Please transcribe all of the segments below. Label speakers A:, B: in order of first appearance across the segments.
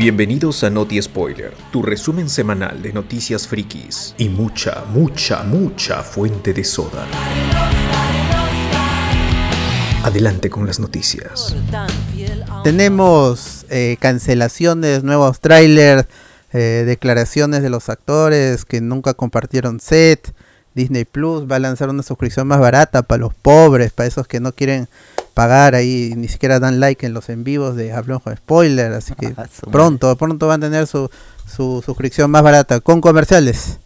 A: Bienvenidos a Noti Spoiler, tu resumen semanal de noticias frikis y mucha, mucha, mucha fuente de soda. Adelante con las noticias.
B: Tenemos eh, cancelaciones, nuevos trailers, eh, declaraciones de los actores que nunca compartieron set. Disney Plus va a lanzar una suscripción más barata para los pobres, para esos que no quieren pagar ahí, ni siquiera dan like en los en vivos de Hablamos con Spoiler, así que
C: Ah,
B: pronto, pronto van a tener su, su suscripción más barata con comerciales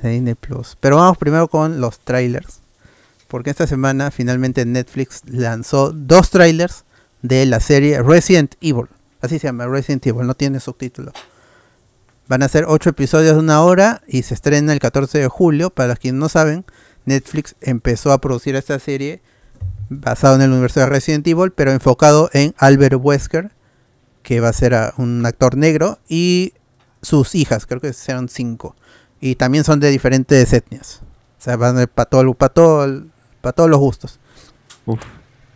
B: de Disney Plus. Pero vamos primero con los trailers, porque esta semana finalmente Netflix lanzó dos trailers de la serie Resident Evil, así se llama Resident Evil, no tiene subtítulo. Van a ser ocho episodios de una hora y se estrena el 14 de julio. Para que no saben, Netflix empezó a producir esta serie basado en el universo de Resident Evil, pero enfocado en Albert Wesker, que va a ser un actor negro, y sus hijas, creo que serán cinco. Y también son de diferentes etnias. O sea, van para todo, pa' todo todos los gustos.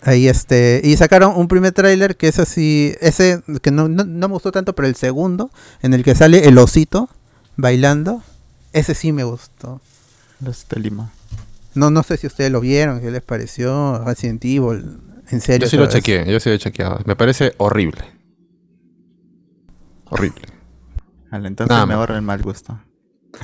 B: Ahí este, y sacaron un primer tráiler que es así, ese que no, no, no me gustó tanto, pero el segundo, en el que sale el osito bailando, ese sí me gustó.
C: Los de Lima.
B: No, no sé si ustedes lo vieron, qué les pareció Resident Evil, en serio.
D: Yo sí lo
B: vez.
D: chequeé, yo sí lo he chequeado. Me parece horrible. Horrible.
C: Al entonces
D: Nada
C: me
D: más.
C: ahorro el mal gusto.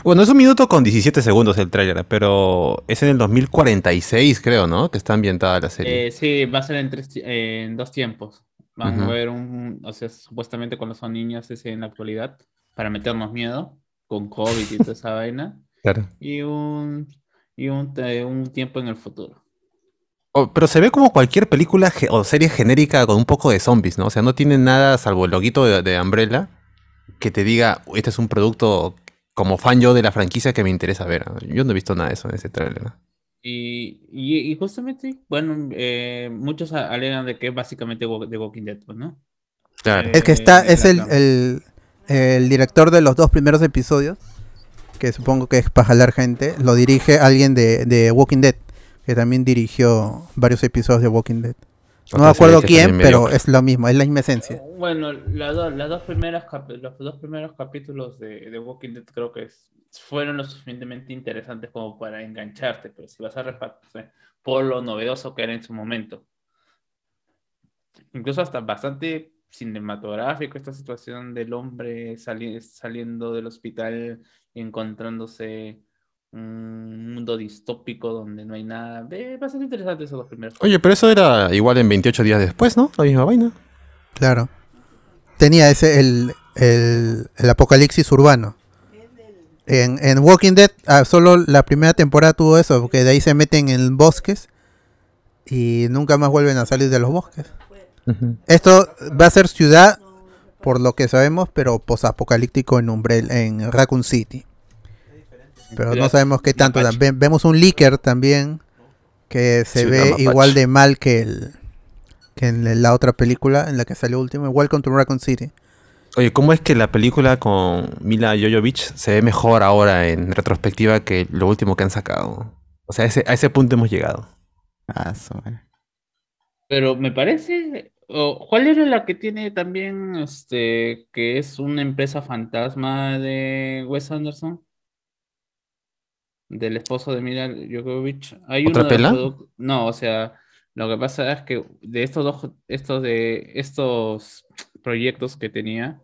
D: Bueno, es un minuto con 17 segundos el tráiler, pero es en el 2046, creo, ¿no? Que está ambientada la serie.
E: Eh, sí, va a ser en, tres ti- eh, en dos tiempos. Van a ver un, o sea, supuestamente cuando son niños es en la actualidad, para meternos miedo, con COVID y toda esa vaina,
D: Claro.
E: y un, y un, un tiempo en el futuro.
D: Oh, pero se ve como cualquier película o serie genérica con un poco de zombies, ¿no? O sea, no tiene nada salvo el loguito de, de Umbrella que te diga, este es un producto como fan yo de la franquicia que me interesa ver. ¿no? Yo no he visto nada de eso en ese tráiler. ¿no?
E: Y, y, y justamente, bueno, eh, muchos alegan de que es básicamente The Walking Dead, pues, ¿no?
D: Claro.
E: Eh,
B: Es que está,
E: de
B: es el,
E: trama.
B: el, el director de los dos primeros episodios, que supongo que es para jalar gente, lo dirige alguien de, de Walking Dead, que también dirigió varios episodios de Walking Dead. No me acuerdo quién, pero
D: mediocre.
B: es lo mismo, es la misma esencia.
E: Bueno, las dos, las dos primeras los dos primeros capítulos de, de Walking Dead creo que es- fueron lo suficientemente interesantes como para engancharte, pero si vas a repartir por lo novedoso que era en su momento. Incluso hasta bastante cinematográfico esta situación del hombre sali- saliendo del hospital y encontrándose un mundo distópico donde no hay nada. Eh, bastante interesante esos dos primeros.
D: Oye, pero eso era igual en 28 días después, ¿no? La misma vaina.
B: Claro. Tenía ese, el, el, el apocalipsis urbano. En, en Walking Dead, ah, solo la primera temporada tuvo eso, porque de ahí se meten en bosques y nunca más vuelven a salir de los bosques. Esto va a ser ciudad, por lo que sabemos, pero posapocalíptico en Umbrella, en Raccoon City. Pero no sabemos qué tanto. Ve- Vemos un leaker también que se ve igual de mal que el que en la otra película en la que salió último, Welcome to Raccoon City.
D: Oye, ¿cómo es que la película con Mila Jovovich se ve mejor ahora en retrospectiva que lo último que han sacado? O sea, a ese, a ese punto hemos llegado.
C: Ah.
E: Pero me parece. o, ¿Cuál era la que tiene también este que es una empresa fantasma de Wes Anderson? Del esposo de Mila Jovovich. Hay
D: ¿Otra
E: uno
D: pela?
E: No, o sea, lo que pasa es que de estos dos, estos de estos proyectos que tenía,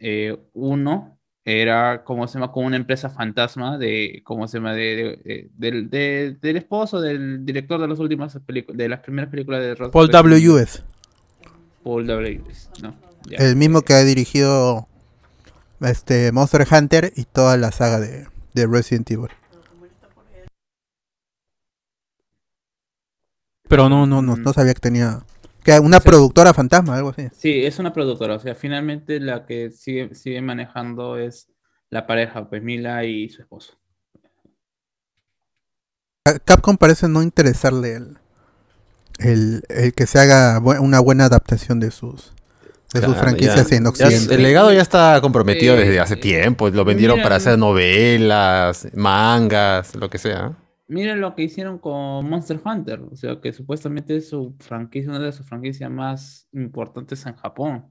E: eh, uno era, ¿cómo se llama? Como una empresa fantasma de, ¿cómo se llama? De, de- de- del, de- del esposo del director de las últimas películas, de las primeras películas de Rod
B: Paul W. U.S.,
E: Paul W. S, no, ya.
B: el mismo que ha dirigido este Monster Hunter y toda la saga de, de Resident Evil. Pero no, no, no,
E: Mm.
B: no sabía que tenía que una
E: O sea-
B: productora fantasma, algo así.
E: Sí, es una productora, o sea, finalmente la que sigue, sigue manejando es la pareja, pues Mila y su esposo.
B: Capcom parece no interesarle el, el, el que se haga bu- una buena adaptación de sus de sus
D: Claro,
B: franquicias
D: ya-
B: en
D: ya
B: Occidente.
D: el legado ya está comprometido desde hace tiempo. Lo vendieron
E: mira,
D: para hacer novelas, mangas, lo que sea.
E: Miren lo que hicieron con Monster Hunter, o sea, que supuestamente es su franquicia, una de sus franquicias más importantes en Japón.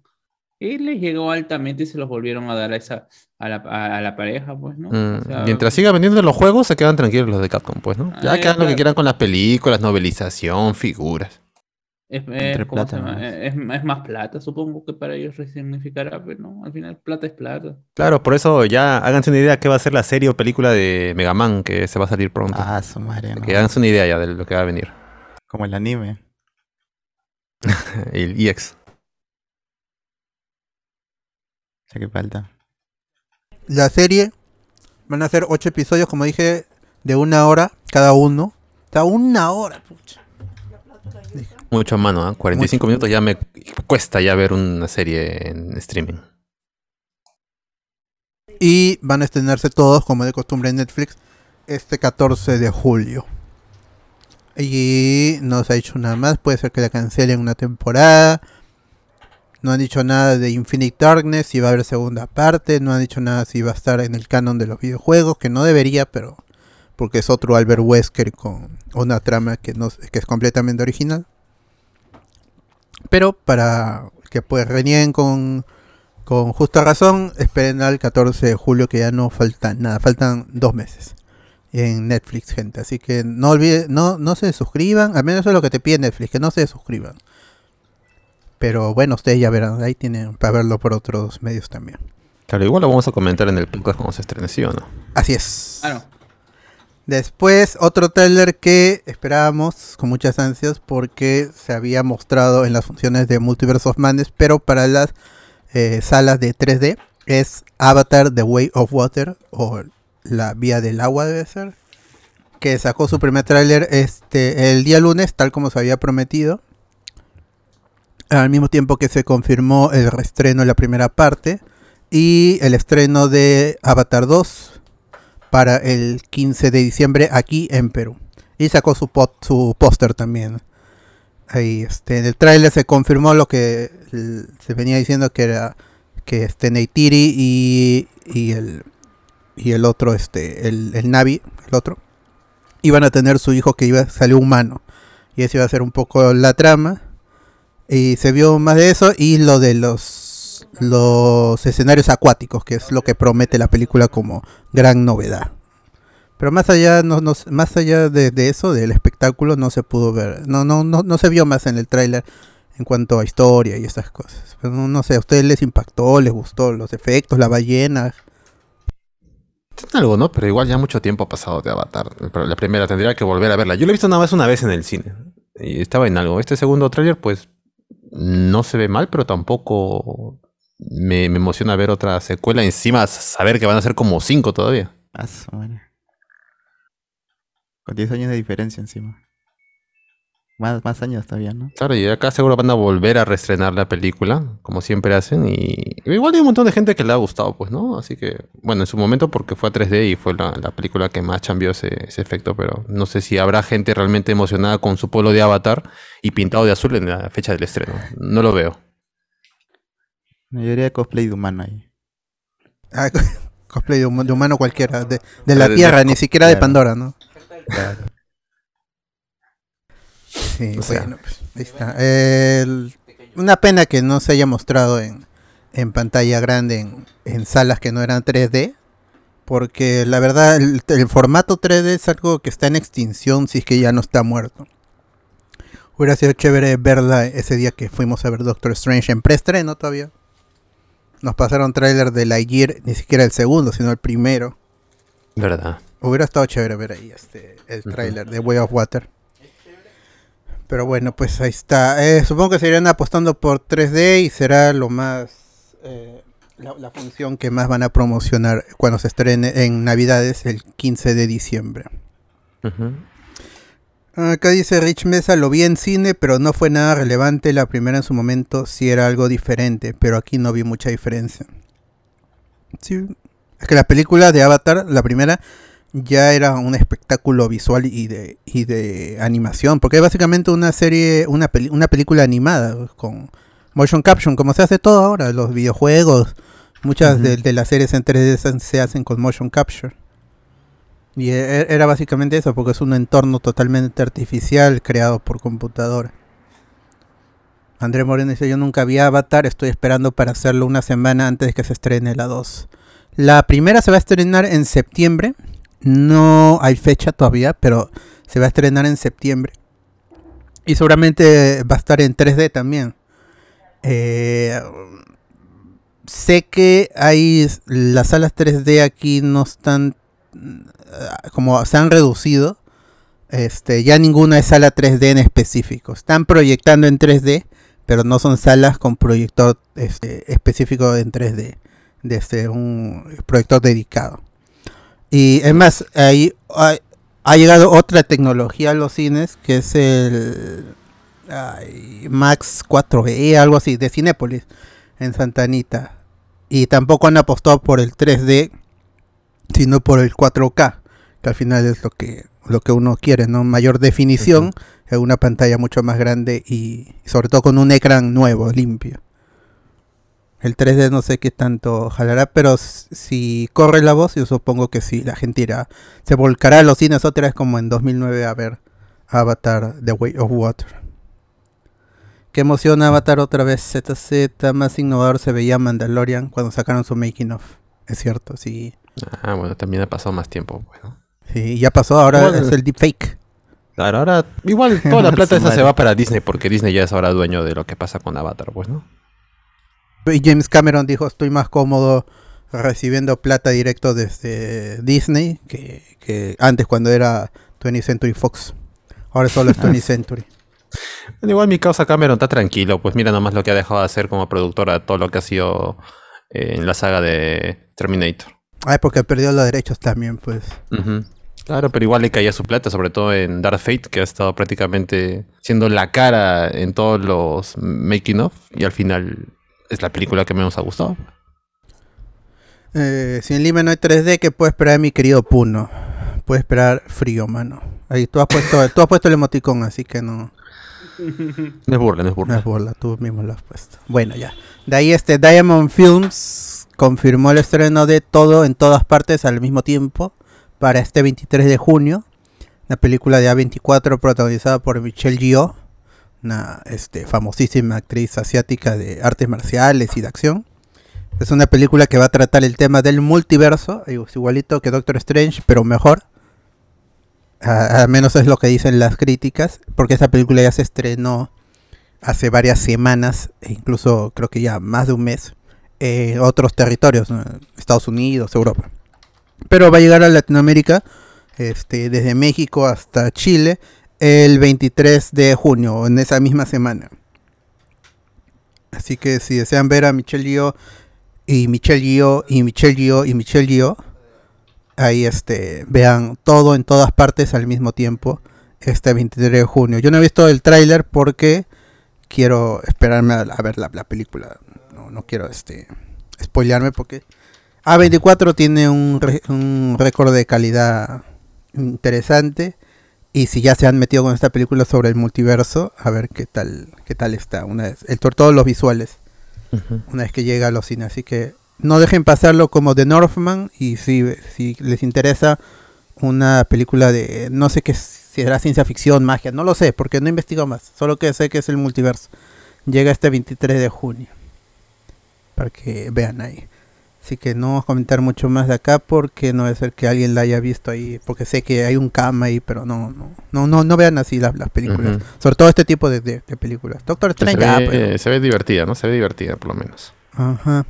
E: Y les llegó altamente y se los volvieron a dar a esa a la, a, a la pareja, pues, ¿no?
D: Mm,
E: O sea,
D: Mientras siga vendiendo los juegos, se quedan tranquilos los de Capcom, pues, ¿no? Ya
E: Ah,
D: que hagan lo que quieran con las películas, novelización, figuras.
E: Es,
C: Entre
E: es, ¿cómo se
C: plata
E: llama?
C: nomás.
E: Es, es más plata, supongo que para ellos significará, pero no, al final plata es plata.
D: Claro, por eso ya háganse una idea qué va a ser la serie o película de Mega Man que se va a salir pronto.
C: Ah, su madre, no.
D: Que háganse una idea ya de lo que va a venir.
C: Como el anime.
D: El EX.
C: Ya que falta.
B: La serie van a ser ocho episodios, como dije, de una hora cada uno. Está una hora, pucha.
D: Mucho mano, ¿ah? 45
B: Mucho.
D: minutos ya me cuesta ya ver una serie en streaming.
B: Y van a estrenarse todos, como de costumbre en Netflix, este 14 de julio. Y no se ha dicho nada más. Puede ser que la cancelen una temporada. No han dicho nada de Infinite Darkness, si va a haber segunda parte. No han dicho nada si va a estar en el canon de los videojuegos, que no debería, pero porque es otro Albert Wesker con una trama que, no, que es completamente original. Pero para que pues renieguen con, con justa razón, esperen al 14 de julio que ya no falta nada, faltan dos meses en Netflix, gente. Así que no olviden, no, no se suscriban, al menos eso es lo que te pide Netflix, que no se suscriban. Pero bueno, ustedes ya verán, ahí tienen para verlo por otros medios también.
D: Claro, igual lo vamos a comentar en el podcast cuando se estrene, ¿sí o no?
B: Así es.
E: Ah, no.
B: Después, otro trailer que esperábamos con muchas ansias porque se había mostrado en las funciones de Multiverse of Madness, pero para las eh, salas de 3D es Avatar The Way of Water o La Vía del Agua debe ser, que sacó su primer tráiler este el día lunes, tal como se había prometido. Al mismo tiempo que se confirmó el reestreno de la primera parte y el estreno de Avatar 2 para el 15 de diciembre aquí en Perú. Y sacó su, póster también. Ahí, este, en el tráiler se confirmó lo que se venía diciendo que era que este Neytiri y, y el y el otro, este, el, el Navi, el otro, iban a tener su hijo que iba salió humano. Y esa iba a ser un poco la trama. Y se vio más de eso y lo de los los escenarios acuáticos, que es lo que promete la película como gran novedad. Pero más allá, no, no- más allá de, eso, del espectáculo, no se pudo ver, no, no, no, no se vio más en el tráiler en cuanto a historia y esas cosas. No, sé, ¿a ustedes les impactó, les gustó los efectos, la ballena?
D: Algo, ¿no? Pero igual ya mucho tiempo ha pasado de Avatar. La primera tendría que volver a verla. Yo la he visto nada más una vez en el cine. Y estaba en algo. Este segundo tráiler, pues, no se ve mal, pero tampoco me, me emociona ver otra secuela. Encima, saber que van a ser como cinco todavía.
C: Con 10 años de diferencia encima. Más, más años todavía, ¿no?
D: Claro, y acá seguro van a volver a reestrenar la película, como siempre hacen. Y igual hay un montón de gente que le ha gustado, pues, ¿no? Así que, bueno, en su momento porque fue a 3D y fue la, la película que más cambió ese, ese efecto. Pero no sé si habrá gente realmente emocionada con su pueblo de Avatar y pintado de azul en la fecha del estreno. No lo veo.
C: Yo diría cosplay de humano ahí.
B: Ah, cosplay de, hum- de humano cualquiera, de, de la
D: de-
B: Tierra,
D: de-
B: ni siquiera de. Pandora, ¿no?
C: Claro.
B: Sí,
D: O sea.
B: bueno, pues, ahí está. El- una pena que no se haya mostrado en, en pantalla grande, en, en salas que no eran 3D, porque la verdad el, el formato 3D es algo que está en extinción si es que ya no está muerto. Hubiera sido chévere verla ese día que fuimos a ver Doctor Strange en preestreno todavía. Nos pasaron tráiler de Lightyear, ni siquiera el segundo, sino el primero.
D: ¿Verdad?
B: Hubiera estado chévere ver ahí este, el tráiler de Way of Water. Pero bueno, pues ahí está. Eh, supongo que se irán apostando por 3D y será lo más... eh, la, la función que más van a promocionar cuando se estrene en Navidades el 15 de diciembre.
D: Ujú.
B: Acá dice Rich Mesa, lo vi en cine, pero no fue nada relevante. La primera en su momento sí era algo diferente, pero aquí no vi mucha diferencia. Sí, es que la película de Avatar, la primera, ya era un espectáculo visual y de, y de animación, porque es básicamente una serie, una, peli- una película animada con motion caption, como se hace todo ahora, los videojuegos, muchas de, de las series en 3D se- se hacen con motion capture. Y e- era básicamente eso, porque es un entorno totalmente artificial creado por computadora. André Moreno dice, yo nunca vi Avatar, estoy esperando para hacerlo una semana antes de que se estrene la 2. La primera se va a estrenar en septiembre, no hay fecha todavía, pero se va a estrenar en septiembre. Y seguramente va a estar en 3D también. Eh, sé que hay las salas 3D aquí no están como se han reducido. Este, ya ninguna es sala 3D en específico. Están proyectando en 3D, pero no son salas con proyector este, específico en 3D. Desde un proyector dedicado. Y es más, ahí ha, llegado otra tecnología a los cines que es el Max 4E, algo así, de Cinépolis, en Santa Anita. Y tampoco han apostado por el 3D, sino por el 4K, que al final es lo que, lo que uno quiere, ¿no? Mayor definición en una pantalla mucho más grande y sobre todo con un ecran nuevo, limpio. El 3D no sé qué tanto jalará, pero si corre la voz, yo supongo que sí, la gente irá. Se volcará a los cines otra vez como en 2009 a ver Avatar The Way of Water. Qué emoción Avatar otra vez. ZZ más innovador se veía Mandalorian cuando sacaron su making of. Es cierto, sí.
D: Ah, bueno, también ha pasado más tiempo, pues, ¿no?
B: Sí, ya pasó, ahora
D: Bueno.
B: es el deepfake.
D: Claro, ahora igual toda la plata esa se va para Disney porque Disney ya es ahora dueño de lo que pasa con Avatar, pues, ¿no?
B: Y James Cameron dijo, estoy más cómodo recibiendo plata directo desde Disney que, que antes cuando era 20th Century Fox. Ahora solo es 20th Century.
D: Bueno, igual mi causa Cameron está tranquilo, pues mira nomás lo que ha dejado de hacer como productora, todo lo que ha sido eh, en la saga de Terminator.
B: Ay, porque perdió los derechos también, pues.
D: Claro, pero igual le caía su plata, sobre todo en Dark Fate, que ha estado prácticamente siendo la cara en todos los making of, y al final es la película que menos ha gustado.
B: Eh, si en Lima no hay 3D, ¿qué puede esperar mi querido Puno? Puede esperar frío, mano. Ahí tú has puesto, tú has puesto el emoticón, así que no,
D: No es burla, no es
B: no
D: burla.
B: es burla, tú mismo lo has puesto. Bueno, ya. De ahí este Diamond Films confirmó el estreno de todo en todas partes al mismo tiempo para este 23 de junio. Una película de A24 protagonizada por Michelle Yeoh, una este, famosísima actriz asiática de artes marciales y de acción. Es una película que va a tratar el tema del multiverso, igualito que Doctor Strange, pero mejor. Al menos es lo que dicen las críticas, porque esta película ya se estrenó hace varias semanas, e incluso creo que ya más de un mes, en otros territorios. Estados Unidos, Europa. Pero va a llegar a Latinoamérica, este, desde México hasta Chile, el 23 de junio, en esa misma semana. Así que si desean ver a Michelle Yeoh y Michelle Yeoh y Michelle Yeoh y Michelle Yeoh, ahí este, vean todo en todas partes al mismo tiempo este 23 de junio. Yo no he visto el tráiler porque quiero esperarme a, ver la película. No, quiero este spoilearme porque A24 tiene un, re- un récord de calidad interesante y si ya se han metido con esta película sobre el multiverso, a ver qué tal qué tal está una vez, el sobre todo los visuales una vez que llega a los cines. Así que no dejen pasarlo como The Northman. Y si, si les interesa una película de. No sé qué si será ciencia ficción, magia. No lo sé, porque no investigo más. Solo que sé que es el multiverso. Llega este 23 de junio. Para que vean ahí. Así que no vamos a comentar mucho más de acá porque no debe ser que alguien la haya visto ahí. Porque sé que hay un cam ahí, pero no, no, no, no, no vean así las, las películas. Sobre todo este tipo de, de- de películas. Doctor
D: Se
B: Strange, ah, pero-
D: eh, se ve divertida, ¿no? Se ve divertida, por lo menos.
B: Ajá.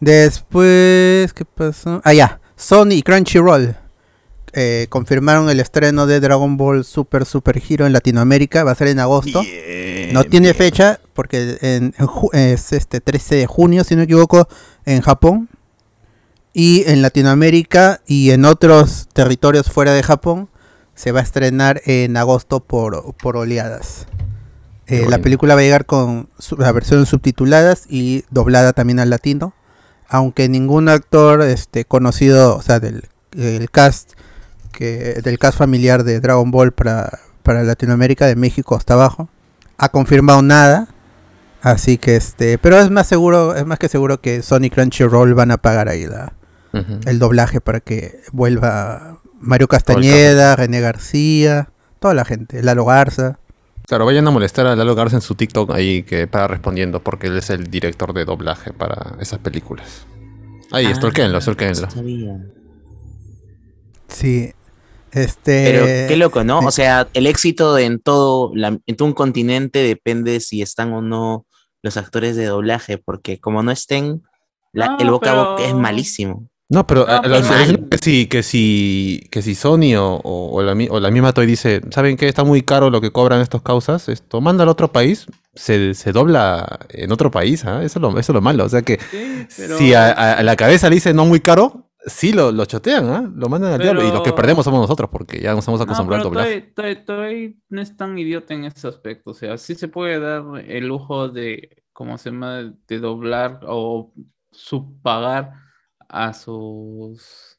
B: Después, ¿qué pasó? Ah, ya. Sony y Crunchyroll eh, confirmaron el estreno de Dragon Ball Super Super Hero en Latinoamérica. Va a ser en agosto. No tiene fecha porque en, es este 13 de junio, si no me equivoco, en Japón. Y en Latinoamérica y en otros territorios fuera de Japón se va a estrenar en agosto por, por oleadas. Eh, la película va a llegar con su- la versión subtituladas y doblada también al latino. Aunque ningún actor este, conocido, o sea, del el cast que del cast familiar de Dragon Ball para, para Latinoamérica, de México hasta abajo, ha confirmado nada. Así que este, pero es más seguro, es más que seguro que Sony Crunchyroll van a pagar ahí la, el doblaje para que vuelva Mario Castañeda, René García, toda la gente, Lalo Garza.
D: Claro, vayan a molestar a Lalo Garza en su TikTok ahí que para respondiendo, porque él es el director de doblaje para esas películas. Ahí,
F: Ah, no sabía.
B: Sí. Este.
F: Pero qué loco, ¿no? O sea, el éxito en todo, la- en todo un continente depende si están o no los actores de doblaje, porque como no estén, la-
E: No,
F: el boca a boca es malísimo.
D: No, pero
E: No,
D: a- a
E: pero
D: lo-
F: mal.
D: que si, que si, que si Sony o, o- o la, o la misma Toy dice, ¿saben qué? Está muy caro lo que cobran estos causas, esto, mándalo a otro país, se, se dobla en otro país, ¿ah? eso, es lo, eso es lo malo. O sea que
E: Sí, pero-
D: si a, a- a la cabeza le dice no muy caro, sí lo, lo chotean, ¿ah? lo mandan al diablo. Y los que
E: Pero-
D: perdemos somos nosotros, porque ya nos hemos acostumbrado
E: no,
D: al
E: pero
D: doblaje.
E: Toei- Toei- Toei no es tan idiota en ese aspecto. O sea, sí se puede dar el lujo de, ¿cómo se llama? De doblar o subpagar a sus.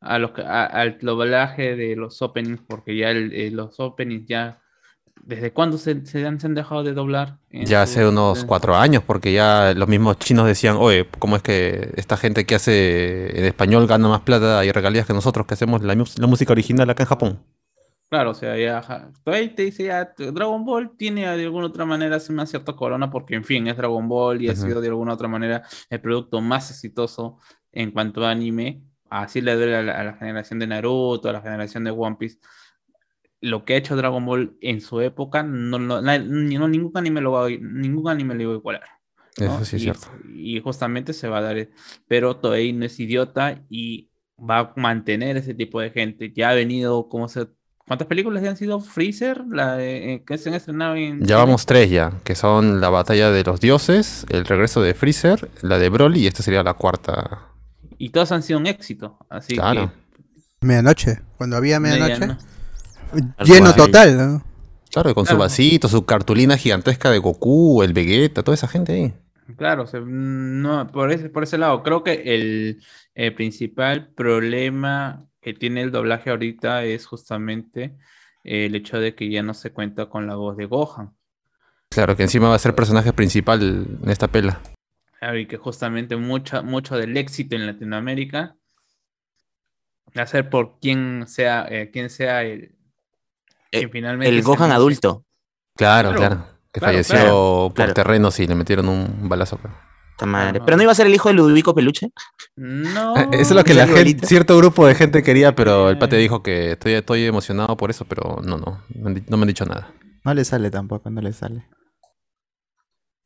E: A los, a- al doblaje de los openings, porque ya el- eh, los openings ya. ¿Desde cuándo se, se han, se han dejado de doblar?
D: Ya hace unos cuatro años, porque ya los mismos chinos decían, oye, ¿cómo es que esta gente que hace en español gana más plata y regalías que nosotros que hacemos la, música original acá en Japón?
E: Claro, o sea, ya Toei te dice ya Dragon Ball tiene de alguna otra manera una cierta corona porque en fin es Dragon Ball y ha sido de alguna otra manera el producto más exitoso en cuanto a anime. Así le duele a la, a la generación de Naruto, a la generación de One Piece. Lo que ha hecho Dragon Ball en su época, no, no, no- ningún anime lo va a, ningún anime le va a igualar. ¿no?
D: Eso sí es
E: y,
D: cierto.
E: y justamente se va a dar, pero Toei no es idiota y va a mantener ese tipo de gente. Ya ha venido, ¿cómo se, ¿cuántas películas ya han sido? Freezer, la de- eh, que se han estrenado en
D: Ya vamos tres ya, que son la batalla de los dioses, el regreso de Freezer, la de Broly y esta sería la cuarta.
E: y todas han sido un éxito, así
D: Claro.
B: Medianoche. Cuando había
E: que
B: medianoche.
E: ya no-
B: Lleno total. ¿no?
D: Claro, y con su vasito, su cartulina gigantesca de Goku, el Vegeta, toda esa gente ahí.
E: Claro, o sea, no, por ese, por ese lado, creo que el, el principal problema que tiene el doblaje ahorita es justamente el hecho de que ya no se cuenta con la voz de Gohan.
D: Claro, que encima va a ser personaje principal en esta pela.
E: Claro, y que justamente mucha, mucho del éxito en Latinoamérica va a ser por quien sea, eh, quien sea el, finalmente
F: El Gohan adulto.
D: Claro,
E: Claro,
D: claro. Que
E: claro,
D: falleció
E: claro,
D: por
F: claro.
D: terrenos y le metieron un balazo.
F: madre. Pero no iba a ser el hijo de Ludovico Peluche.
E: No.
D: Eso es lo que la gente, cierto grupo de gente quería, pero el
E: Eh.
D: pate dijo que estoy, estoy emocionado por eso, pero no, no, no me han dicho nada.
C: No le sale tampoco, no le sale.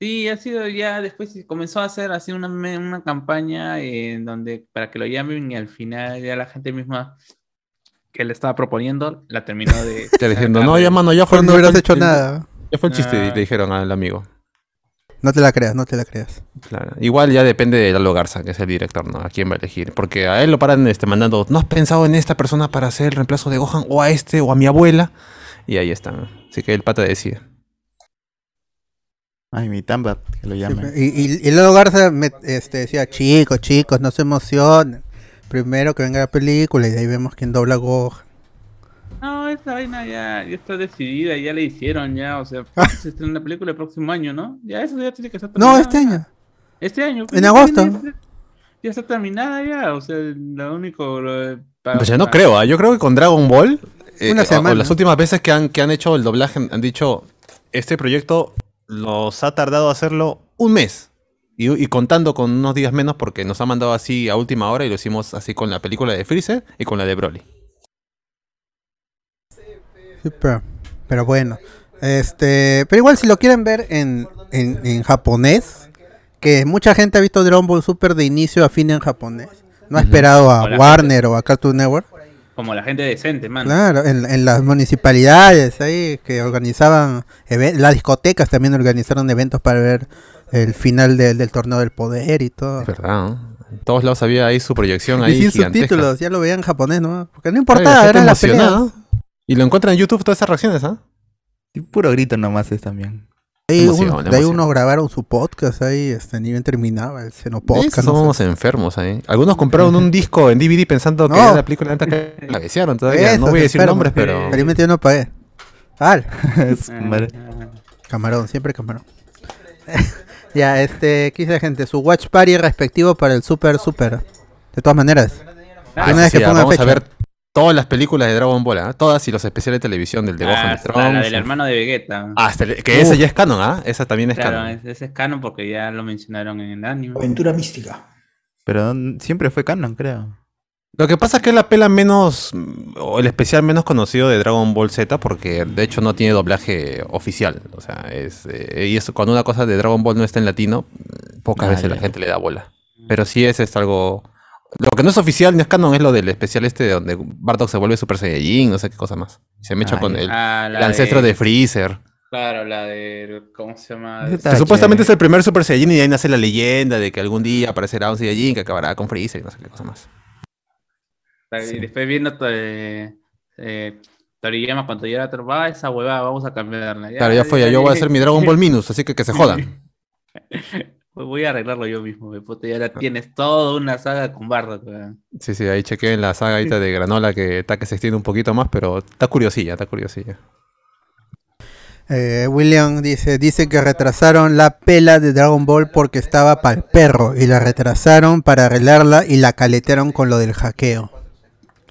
E: Sí, ha sido ya después comenzó a hacer así una, una campaña en donde para que lo llamen y al final ya la gente misma que le estaba proponiendo la terminó de
D: Ya diciendo, no, ya mano, ya fue,
B: no hubieras hecho nada.
D: Ya fue el chiste,
E: Ah.
D: le dijeron al amigo.
B: No te la creas, no te la creas.
D: Claro. Igual ya depende de Lalo Garza, que es el director, ¿no? A quién va a elegir. Porque a él lo paran este, mandando, ¿no has pensado en esta persona para hacer el reemplazo de Gohan? O a este, o a mi abuela. Y ahí están. Así que el pata decide.
C: Ay, mi tamba, que lo llamen.
B: Y, y, y luego Garza me, este, decía, chicos, chicos, no se emocionen. Primero que venga la película y de ahí vemos quién dobla a Gohan.
E: No, esta vaina ya, ya está decidida, ya le hicieron ya, o sea, se estrena la película el próximo año, ¿no? Ya eso ya tiene que estar
B: No,
E: terminado
B: este año.
E: Este año.
B: En
E: ya
B: agosto.
E: tiene- Ya está terminada ya, o sea, lo único... Lo, para-
D: Pues yo no
E: para-
D: creo, ¿ah? yo creo que con Dragon Ball, eh,
B: Una
D: o- o
B: semana.
D: las últimas veces que han, que han hecho el doblaje, han- han dicho, este proyecto los ha tardado hacerlo un mes. Y, y contando con unos días menos porque nos ha mandado así a última hora y lo hicimos así con la película de Freezer y con la de Broly.
B: Sí, pero, pero bueno. Este, pero igual si lo quieren ver en, en, en japonés, que mucha gente ha visto Dragon Ball Super de inicio a fin en japonés. No ha esperado a Warner o a Cartoon Network.
E: Como la gente decente, man.
B: Claro, en, en las municipalidades ahí que organizaban, las discotecas también organizaron eventos para ver el final del- del torneo del poder y todo.
D: Es verdad, ¿no? En todos lados había ahí su proyección
B: Y
D: ahí
B: sin
D: gigantesca.
B: subtítulos, ya lo veían en japonés, ¿no? Porque no
D: la
B: importaba,
D: gente
B: eran las peleas.
D: Y lo encuentran en YouTube todas esas reacciones, ¿ah?
C: Y puro grito nomás es también.
B: Ahí
D: Emoción,
B: de ahí
D: emoción.
B: uno grabaron su podcast ahí, este, ni bien terminaba el
D: Sí,
B: Xenopodcast. no sé.
D: somos enfermos ahí. Algunos compraron un disco en DVD pensando que
B: No.
D: era la película antes que cabecearon todavía.
B: Eso,
D: no voy a decir
B: enfermo.
D: nombres, pero...
B: Felizmente yo no pagué. Al, camarón, siempre camarón. Ya, este, quise gente, su watch party respectivo para el Super Super. De todas maneras.
E: Ah,
B: Una vez
D: sí,
B: que
D: ya,
B: pongan
D: vamos
B: fecha.
D: a ver todas las películas de Dragon Ball, ¿ah? todas y los especiales de televisión del de Gohan de Trunks.
E: la del hermano de Vegeta.
D: Hasta el- que esa ya es canon, ¿ah? Esa también es
E: claro,
D: canon.
E: ese ese es canon porque ya lo mencionaron en el anime.
G: Aventura mística.
C: Pero mm, siempre fue canon, creo.
D: Lo que pasa es que es la pela menos, o el especial menos conocido de Dragon Ball Z, porque de hecho no tiene doblaje oficial. O sea, es, eh, y eso, cuando una cosa de Dragon Ball no está en latino, pocas
C: Ah,
D: veces la gente le da bola. Pero sí es, es algo... Lo que no es oficial ni es canon es lo del especial este de donde Bardock se vuelve Super Saiyajin, no sé qué cosa más. Se me echa
C: Ah,
D: con el,
E: Ah,
D: el ancestro de Freezer.
E: Claro, la de. ¿Cómo se llama?
D: Que
C: está
D: supuestamente es el primer Super Saiyajin y de ahí nace la leyenda de que algún día aparecerá un Saiyajin que acabará con Freezer y no sé qué cosa más.
E: Y después viendo eh, eh, Toriyama cuando ya era va esa huevada, vamos a cambiarla. Ya,
D: Claro, ya fue, ya yo voy a hacer mi Dragon Ball Minus, así que que se jodan.
E: Voy a arreglarlo yo mismo, me puta, ya la tienes toda una saga con weón.
D: Sí, sí, ahí chequé en la saga ahorita de Granola que está que se extiende un poquito más, pero está curiosilla, está curiosilla.
B: Eh, William dice, dice que retrasaron la pela de Dragon Ball porque estaba para el perro y la retrasaron para arreglarla y la caletearon con lo del hackeo.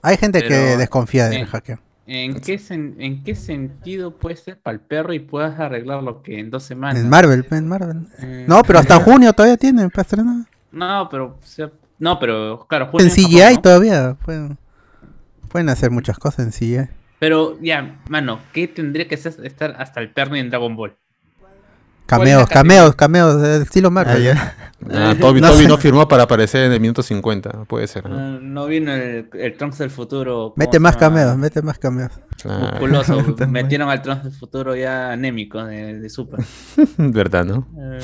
B: Hay gente que desconfía del
E: eh,
B: hackeo.
E: ¿En qué, sen- ¿En qué sentido puede ser para el perro y puedas arreglarlo que en dos semanas?
B: En Marvel, en Marvel.
E: Eh,
B: No, pero hasta junio todavía tienen para estrenar.
E: No, pero. o sea, no, pero claro,
B: En
E: junio
B: CGI
E: Japón, ¿no?
B: todavía. Pueden, pueden hacer muchas cosas en CGI.
E: Pero ya, mano, ¿qué tendría que ser estar hasta el perno en Dragon Ball?
B: Cameos, cameos, cameos, estilo
C: Ah,
B: Marvel.
C: ya.
D: Ah, Toby,
B: No
D: Toby
B: sé.
D: no firmó para aparecer en el minuto 50, puede ser. ¿no?
E: No, no vino el, el Trunks del futuro. ¿cómo
B: Mete más
E: llama?
B: cameos, mete más cameos.
E: Musculoso.
C: Madre.
E: Metieron al Trunks del futuro ya anémico de, de Super.
D: ¿Verdad, no?
E: Eh,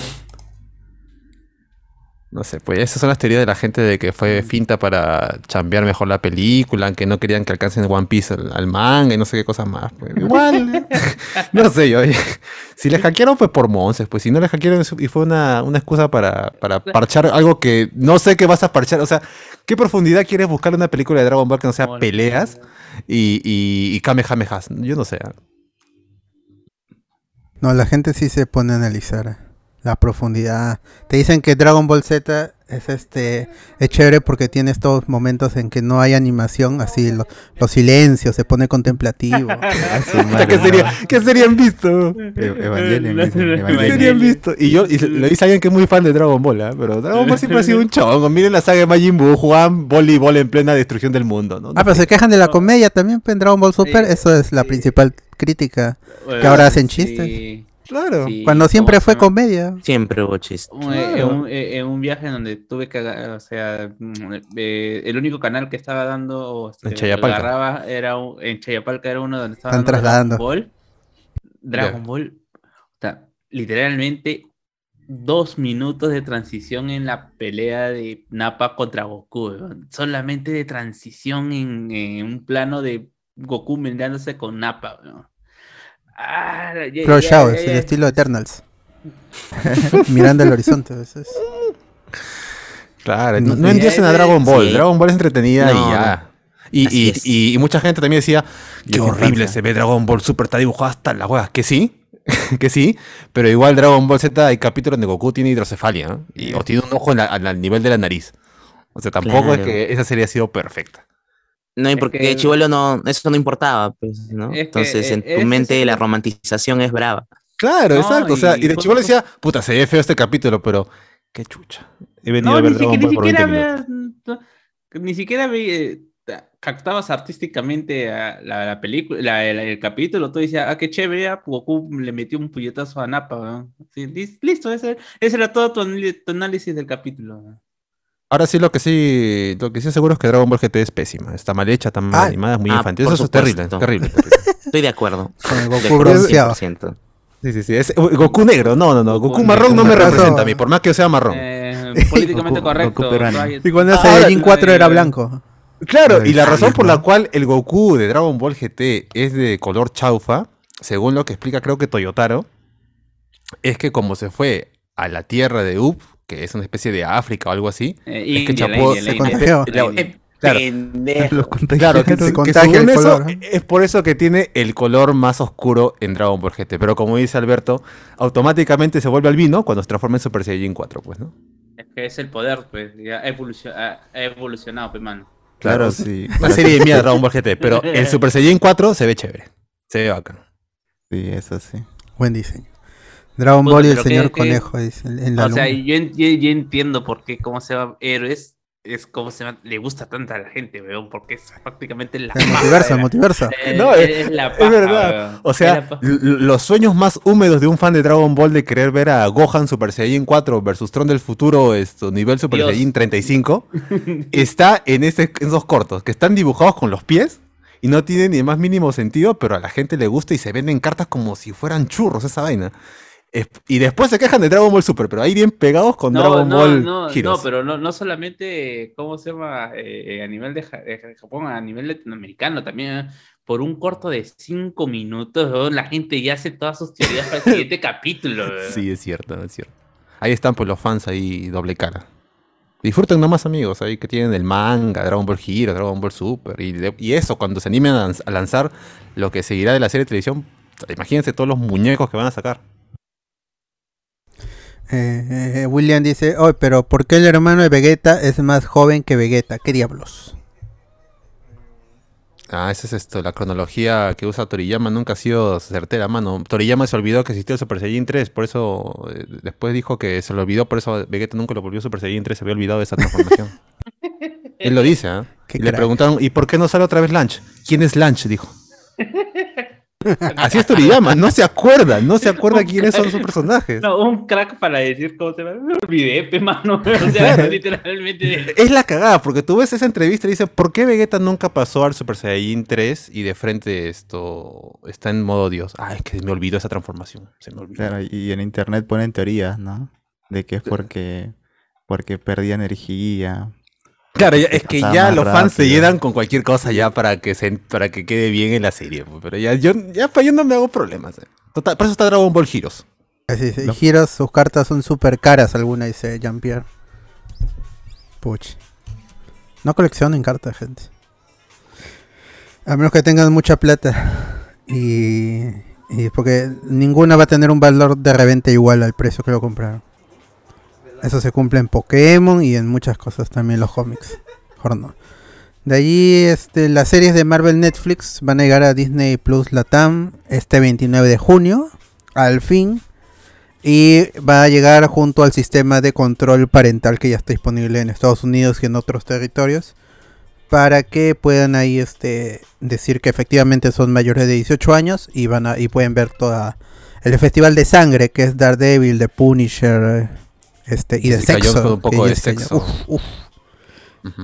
D: No sé, pues esas son las teorías de la gente de que fue finta para chambear mejor la película, que no querían que alcancen One Piece al, al manga y no sé qué cosas más. Pues, igual, no sé yo. oye. Si le hackearon fue por monces, pues si no le hackearon y fue una, una excusa para, para parchar algo que no sé qué vas a parchar. O sea, ¿qué profundidad quieres buscar en una película de Dragon Ball que no sea peleas y, y, y kamehamehas? Yo no sé. ¿ah?
B: No, la gente sí se pone a analizar la profundidad. Te dicen que Dragon Ball Z es este es chévere porque tiene estos momentos en que no hay animación, así lo- los silencios, se pone contemplativo.
C: Ah, madre,
D: ¿Qué, sería, ¿Qué serían visto?
C: E- Evangelion,
D: ¿Qué serían visto? Y yo, y lo dice alguien que es muy fan de Dragon Ball, ¿ah? Pero Dragon Ball siempre ha sido un chongo. Miren la saga de Majin Buu, jugaban voleibol en plena destrucción del mundo, ¿no?
B: Ah, pero se quejan de la comedia también pues, en Dragon Ball Super,
E: Sí.
B: eso es la principal crítica.
E: bueno,
B: ahora hacen
E: sí,
B: chistes.
D: Claro.
E: sí,
B: Cuando siempre
E: ¿cómo
B: fue comedia.
F: Siempre hubo chistes.
E: Eh, en, un, eh, en un viaje donde tuve que, o sea, mm, eh, el único canal que estaba dando, este,
D: En Chayapalca.
E: agarraba era un- en Chayapalca era uno donde estaba
B: Están
E: dando
B: trasladando.
E: Dragon Ball. Dragon. Ball, o sea, literalmente dos minutos de transición en la pelea de Nappa contra Goku, solamente de transición en, en un plano de Goku vendándose con Nappa. weón. Ah,
B: Flow Showers,
E: ya-
B: el estilo Eternals. Mirando el horizonte. eso es.
D: Claro, no, no endiocen a. Dragon Ball.
F: Sí.
D: Dragon Ball es entretenida
F: No,
D: y ya. Y,
F: Así
D: y-
F: es.
D: y- y mucha gente también decía, qué
C: Yo,
D: horrible se ve Dragon Ball Super, está dibujado hasta las huevas. Que sí, que sí, pero igual Dragon Ball Z hay capítulos donde Goku tiene hidrocefalia ¿no? y, o tiene un ojo en la- al, nivel de la nariz. O sea, tampoco es que esa serie ha sido perfecta.
F: No, y porque
E: que-
F: Chivolo no, eso no importaba, pues, ¿no?
E: Es que,
F: Entonces, en
E: eh,
F: tu mente
E: es
F: la romantización es brava.
D: Claro,
E: No,
D: exacto. O sea,
E: y
D: y de
E: fue-
D: chivo le
E: fue-
D: decía, puta, se ve feo este capítulo, pero qué chucha. He venido
E: No,
D: a ver
E: ni, ni
D: por 20
E: siquiera veas- ni siquiera ve- eh, ta- captabas artísticamente a la, la película, la- el, el capítulo, tú decías, ah, qué chévere, ah, Goku le metió un puñetazo a Nappa, weón. Sí, lis- listo, ese, ese era todo tu, tu análisis del capítulo.
D: Ahora sí, lo que sí, lo que sí seguro es que Dragon Ball GT es pésima. Está mal hecha, está mal
B: Ah.
D: animada, es muy
F: Ah,
D: infantil. Eso es terrible, terrible, terrible.
F: Estoy de acuerdo.
B: Con el Goku
F: acuerdo
B: bronceado.
F: 100%.
D: Sí, sí, sí. Es, Goku negro, no, no, no. Goku
E: Goku
D: marrón no me representa a mí, por más que sea marrón.
E: Eh, políticamente
C: Goku-
E: correcto.
C: Goku.
B: Y cuando
D: Ah,
B: Jin 4 era
E: eh,
B: blanco.
D: Claro, y la razón por la cual el Goku de Dragon Ball GT es de color chaufa, según lo que explica creo que Toyotaro, es que como se fue a la tierra de Up, que es una especie de África o algo así,
E: Eh,
D: es que
E: la
B: se contagió.
F: Eh,
D: Claro.
F: pendejo.
C: Los
D: Claro, que,
C: contagiaron.
B: se
D: que
B: contagia
D: según
B: el
D: eso
B: color.
D: es por eso que tiene el color más oscuro en Dragon Ball GT. Pero como dice Alberto, automáticamente se vuelve albino cuando se transforma en Super Saiyajin 4, pues, ¿no?
E: Es que es el poder, pues, ya ha, evolucio- ha- ha evolucionado, pues, mano.
C: Claro, sí.
D: Una serie de mierda Dragon Ball GT, pero el Super Saiyan 4 se ve chévere. Se ve bacán.
C: Sí, eso sí.
B: Buen diseño. Dragon Ball y el señor
E: que-
B: conejo dice, en- en la
E: O sea,
B: luna.
E: yo, en- yo- yo entiendo por qué, cómo se llama, Héroes, es como se le gusta tanto a la gente, weón, porque es prácticamente la
B: El multiverso, el multiverso.
E: Eh,
D: No,
E: es,
D: es-
E: la
D: Es
E: paja,
D: verdad.
E: weón.
D: O
E: Es
D: sea, los sueños más húmedos de un fan de Dragon Ball de querer ver a Gohan Super Saiyan 4 versus Tron del futuro, esto, nivel Super
E: Dios.
D: Saiyan 35, está en, este, en esos cortos, que están dibujados con los pies y no tienen ni el más mínimo sentido, pero a la gente le gusta y se venden cartas como si fueran churros esa vaina. Es- y después se quejan de Dragon Ball Super, pero ahí bien pegados con Dragon
E: no,
D: Ball
E: no,
D: Heroes.
E: no, pero no, no solamente, ¿cómo se llama? Eh, a nivel de, de Japón, a nivel latinoamericano también. ¿eh? Por un corto de cinco minutos, la gente ya hace todas sus teorías para el siguiente capítulo.
D: Sí, es cierto, es cierto. Ahí están pues los fans ahí doble cara. Disfruten nomás amigos, ahí que tienen el manga, Dragon Ball Hero, Dragon Ball Super. Y, de- y eso, cuando se animen a lanzar lo que seguirá de la serie de televisión, imagínense todos los muñecos que van a sacar.
B: Eh, eh, William dice, oh, pero ¿por qué el hermano de Vegeta es más joven que Vegeta? ¿Qué diablos?
D: Ah, esa es esto, la cronología que usa Toriyama nunca ha sido certera, mano. Toriyama se olvidó que existía el Super Saiyan 3, por eso eh, después dijo que se lo olvidó, por eso Vegeta nunca lo volvió Super Saiyan 3, se había olvidado de esa transformación. Él lo dice, ¿ah? Le preguntaron, ¿y por qué no sale otra vez Lunch? ¿Quién es Lunch? Dijo. Así es Toriyama, no se acuerda, no se acuerda quiénes son sus personajes.
E: No, un crack para decir cómo se llama. Me olvidé, pe, mano. O sea, literalmente.
D: Es la cagada, porque tú ves esa entrevista y dice, ¿por qué Vegeta nunca pasó al Super Saiyan 3 y de frente esto está en modo Dios? Ah, es que me olvidó esa transformación, se me olvidó.
C: Claro, y en internet ponen teorías, ¿no? De que es porque, porque perdía energía.
D: Claro, ya- es que ya los fans se llenan con cualquier cosa ya para que se, para que quede bien en la serie, pues, pero ya yo ya pa- yo no me hago problemas. eh. Total, por eso está Dragon Ball Heroes.
C: No.
B: y Heroes, sus cartas son súper caras, alguna dice Jean-Pierre. Puch. No coleccionen cartas, gente. A menos que tengan mucha plata. Y, y porque ninguna va a tener un valor de reventa igual al precio que lo compraron. Eso se cumple en Pokémon y en muchas cosas también los cómics. Mejor no. De allí este, las series de Marvel Netflix van a llegar a Disney Plus Latam este 29 de junio. Al fin. Y va a llegar junto al sistema de control parental que ya está disponible en Estados Unidos y en otros territorios. Para que puedan ahí este, decir que efectivamente son mayores de 18 años y, van a, y pueden ver toda el festival de sangre que es Daredevil, The Punisher este, y de sexo.
D: un poco de
B: Jessica
D: sexo.
B: Uf, uf.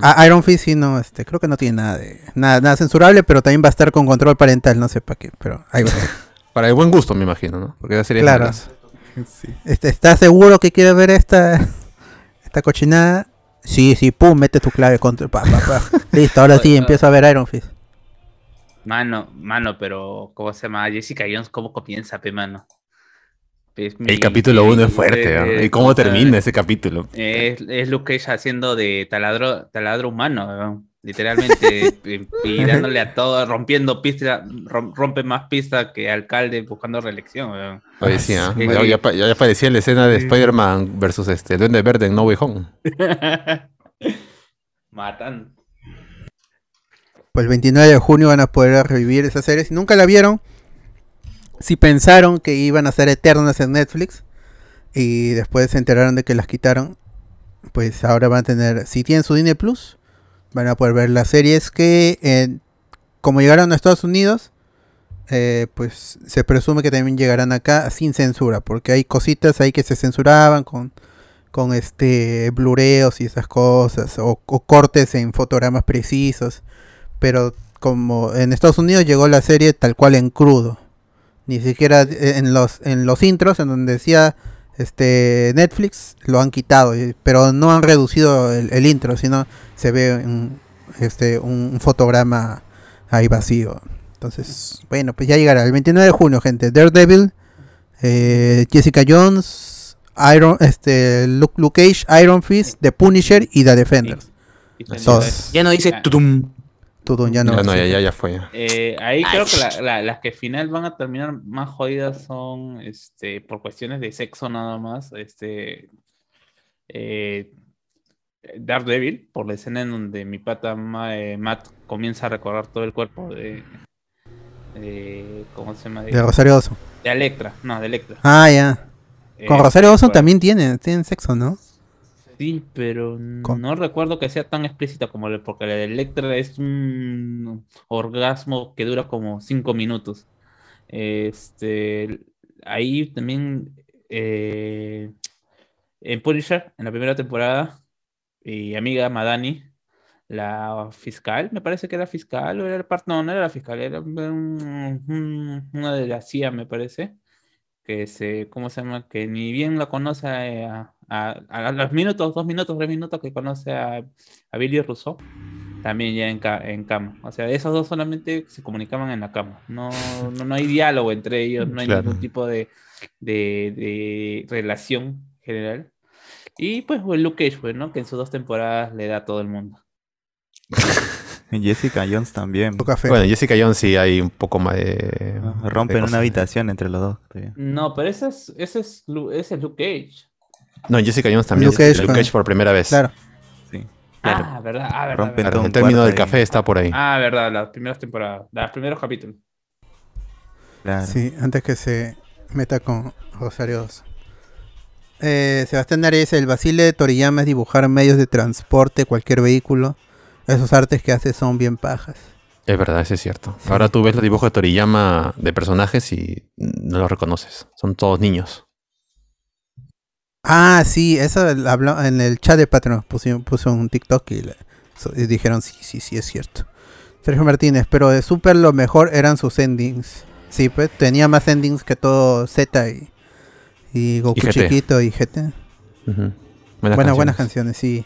B: Ah, Iron Fist sí no, este, creo que no tiene nada de nada, nada censurable, pero también va a estar con control parental, no sé para qué, pero ahí va.
D: Para el buen gusto, me imagino, ¿no? Porque esa serie es
B: Claro.
C: Sí.
B: Este, ¿Estás seguro que quieres ver esta esta cochinada? Sí, sí, pum, mete tu clave control, pa, pa, pa. Listo, ahora sí empiezo a ver Iron Fist.
E: Mano, mano, pero ¿cómo se llama? Jessica Jones, ¿cómo comienza, pe, mano? Es mi-
D: El capítulo 1 es fuerte, ¿no? ¿Y cómo termina ese capítulo?
E: Es, es Luke Cage haciendo de taladro, taladro humano, literalmente, y, y dándole a todo, rompiendo pista, rom- rompe más pista que alcalde buscando reelección.
D: Parecía,
E: sí.
D: ¿eh? ya, ya pa- ya aparecía la escena de Spider-Man versus este el Duende Verde en No Way Home.
E: Matan.
B: Pues el 29 de junio van a poder revivir esa serie. Si nunca la vieron, si pensaron que iban a ser eternas en Netflix y después se enteraron de que las quitaron, pues ahora van a tener, si tienen su Disney Plus, van a poder ver las series que, como llegaron a Estados Unidos, eh, pues se presume que también llegarán acá sin censura, porque hay cositas ahí que se censuraban con, con este blureos y esas cosas, o cortes en fotogramas precisos, pero como en Estados Unidos llegó la serie tal cual en crudo, ni siquiera eh, en los en los intros en donde decía este Netflix lo han quitado, pero no han reducido el, el intro, sino se ve un, este un, un fotograma ahí vacío. Entonces, bueno, pues ya llegará el 29 de junio, gente. Daredevil, eh, Jessica Jones, Iron, este, Luke, Luke Cage, Iron Fist, The Punisher y The Defenders.
F: Ya no dice tutum.
B: Todo ya no.
D: ya, no, ya, ya, ya fue. ya.
E: Eh, ahí
F: Ay,
E: creo que la-
F: sh-
E: la- las que final van a terminar más jodidas son este, por cuestiones de sexo nada más. Este, eh, Daredevil, por la escena en donde mi pata Ma- eh, Matt comienza a recorrer todo el cuerpo de. de- ¿Cómo se llama?
B: De Rosario Dawson.
E: de Electra, no, de Electra.
B: Ah, ya. Con
E: Eh,
B: Rosario Dawson también tienen, tienen sexo, ¿no?
E: Sí, pero
B: Con-
E: no recuerdo que sea tan explícita como la, porque la de Electra es un orgasmo que dura como cinco minutos. Este, ahí también eh, en Punisher, en la primera temporada, mi amiga Madani, la fiscal, me parece que era fiscal, o era el no, no era la fiscal, era un- un- una de la CIA, me parece que se, ¿cómo se llama? Que ni bien la conoce a, a, a los minutos, dos minutos, tres minutos que conoce a, a Billy Rousseau, también ya en, ca- en cama. O sea, esos dos solamente se comunicaban en la cama. No, no, no hay diálogo entre ellos, no hay
D: Claro.
E: ningún tipo de, de, de relación general. Y pues, Luke Cage, pues, ¿no? Que en sus dos temporadas le da a todo el mundo.
C: Jessica Jones también.
D: Bueno, Jessica Jones sí hay un poco más de.
C: Ah, Rompen
D: de
C: una habitación entre los dos.
E: No, pero ese es, ese es, ese es Luke Cage.
D: No, Jessica Jones también.
B: Luke
D: Luke
B: Cage
D: por primera vez.
B: Claro.
C: Sí.
E: Ah, verdad, ah, verdad,
D: el
C: un
D: término del
C: ahí.
D: café está por ahí.
E: Ah, verdad, las primeras temporadas, los primeros capítulos.
C: Claro.
B: Sí, antes que se meta con Rosario Dawson. Eh, Sebastián dice, el vacile de Toriyama es dibujar medios de transporte, cualquier vehículo. Esos artes que hace son bien pajas.
D: Es verdad, eso es cierto. Ahora tú ves los dibujos de Toriyama de personajes y no los reconoces. Son todos niños.
B: Ah, sí, eso habló en el chat de Patreon. Puso, puso un TikTok y, le- so- y dijeron, sí, sí, sí, es cierto. Sergio Martínez, pero de Super lo mejor eran sus endings. Sí, pues tenía más endings que todo Z y, y Goku
D: Y
B: chiquito y GT.
D: Ujú.
B: Buenas, buenas canciones, sí.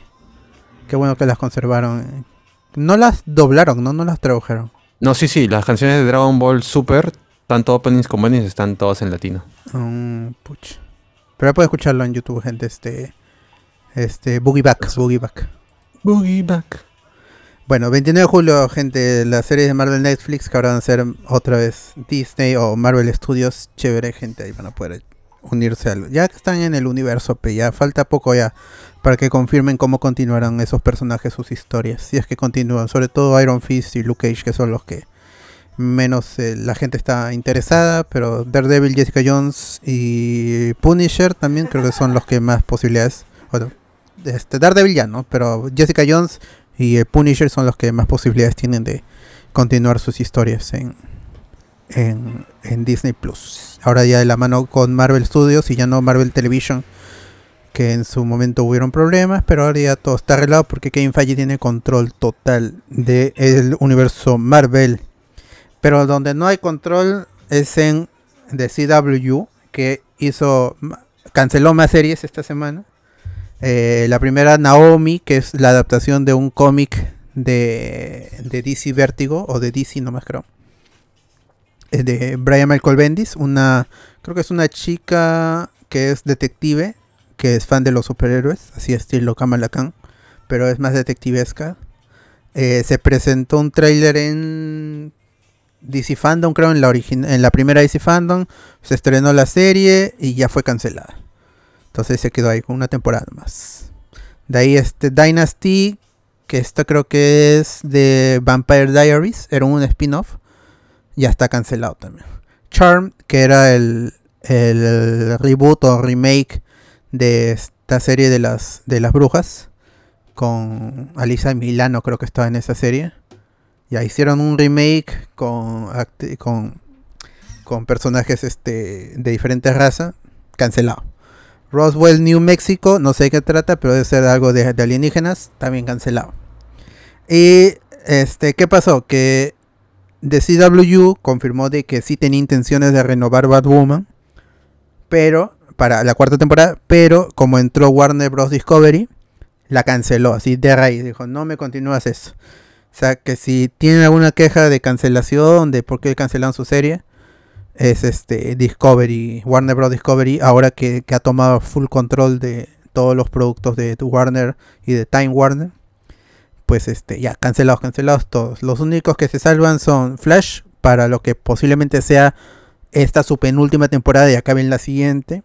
B: Qué bueno que las conservaron. No las doblaron, ¿no? No las tradujeron.
D: No, sí, sí, las canciones de Dragon Ball Super, tanto openings como endings, están todas en latino.
B: Mm, puch. Pero ya puede escucharlo en YouTube, gente. Este. Este. Boogie Back. Boogie Back.
D: Boogie Back.
B: Bueno, 29 de julio, gente. Las series de Marvel Netflix que ahora van a ser otra vez Disney o Marvel Studios. Chévere, gente. Ahí van a poder unirse al. Ya que están en el universo, pe, ya falta poco ya para que confirmen cómo continuarán esos personajes, sus historias. Si es que continúan. Sobre todo Iron Fist y Luke Cage, que son los que menos eh, la gente está interesada, pero Daredevil, Jessica Jones y Punisher también creo que son los que más posibilidades. Bueno, este Daredevil ya no, pero Jessica Jones y eh, Punisher son los que más posibilidades tienen de continuar sus historias en, en, Disney Plus. Ahora ya de la mano con Marvel Studios y ya no Marvel Television, que en su momento hubieron problemas, pero ahora ya todo está arreglado porque Kevin Feige tiene control total del universo Marvel. Pero donde no hay control es en The CW, que hizo canceló más series esta semana. Eh, la primera, Naomi, que es la adaptación de un cómic de, de DC Vértigo, o de DC nomás creo. Eh, de Brian Michael Bendis, una, creo que es una chica que es detective, que es fan de los superhéroes, así estilo Kamala Khan, pero es más detectivesca. Eh, se presentó un tráiler en DC Fandom, creo, en la, en la primera DC Fandom. Se estrenó la serie y ya fue cancelada. Entonces se quedó ahí con una temporada más. De ahí este Dynasty, que esta creo que es de Vampire Diaries, era un spin-off. Ya está cancelado también. Charm, que era el, el reboot o remake de esta serie de las, de las brujas. Con Alisa Milano creo que estaba en esa serie. Ya hicieron un remake con, con, con personajes este, de diferentes razas. Cancelado. Roswell, New Mexico, no sé de qué trata, pero debe ser algo de, de alienígenas, también cancelado. Y este, ¿qué pasó? Que The CW confirmó de que sí tenía intenciones de renovar Batwoman, pero para la cuarta temporada, pero como entró Warner Bros. Discovery, la canceló así de raíz. Dijo, no me continúas eso. O sea, que si tienen alguna queja de cancelación, de por qué cancelaron su serie, es este Discovery, Warner Bros. Discovery, ahora que, que ha tomado full control de todos los productos de Warner y de Time Warner, pues este, ya, cancelados, cancelados todos. Los únicos que se salvan son Flash, para lo que posiblemente sea esta su penúltima temporada y acabe en la siguiente.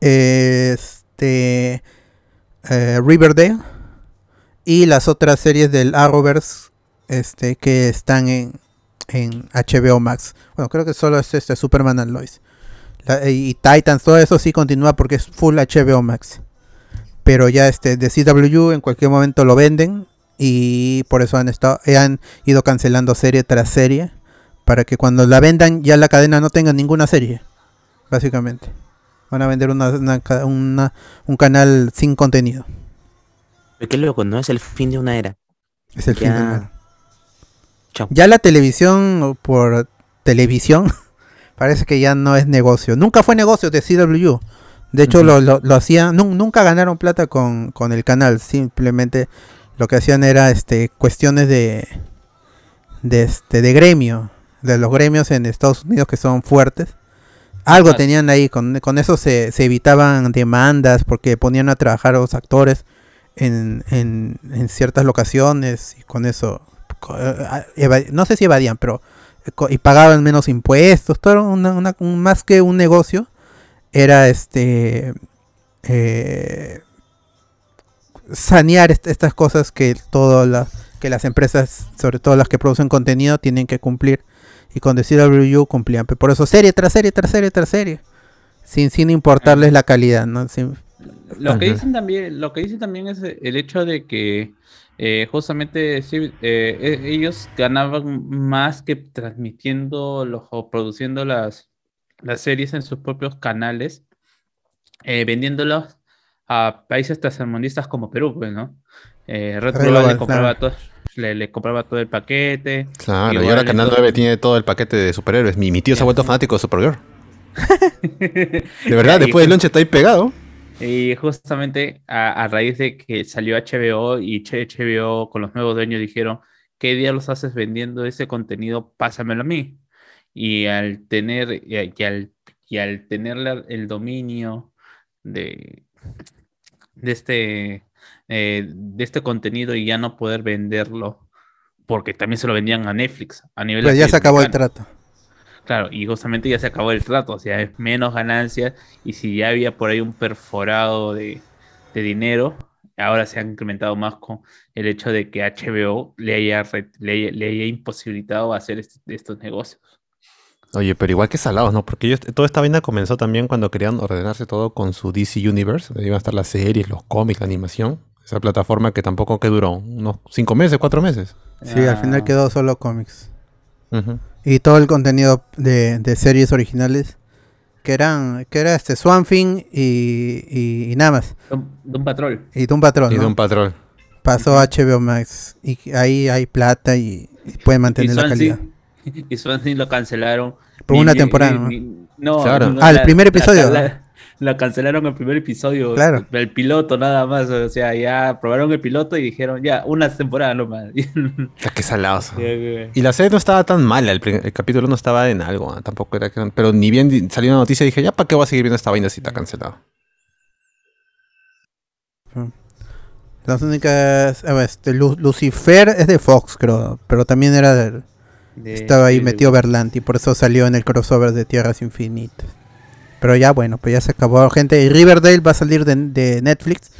B: Este. eh, Riverdale y las otras series del Arrowverse este, que están en, en HBO Max. Bueno, creo que solo es este Superman and Lois. Y Titans, todo eso sí continúa porque es full HBO Max. Pero ya este de CW en cualquier momento lo venden y por eso han estado han ido cancelando serie tras serie para que cuando la vendan ya la cadena no tenga ninguna serie, básicamente. Van a vender una, una- un canal sin contenido.
F: Pero Qué loco, ¿no? Es el fin de una era.
B: Es el fin
F: Ya.
B: del mundo.
F: Chao.
B: Ya la televisión por televisión parece que ya no es negocio. Nunca fue negocio de CW. De hecho, lo, lo, lo hacían, nun- nunca ganaron plata con, con el canal. Simplemente lo que hacían era este cuestiones de, de, este, de gremio. De los gremios en Estados Unidos que son fuertes. Algo
E: Claro.
B: tenían ahí. Con, con eso se, se evitaban demandas porque ponían a trabajar a los actores en, en, en ciertas locaciones y con eso eh, eva- no sé si evadían pero eh, y pagaban menos impuestos todo era una- una- un- más que un negocio era este eh, sanear est- estas cosas que todas las que las empresas sobre todo las que producen contenido tienen que cumplir. Y con The CW cumplían por eso serie tras serie tras serie tras serie sin sin importarles la calidad no Sin-
E: Lo que dicen también, lo que dicen también es el hecho de que eh, justamente sí, eh, e- ellos ganaban más que transmitiendo los, o produciendo las, las series en sus propios canales, eh, vendiéndolas a países tercermundistas como Perú, pues, ¿no? Eh, Red Global le compraba,
B: claro.
E: todo, le, le compraba todo el paquete.
D: Claro, y ahora Canal
E: todo-
D: 9 tiene todo el paquete de superhéroes. Mi, mi tío se ha vuelto fanático de Supergirl. De
E: De
D: verdad, después del lunch está ahí pegado.
E: Y justamente a, a raíz de que salió HBO y HBO con los nuevos dueños dijeron, ¿qué día los haces vendiendo ese contenido? Pásamelo a mí. Y al tener, y, a- y al, y al tener la- el dominio de, de, este, eh, de este contenido y ya no poder venderlo, porque también se lo vendían a Netflix a nivel
B: pues ya se acabó el trato
E: Claro, y justamente ya se acabó el trato, o sea, es menos ganancias y si ya había por ahí un perforado de, de dinero, ahora se ha incrementado más con el hecho de que HBO le haya, re- le haya, le haya imposibilitado hacer este- estos negocios.
D: Oye, pero igual que salados, ¿no? Porque ellos, toda esta vaina comenzó también cuando querían ordenarse todo con su DC Universe. donde Iban a estar las series, los cómics, la animación. Esa plataforma que tampoco que duró unos cinco meses, cuatro meses.
B: sí al final
E: Ah,
B: quedó solo cómics
D: Ujú.
B: Y todo el contenido de, de series originales que eran que era este Swamp Thing y, y, y nada más
E: Doom, Doom Patrol.
B: y Doom Patrol
D: Y
B: ¿no?
D: de un patrón.
B: pasó a HBO Max y ahí hay plata y, Y mantener la calidad
E: y Swansea lo cancelaron.
B: por
E: Ni-
B: una temporada
E: ni-
B: ¿no?
E: ni- no,
D: Claro.
E: no,
B: Ah, el
E: la-
B: primer
E: la-
B: episodio.
E: La, la cancelaron el primer episodio.
B: Claro.
E: El piloto nada más. O sea, ya probaron el piloto y dijeron, ya, una temporada nomás.
D: Ah, Qué salados. Y la serie no estaba tan mala, el, el capítulo no estaba en algo, ah, tampoco era que... Pero ni bien salió una noticia dije, ya, ¿para qué voy a seguir viendo esta vaina si está cancelado?
B: las únicas a ver, este, Lu- Lucifer es de Fox creo pero también era del
E: De-
B: estaba ahí
E: de-
B: metido Berlanti por eso salió en el crossover de Tierras Infinitas pero ya bueno pues ya se acabó gente y Riverdale va a salir de, de Netflix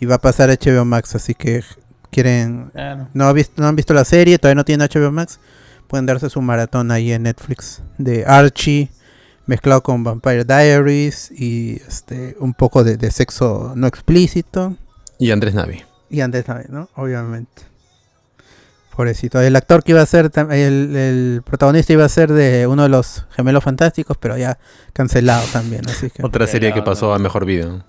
B: y va a pasar a HBO Max así que quieren
E: Claro.
B: no, ha visto, no han visto la serie, todavía no tienen HBO Max, pueden darse su maratón ahí en Netflix de Archie mezclado con Vampire Diaries y este un poco de, de sexo no explícito
D: Y Andrés Navi.
B: y antes también, ¿no? Obviamente. Pobrecito. El actor que iba a ser, el, el protagonista iba a ser de uno de los gemelos fantásticos, pero ya cancelado también, así que...
D: Otra serie que pasó a mejor vida.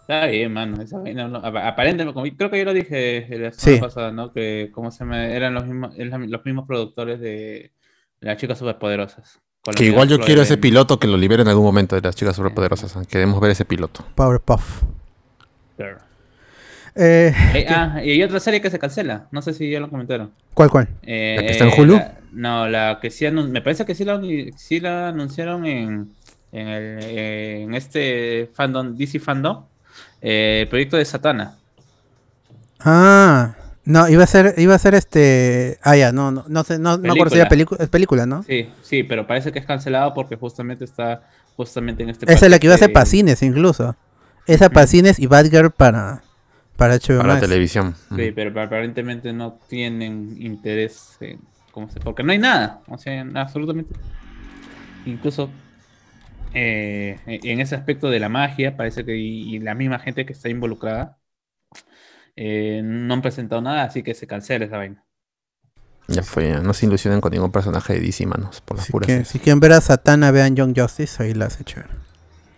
E: Está bien, mano. Esa no- aparentemente, como- creo que yo lo dije la semana
B: Sí.
E: pasada, ¿no? Que como se me, eran los mismos, los mismos productores de las chicas superpoderosas.
D: Que igual yo quiero
E: de-
D: ese piloto que lo libere en algún momento de las chicas superpoderosas. ¿eh? Queremos ver ese piloto.
B: Powerpuff.
E: Claro.
B: Eh,
E: Eh, ah, y hay otra serie que se cancela. No sé si ya lo comentaron.
B: ¿Cuál, cuál?
E: Eh,
D: ¿La que está en Hulu?
E: la- no, la que sí anun- me parece que sí la, sí la anunciaron en, en, el, en este fandom, DC Fandom, eh, el proyecto de Satana.
B: Ah, no, iba a ser, iba a ser este... Ah, ya, no, no, no sé, no, no
E: Película.
B: pelicu- es película, ¿no?
E: Sí, sí, pero parece que es cancelado porque justamente está justamente en este
B: Esa es la que iba a ser
E: paquete
B: para cines incluso. Esa para
E: Ujú.
B: cines y Batgirl para, Para HBO
D: Para la
B: Max.
D: televisión.
E: Sí, pero aparentemente no tienen interés en cómo se. Porque no hay nada. O sea, absolutamente. Incluso eh, en ese aspecto de la magia, parece que y, y la misma gente que está involucrada eh, no han presentado nada, así que se cancela esa vaina.
D: Ya fue, ya. no se ilusionen con ningún personaje de DC, manos, por las
B: Si,
D: puras.
B: que- si quieren ver a Satana, vean Young Justice, ahí la hace chévere.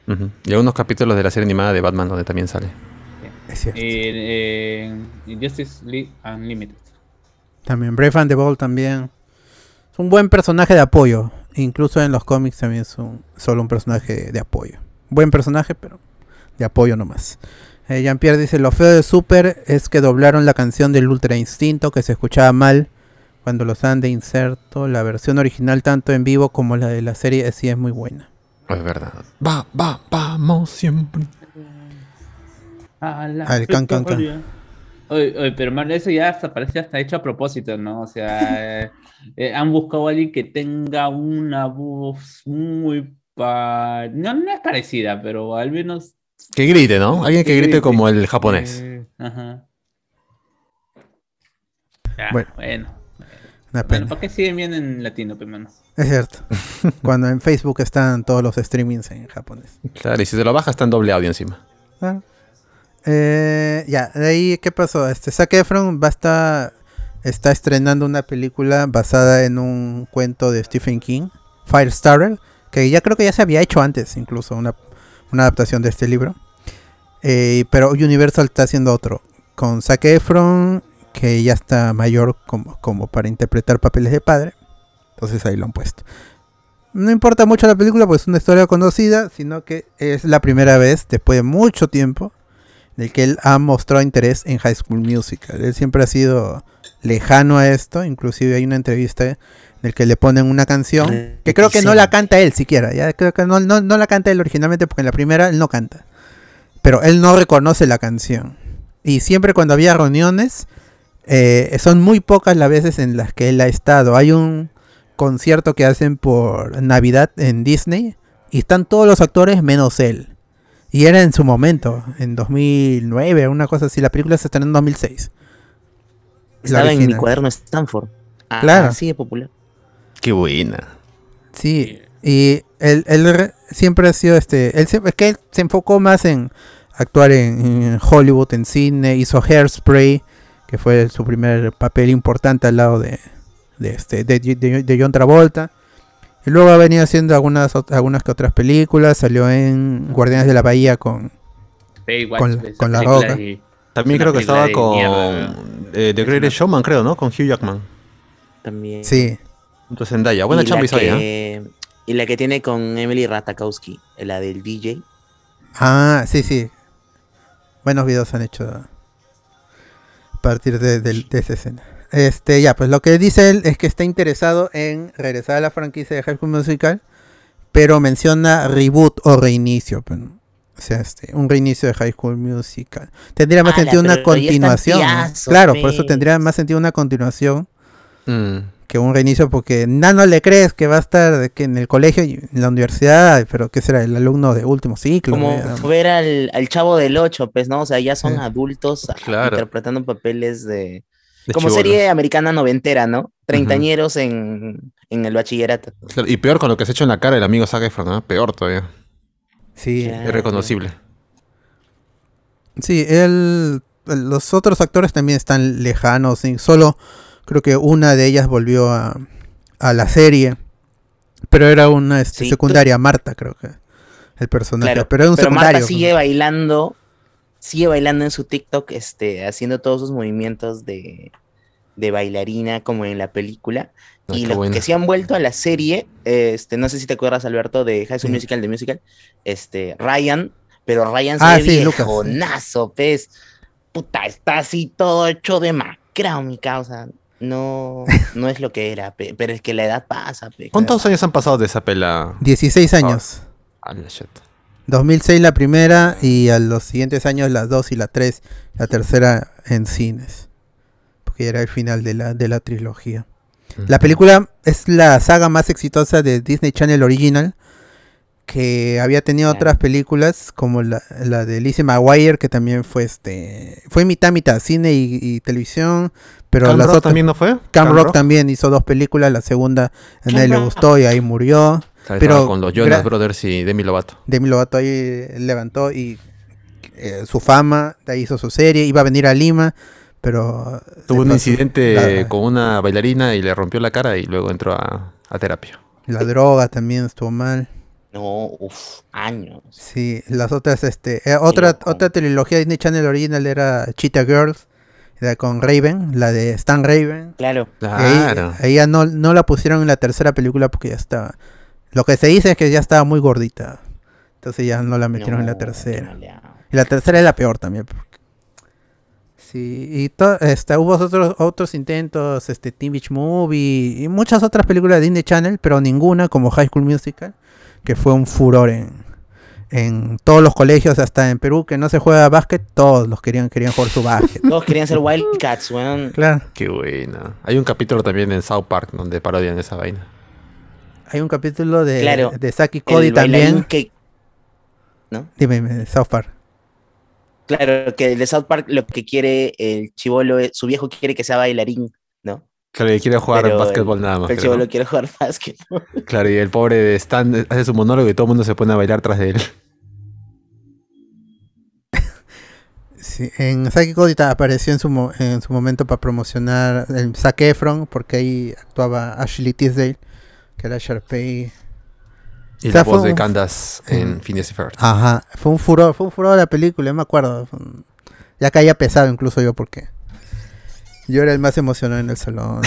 D: Ujú. Y algunos capítulos de la serie animada de Batman donde también sale.
B: Es cierto.
E: Eh, en Justice League Unlimited.
B: También Brave and the Bold también. Es un buen personaje de apoyo. Incluso en los cómics también es un, solo un personaje de apoyo. Buen personaje, pero de apoyo nomás. Eh, Jean-Pierre dice, lo feo de Super es que doblaron la canción del Ultra Instinto que se escuchaba mal cuando los dan de inserto. La versión original tanto en vivo como la de la serie sí es muy buena.
D: Es verdad. Va, va, vamos siempre.
E: A la
B: Al can, can, can.
E: victoria. Oye, oye, pero man, eso ya hasta parece hasta hecho a propósito, ¿no? O sea, eh, eh, han buscado a alguien que tenga una voz muy pa... no, no es parecida, pero al menos
D: Que grite, ¿no? Alguien que
E: Que
D: grite
E: grite.
D: como el japonés.
E: eh, ajá. Ya,
B: Bueno.
E: bueno.
B: Una
E: Bueno. ¿para qué siguen bien en latino, hermano?
B: Es cierto. cuando en Facebook están todos los streamings en japonés.
D: Claro, y si se lo baja está en doble audio encima.
B: Ah. Eh, ya, de ahí, ¿qué pasó? Este, Zac Efron va a estar, está estrenando una película basada en un cuento de Stephen King, Firestarter, que ya creo que ya se había hecho antes, incluso una, adaptación de este libro. Eh, pero Universal está haciendo otro, con Zac Efron, que ya está mayor como, como para interpretar papeles de padre. Entonces ahí lo han puesto. No importa mucho la película, pues es una historia conocida, sino que es la primera vez, después de mucho tiempo, del que él ha mostrado interés en High School Musical. Él siempre ha sido lejano a esto, inclusive hay una entrevista en el que le ponen una canción que creo que no la canta él siquiera, ya creo que no, no, no la canta él originalmente porque en la primera él no canta, pero él no reconoce la canción. Y siempre cuando había reuniones, eh, son muy pocas las veces en las que él ha estado. Hay un concierto que hacen por Navidad en Disney y están todos los actores menos él. Y era en su momento, en 2009, una cosa así. La película se estrenó en 2006. La
F: Estaba en mi cuaderno Stanford. Ah,
B: Claro.
F: Así de popular.
D: Qué buena.
B: Sí, y él, él re- siempre ha sido este. Él se, es que él se enfocó más en actuar en, en Hollywood, en cine. Hizo Hairspray, que fue su primer papel importante al lado de, de, este, de, de- de John Travolta. Y luego ha venido haciendo algunas, algunas que otras películas. Salió en Guardianes de la Bahía con.
E: Baywatch,
B: Con- con la roca.
E: y-
D: También creo que estaba con
E: de mierda,
D: eh, The
E: Es
D: Greatest Showman, creo, ¿no? Con Hugh Jackman.
F: También.
B: Sí,
D: Junto a Zendaya. Buena chamba hizo ahí, ¿eh?
F: y la que tiene con Emily Ratakowski, la del DJ.
B: Ah, sí, sí. Buenos videos han hecho a partir de, de- de esa escena. Este, ya, pues lo que dice él es que está interesado en regresar a la franquicia de High School Musical, pero menciona reboot o reinicio. pues. O sea, este, un reinicio de High School Musical. Tendría más
F: Ala,
B: sentido una continuación. Claro, por eso
F: pe.
B: tendría más sentido una continuación
D: Mm.
B: que un reinicio, porque nada no le crees que va a estar que en el colegio y en la universidad, pero que será el alumno de último ciclo.
F: Como
B: ¿no?
F: ver al, al chavo del 8, pues, ¿no? O sea, ya son
B: Sí.
F: adultos ah,
D: Claro.
F: interpretando papeles de...
D: De
F: Como
D: chibolos.
F: serie americana noventera, ¿no? Treintañeros en, en el bachillerato.
D: Claro, Y peor con lo que se ha hecho en la cara el amigo Zac Efron, ¿no? Peor todavía.
B: Sí.
D: Es reconocible.
B: Sí, él, los otros actores también están lejanos. sí, Solo creo que una de ellas volvió a, a la serie. Pero era una este,
F: Sí,
B: secundaria, Marta, creo que. El personaje.
F: Claro,
B: pero era un
F: Pero
B: secundario.
F: Marta sigue bailando, sigue bailando en su TikTok, este, haciendo todos sus movimientos de, de bailarina como en la película.
D: Ah,
F: y los que se han vuelto a la serie, este, no sé si te acuerdas, Alberto, de High School
B: Sí.
F: Musical, de Musical, este, Ryan, pero Ryan se
B: Ah, sí,
F: viejonazo, pez. Puta, está así todo hecho de macrao, mi causa. No, no es lo que era, pe, pero es que la edad pasa, pe.
D: ¿Cuántos años han pasado de esa pela?
B: 16 años.
D: Ah, la shit.
B: 2006 la primera y a los siguientes años las 2 y la 3. La tercera en cines. Porque ya era el final de la, de la trilogía. La película es la saga más exitosa de Disney Channel Original. que había tenido otras películas como la, la de Lizzie McGuire que también fue este fue mitad mitad cine y, y televisión pero
D: Cam
B: las
D: Rock
B: otras
D: también no fue?
B: Cam Rock también hizo dos películas la segunda a nadie le
F: Rock.
B: gustó y ahí murió
D: Pero
B: Pero
D: con los Jonas Brothers y Demi Lovato.
B: Demi Lovato ahí levantó y eh, su fama de ahí hizo su serie iba a venir a Lima pero
D: Tuvo un incidente
B: la-
D: con una bailarina y le rompió la cara y luego entró a, a terapia.
B: la droga también estuvo mal
F: No, uff, años.
B: Sí, las otras, este, eh, otra, otra trilogía de Disney Channel original era Cheetah Girls, era con Raven, la de Stan Raven.
F: Claro.
D: Claro.
B: ahí ya no, no la pusieron en la tercera película porque ya estaba. Lo que se dice es que ya estaba muy gordita. Entonces ya no la metieron en la tercera. Y la tercera es la peor también. Sí, y to- este, hubo otros, otros intentos, este, Teen Beach Movie y muchas otras películas de Disney Channel, pero ninguna como High School Musical, que fue un furor en, en todos los colegios, hasta en Perú, que no se juega básquet, todos los querían, querían jugar su básquet.
F: Todos querían ser Wildcats, weón.
B: claro,
D: Qué buena. Hay un capítulo también en South Park donde parodian esa vaina.
B: Hay un capítulo de,
F: Claro,
B: de Saki Cody también.
F: que,
B: Dime, dime, South Park.
F: claro, que el de South Park lo que quiere el chivolo, es- su viejo quiere que sea bailarín, ¿no?
D: Claro, y quiere jugar
F: Pero
D: básquetbol nada más.
F: El chivolo
D: ¿no?
F: quiere jugar básquet.
D: Claro, y el pobre Stan hace su monólogo y todo el mundo se pone a bailar tras de él.
B: Sí, en Saki Cody apareció en su, en su momento para promocionar el Zac Efron, porque ahí actuaba Ashley Tisdale, que era Sharpay.
D: Y
B: O sea,
D: la voz de Candace en. Phineas y Ferb.
B: Ajá, fue un furor, fue un furor la película, me acuerdo. un- Ya caía pesado incluso yo porque yo era el más emocionado en el salón.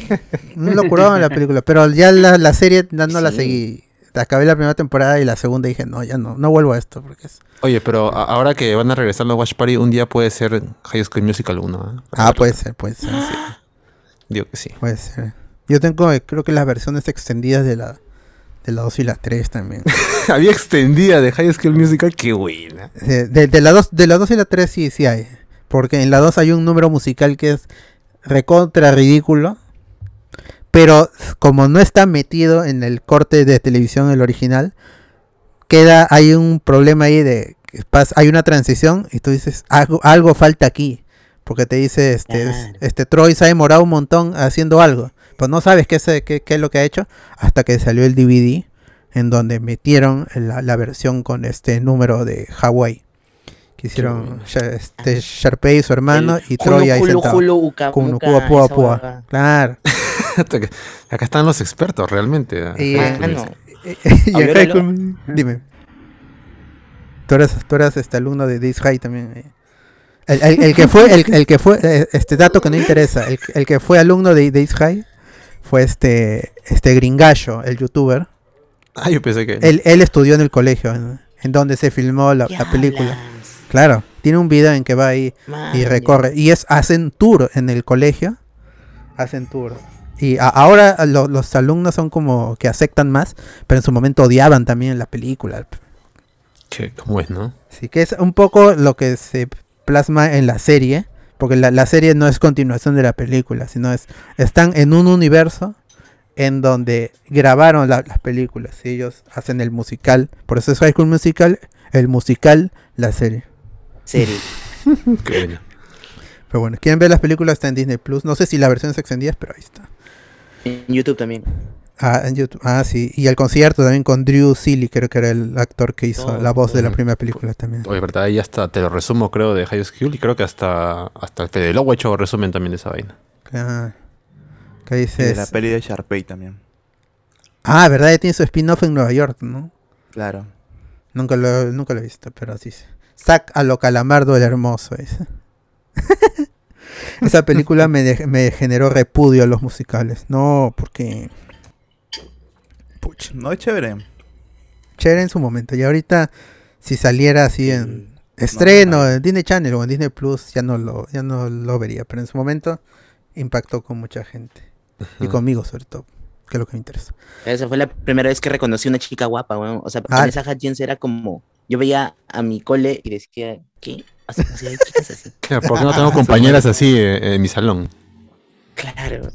B: un locurón en la película, pero ya la, la serie no, no la
F: Sí.
B: seguí. Acabé la primera temporada y la segunda dije, no, ya no, no vuelvo a esto porque es...
D: Oye, pero a- ahora que van a regresar los Watch Party, un día puede ser High School Musical 1. ¿eh?
B: Ah, puede ser, puede ser,
D: Digo que sí.
B: puede ser. Yo tengo, eh, creo que las versiones extendidas de la de la 2 y la 3 también.
D: Había extendida de High School Musical, qué buena.
B: De, de- de la 2 de la 2 y la 3 sí, sí hay. Porque en la 2 hay un número musical que es recontra ridículo. Pero como no está metido en el corte de televisión, el original, queda, hay un problema ahí de hay una transición y tú dices, algo, algo falta aquí. Porque te dice, este,
F: Claro.
B: este Troy se ha demorado un montón haciendo algo. Pues no sabes qué, se- qué, qué es lo que ha hecho hasta que salió el DVD en donde metieron la, la versión con este número de Hawái. Que hicieron este, Sharpay, su hermano,
F: El
B: y Troy ahí
F: Hulu,
B: sentado. Claro.
D: Acá están los expertos, realmente.
B: Y-
F: Ah, no.
B: Y School- Dime. Tú eras, tú eras este alumno de This High también. eh. El, el- el que fue, el, el que fue, eh, este dato que no interesa, el, el que fue alumno de This High fue este, este gringallo, el youtuber.
D: Ah, yo pensé que.
B: Él, él estudió en el colegio, en, en donde se filmó la,
F: ¿Qué
B: la película.
F: hablas?
B: Claro, tiene un video en que va ahí y recorre. Y es, hacen tour en el colegio. Hacen tour. Y a- ahora lo- los alumnos son como que aceptan más, pero en su momento odiaban también la película.
D: que- ¿Cómo es, no?
B: Así que es un poco lo que se plasma en la serie, porque la, la serie no es continuación de la película, sino es están en un universo en donde grabaron la- las películas y ellos hacen el musical. Por eso es High School Musical, el musical, la serie.
F: Serie.
D: Qué buena.
B: Pero bueno, quieren ver las películas está en Disney Plus. No sé si la versión es extendida, pero ahí está.
F: En YouTube también.
B: Ah, en YouTube. Ah, sí. Y el concierto también con Drew Seeley, creo que era el actor que hizo
F: Oh,
B: la voz de la primera película también.
D: Oye, verdad, ahí hasta te lo resumo, creo, de High School y creo que hasta, hasta el Fede Lobo ha hecho resumen también de esa vaina.
B: Ah, que
C: Y de
B: dices.
C: la peli de Sharpay también.
B: Ah, verdad, ya tiene su spin-off en Nueva York, ¿no?
C: Claro.
B: Nunca lo, nunca lo he visto, pero sí. Zack a lo calamardo el hermoso. dice. Esa película me, de- me generó repudio a los musicales. No, porque.
C: No, es chévere.
B: Chévere en su momento. Y ahorita, si saliera así en estreno,
C: no.
B: en Disney Channel o en Disney Plus, ya no lo, ya no lo vería. Pero en su momento impactó con mucha gente. Y conmigo, sobre todo. Que es lo que me interesa.
F: Esa fue la primera vez que reconocí una chica guapa, weón. O sea,
B: Ah.
F: Vanessa Hudgens era como. Yo veía a mi cole y decía, ¿qué? O sea, así hay chicas así.
D: Claro, ¿Por qué no tengo compañeras así eh, en mi salón?
F: Claro.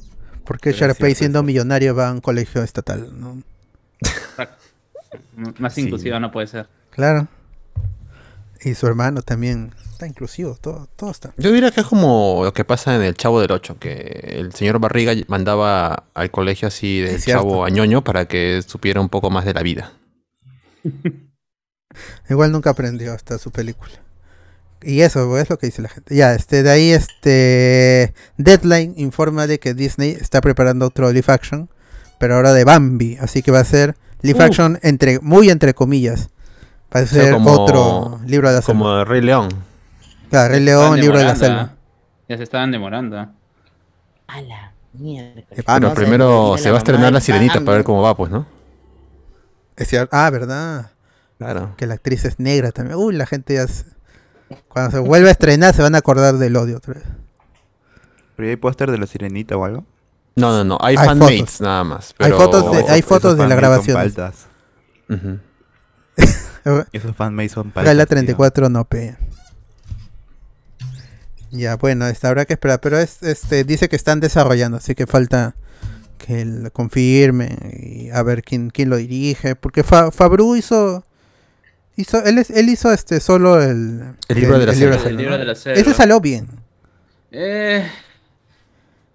B: Porque
C: Pero es
B: Sharpay siendo
C: eso.
B: millonario va a un colegio estatal, ¿no?
E: Más
C: Sí.
E: inclusiva no puede ser.
B: Claro. Y su hermano también. Está inclusivo, todo, todo está.
D: Yo diría que es como lo que pasa en el Chavo del 8, que el señor Barriga mandaba al colegio así del
B: Es cierto.
D: Chavo a ñoño para que supiera un poco más de la vida.
B: Igual nunca aprendió hasta su película. Y eso es lo que dice la gente. Ya, este, de ahí este Deadline informa de que Disney está preparando otro live action, pero ahora de Bambi, así que va a ser live
D: Uh.
B: action entre muy entre comillas. Va a
D: sea,
B: ser
D: como-
B: otro libro de la selva.
D: Como Rey León.
B: Claro, Rey León, libro de la selva.
E: ¿ah? Ya se estaban demorando.
F: A la mierda.
B: Ah,
D: Pero
B: no,
D: primero
F: se
D: se va a estrenar la sirenita para ver cómo va, pues, ¿no?
B: Es cierto. Ah, verdad.
D: Claro.
B: Que la actriz es negra también. Uy, la gente ya se- Cuando se vuelva a estrenar se van a acordar del odio otra vez.
C: Pero hay póster de la sirenita o algo.
D: No, no, no. Hay,
B: Hay
D: fanmates
B: fotos.
D: nada más.
B: Hay fotos de- hay
C: esos
B: fotos de la
C: fanmates son
B: grabación.
D: Ujú.
C: Esos fanmates son paltas.
B: Gala
C: tío.
B: 34 no pe. Ya, bueno, esta habrá que esperar. Pero es, este dice que están desarrollando, así que falta que lo confirme y a ver quién, quién lo dirige. Porque Fa- Fabru hizo. hizo él, es- él hizo este solo el,
D: El libro de la
E: El libro
B: ¿no?
E: de la selva.
B: Ese salió bien.
E: Eh,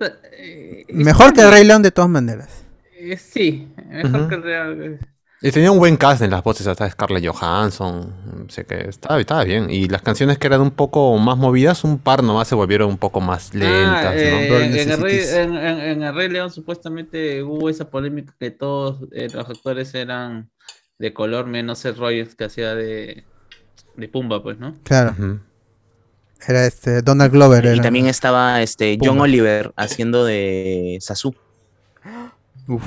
E: eh,
B: Mejor que el Rey León de todas maneras.
E: eh, sí, mejor que el Real.
D: Y tenía un buen cast en las voces, hasta Scarlett Johansson. Sé que estaba, estaba bien. Y las canciones que eran un poco más movidas, un par nomás se volvieron un poco más lentas,
E: Ah, eh,
B: Burn
E: en, el Rey,
B: Necessities.
E: en, en- en el Rey León supuestamente hubo esa polémica que todos eh, los actores eran de color menos Seth Rollins que hacía de, de Pumba, pues, ¿no?
B: Claro. Era este Donald Glover.
F: Y
B: era-
F: también estaba este John. Oliver haciendo de Sasu.
C: Uf,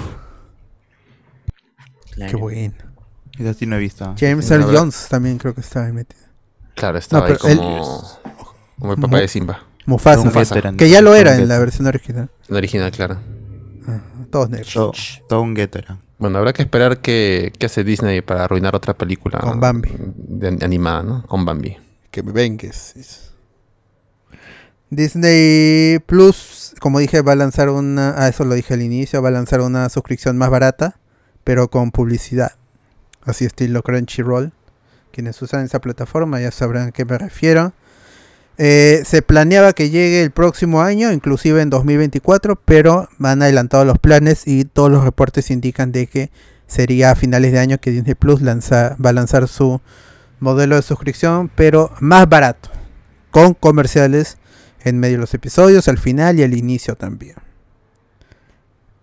F: Claro.
B: Qué bueno.
C: esa sí no he visto.
B: James
C: Sí, la
B: Earl. Jones también creo que estaba ahí metido.
D: Claro, estaba ahí
B: pero él-
D: como, como el papá
B: Mu-
D: de Simba.
B: Mufasa.
D: Mufasa.
B: Que ya lo era en la versión original.
D: En original, claro.
B: Ajá, Todos negros.
C: Todo, un.
D: Bueno, habrá que esperar qué, qué hace Disney para arruinar otra película.
B: Con Bambi.
D: de- animada, ¿no? Con Bambi.
B: Que me vengues. Disney Plus, como dije, va a lanzar una. Ah, eso lo dije al inicio. Va a lanzar una suscripción más barata, pero con publicidad. Así estilo Crunchyroll. Quienes usan esa plataforma ya sabrán a qué me refiero. Eh, se planeaba que llegue el próximo año, inclusive en 2024, pero han adelantado los planes y todos los reportes indican de que sería a finales de año que Disney Plus lanza, va a lanzar su modelo de suscripción, pero más barato, con comerciales en medio de los episodios, al final y al inicio también.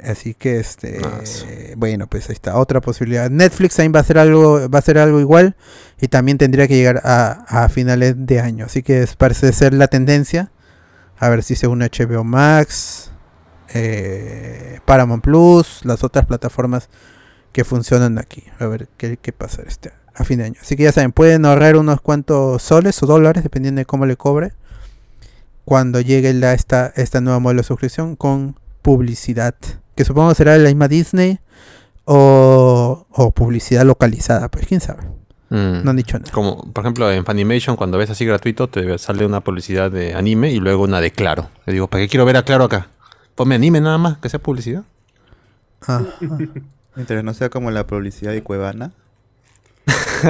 B: Así que este,
D: Ah, sí.
B: bueno, pues ahí está otra posibilidad. Netflix también va a hacer algo, va a hacer algo igual y también tendría que llegar a, a finales de año. Así que es- parece ser la tendencia. A ver si se une HBO Max, eh, Paramount Plus, las otras plataformas que funcionan aquí. A ver qué, qué pasa este a fin de año. Así que ya saben, pueden ahorrar unos cuantos soles o dólares, dependiendo de cómo le cobre, cuando llegue la, esta, esta nueva modelo de suscripción con publicidad. Que supongo será la misma Disney o, o publicidad localizada, pues quién sabe.
D: Mm.
B: No han dicho nada.
D: Como, por ejemplo, en Funimation, cuando ves así gratuito, te sale una publicidad de anime y luego una de Claro. Le digo, ¿para qué quiero ver a Claro acá? Ponme anime nada más, que sea publicidad.
B: Ah,
C: Mientras no sea como la publicidad de Cuevana.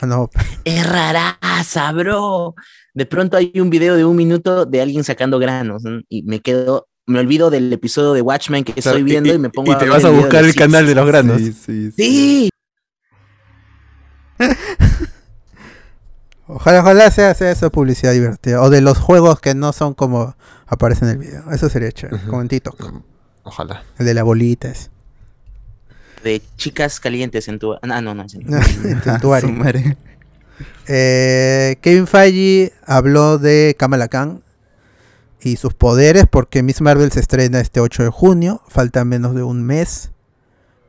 B: ah, no,
F: Es raraza, bro. De pronto hay un video de un minuto de alguien sacando granos ¿no? y me quedo, me olvido del episodio de Watchmen que estoy viendo y, me pongo
D: y te
F: ver
D: vas a buscar el
F: Six.
D: canal de los granos.
C: Sí, sí, sí.
F: Sí,
B: Ojalá, ojalá sea, sea esa publicidad divertida. O de los juegos que no son como aparecen en el video. Eso sería chévere. Como en TikTok.
D: Ojalá.
B: El de la bolita ese.
F: de chicas calientes en tu. Ah, no, no,
B: en tu- en tu. Eh, Kevin Feige habló de Kamala Khan y sus poderes porque Miss Marvel se estrena este 8 de junio. Falta menos de un mes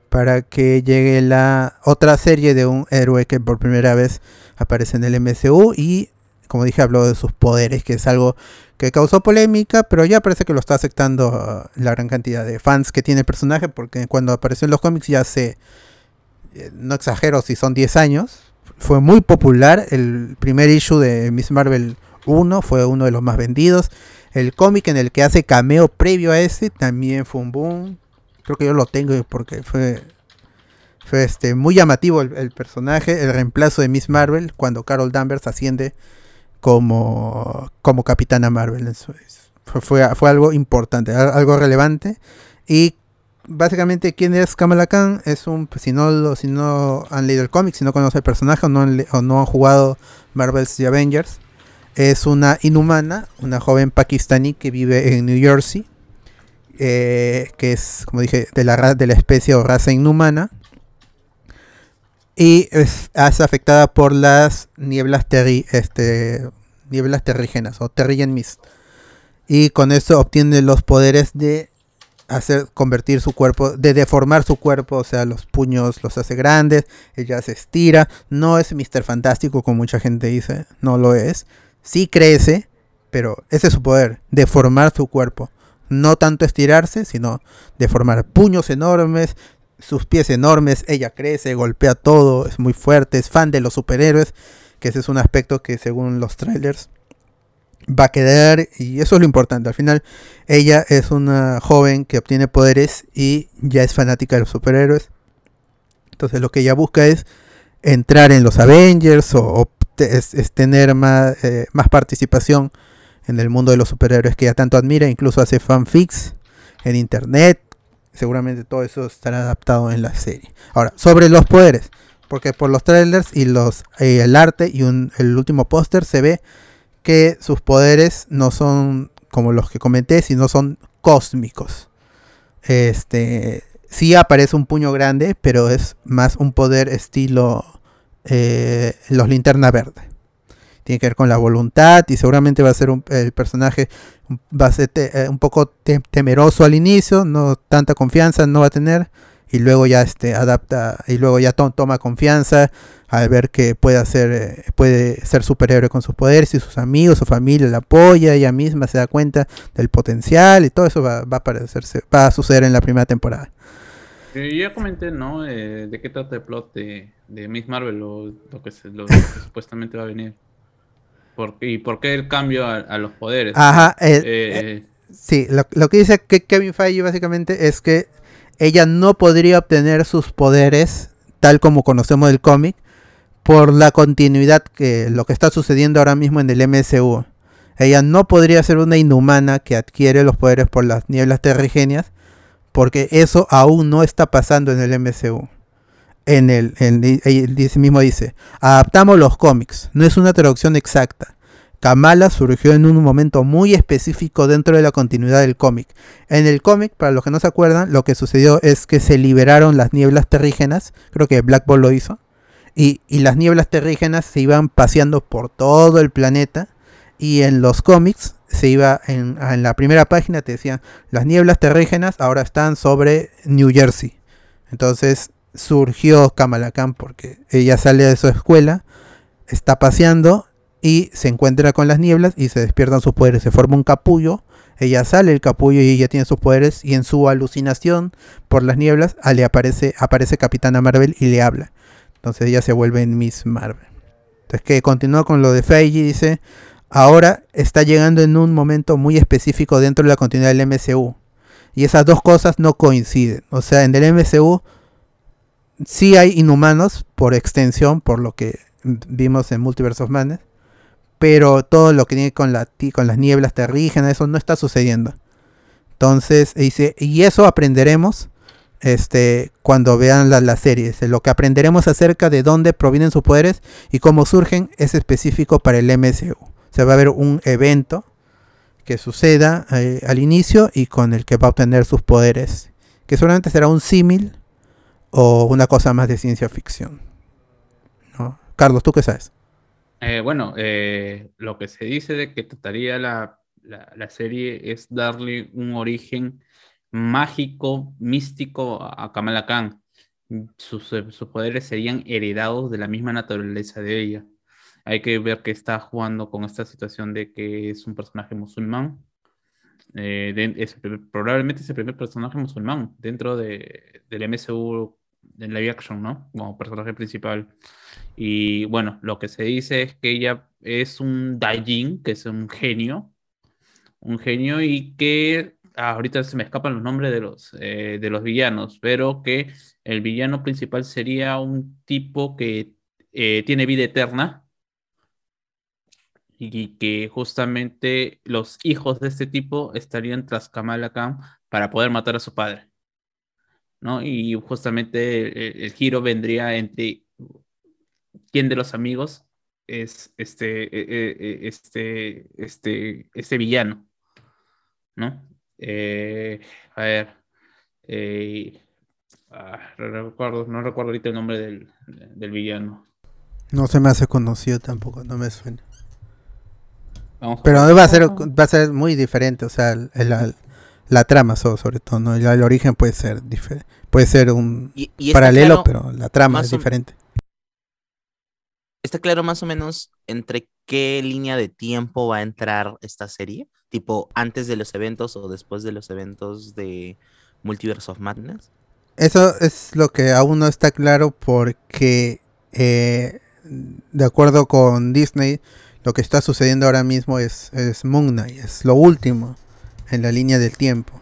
B: para que llegue la otra serie de un héroe que por primera vez aparece en el MCU y como dije habló de sus poderes que es algo que causó polémica pero ya parece que lo está aceptando uh, la gran cantidad de fans que tiene el personaje porque cuando apareció en los cómics ya se eh, no exagero si son 10 años fue muy popular. El primer issue de Miss Marvel 1 fue uno de los más vendidos. El cómic en el que hace cameo previo a ese también fue un boom. Creo que yo lo tengo porque fue Fue este, muy llamativo el, personaje, el reemplazo de Miss Marvel cuando Carol Danvers asciende como, como Capitana Marvel. Eso es- fue, fue, algo importante, al- algo relevante. Y básicamente, ¿quién es Kamala Khan? Es un, pues, si no, si no han leído el cómic, si no conocen el personaje o no, han jugado Marvel's The Avengers, es una inhumana, una joven pakistaní que vive en New Jersey, eh, que es, como dije, de la, de la especie o raza inhumana. Y es, afectada por las nieblas, terri, este, nieblas terrígenas o terrigen mist. Y con eso obtiene los poderes de hacer convertir su cuerpo, de deformar su cuerpo, o sea, los puños los hace grandes, ella se estira, no es Mr. Fantástico como mucha gente dice, no lo es, sí crece, pero ese es su poder, deformar su cuerpo, no tanto estirarse, sino deformar. Puños enormes, sus pies enormes, ella crece, golpea todo, es muy fuerte, es fan de los superhéroes, que ese es un aspecto que según los trailers va a quedar y eso es lo importante. Al final ella es una joven que obtiene poderes y ya es fanática de los superhéroes. Entonces lo que ella busca es entrar en los Avengers o, es tener más, eh, más participación en el mundo de los superhéroes que ella tanto admira. Incluso hace fanfics en internet. Seguramente todo eso estará adaptado en la serie. Ahora, sobre los poderes. Porque por los trailers y los eh, el arte y un- el último póster se ve que sus poderes no son como los que comenté, sino son cósmicos. Este, sí aparece un puño grande, pero es más un poder estilo eh, los linterna verde. Tiene que ver con la voluntad y seguramente va a ser un- el personaje va a ser eh, un poco te- temeroso al inicio, no tanta confianza no va a tener y luego ya este adapta y luego ya to- toma confianza al ver que puede hacer eh, puede ser superhéroe con sus poderes y sus amigos, su familia la apoya, ella misma se da cuenta del potencial y todo eso va, va a aparecerse, va a suceder en la primera temporada.
E: Eh, yo ya comenté, ¿no? Eh, ¿De qué trata el plot de, de Miss Marvel o lo que, se- lo que supuestamente va a venir? ¿Por qué- ¿Y por qué el cambio a, a los poderes?
B: Ajá, eh,
E: Eh,
B: Sí, lo, lo que dice que Kevin Feige básicamente es que ella no podría obtener sus poderes tal como conocemos el cómic por la continuidad que lo que está sucediendo ahora mismo en el MCU. Ella no podría ser una inhumana que adquiere los poderes por las nieblas terrigenias porque eso aún no está pasando en el MCU. En el, en- dice- mismo dice, adaptamos los cómics, no es una traducción exacta. Kamala surgió en un momento muy específico dentro de la continuidad del cómic. En el cómic, para los que no se acuerdan, lo que sucedió es que se liberaron las nieblas terrígenas, creo que Black Ball lo hizo, y, las nieblas terrígenas se iban paseando por todo el planeta, y en los cómics se iba, en, en la primera página te decían, las nieblas terrígenas ahora están sobre New Jersey. Entonces surgió Kamala Khan porque ella sale de su escuela, está paseando y se encuentra con las nieblas y se despiertan sus poderes. Se forma un capullo, ella sale del capullo y ella tiene sus poderes y en su alucinación por las nieblas ah, le aparece, aparece Capitana Marvel y le habla. Entonces ella se vuelve en Miss Marvel. Entonces que continúa con lo de Feige dice, ahora está llegando en un momento muy específico dentro de la continuidad del MCU. Y esas dos cosas no coinciden. O sea, en el MCU sí hay inhumanos por extensión, por lo que vimos en Multiverse of Madness pero todo lo que tiene con, la, con las nieblas terrígenas, eso no está sucediendo. Entonces, dice, y eso aprenderemos este, cuando vean la, la serie. Dice, Lo que aprenderemos acerca de dónde provienen sus poderes y cómo surgen es específico para el MCU. O sea, va a haber un evento que suceda eh, al inicio y con el que va a obtener sus poderes. Que seguramente será un símil o una cosa más de ciencia ficción. Carlos, ¿tú qué sabes?
E: Eh, bueno, eh, lo que se dice de que trataría la, la- serie es darle un origen mágico, místico a, Kamala Khan. Sus, eh, sus poderes serían heredados de la misma naturaleza de ella. Hay que ver que está jugando con esta situación de que es un personaje musulmán. Es probablemente es el primer personaje musulmán dentro de, del MCU en live action, ¿no? Como personaje principal. Y bueno, lo que se dice es que ella es un Daijin, que es un genio, un genio y que ah, ahorita se me escapan los nombres de los, eh, de los villanos, pero que el villano principal sería un tipo que eh, tiene vida eterna y que justamente los hijos de este tipo estarían tras Kamala Khan para poder matar a su padre. ¿No? Y justamente el, el giro vendría entre quién de los amigos es este, eh, eh, eh, este, este, este villano, ¿no? Eh, a ver, eh, ah, no recuerdo, no recuerdo ahorita el nombre del, del villano.
B: No se me hace conocido tampoco, no me suena.
E: Vamos
B: Pero va a ser, va a ser muy diferente, o sea, el- la, la trama so- sobre todo, ¿no? El, el origen puede ser puede ser un
F: Y, y está
B: paralelo,
F: claro-
B: pero la trama es diferente.
F: ¿Está claro más o menos entre qué línea de tiempo va a entrar esta serie? Tipo, antes de los eventos o después de los eventos de Multiverse of Madness.
B: Eso es lo que aún no está claro porque, eh, de acuerdo con Disney, lo que está sucediendo ahora mismo es, es Moon Knight, es lo último en la línea del tiempo.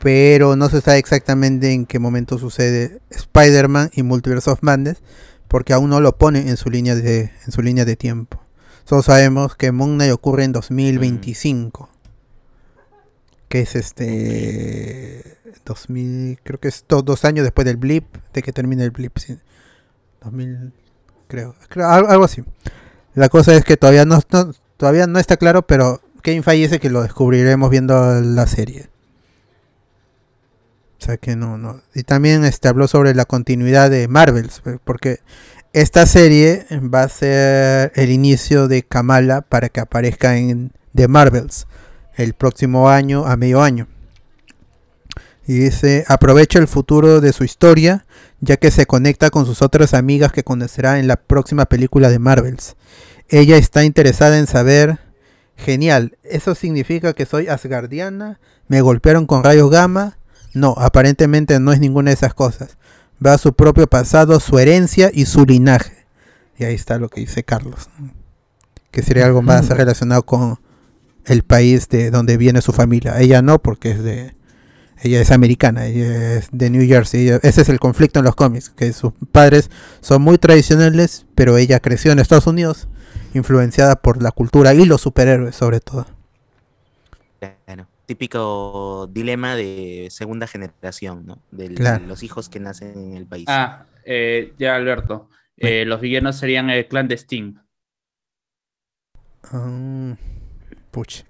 B: Pero no se sabe exactamente en qué momento sucede Spider-Man y Multiverse of Madness porque aún no lo pone en su línea de, en su línea de tiempo. Solo sabemos que Moon Knight ocurre en 2025. Que es este 2000, creo que es to- dos años después del blip, de que termine el blip, sí. 2000, creo, creo, al- algo así. La cosa es que todavía no, no- todavía no está claro, pero Feige dice que lo descubriremos viendo la serie. O sea que no, no. Y también este habló sobre la continuidad de Marvels, porque esta serie va a ser el inicio de Kamala para que aparezca en The Marvels el próximo año a medio año. Y dice, aprovecha el futuro de su historia, ya que se conecta con sus otras amigas que conocerá en la próxima película de Marvels. Ella está interesada en saber, genial, ¿eso significa que soy asgardiana? ¿Me golpearon con rayos gamma? No, aparentemente no es ninguna de esas cosas. Va a su propio pasado, su herencia y su linaje. Y ahí está lo que dice Carlos. Que sería algo más relacionado con el país de donde viene su familia. Ella no, porque es de... Ella es americana, ella es de New Jersey. ella- ese es el conflicto en los cómics, que sus padres son muy tradicionales, pero ella creció en Estados Unidos, influenciada por la cultura y los superhéroes sobre todo.
F: Claro. Típico dilema de segunda generación, ¿no? De
B: Claro.
F: los hijos que nacen en el país.
E: Ah, eh, ya Alberto. Eh, los villanos serían el clan de Sting.
B: Ah, pucha.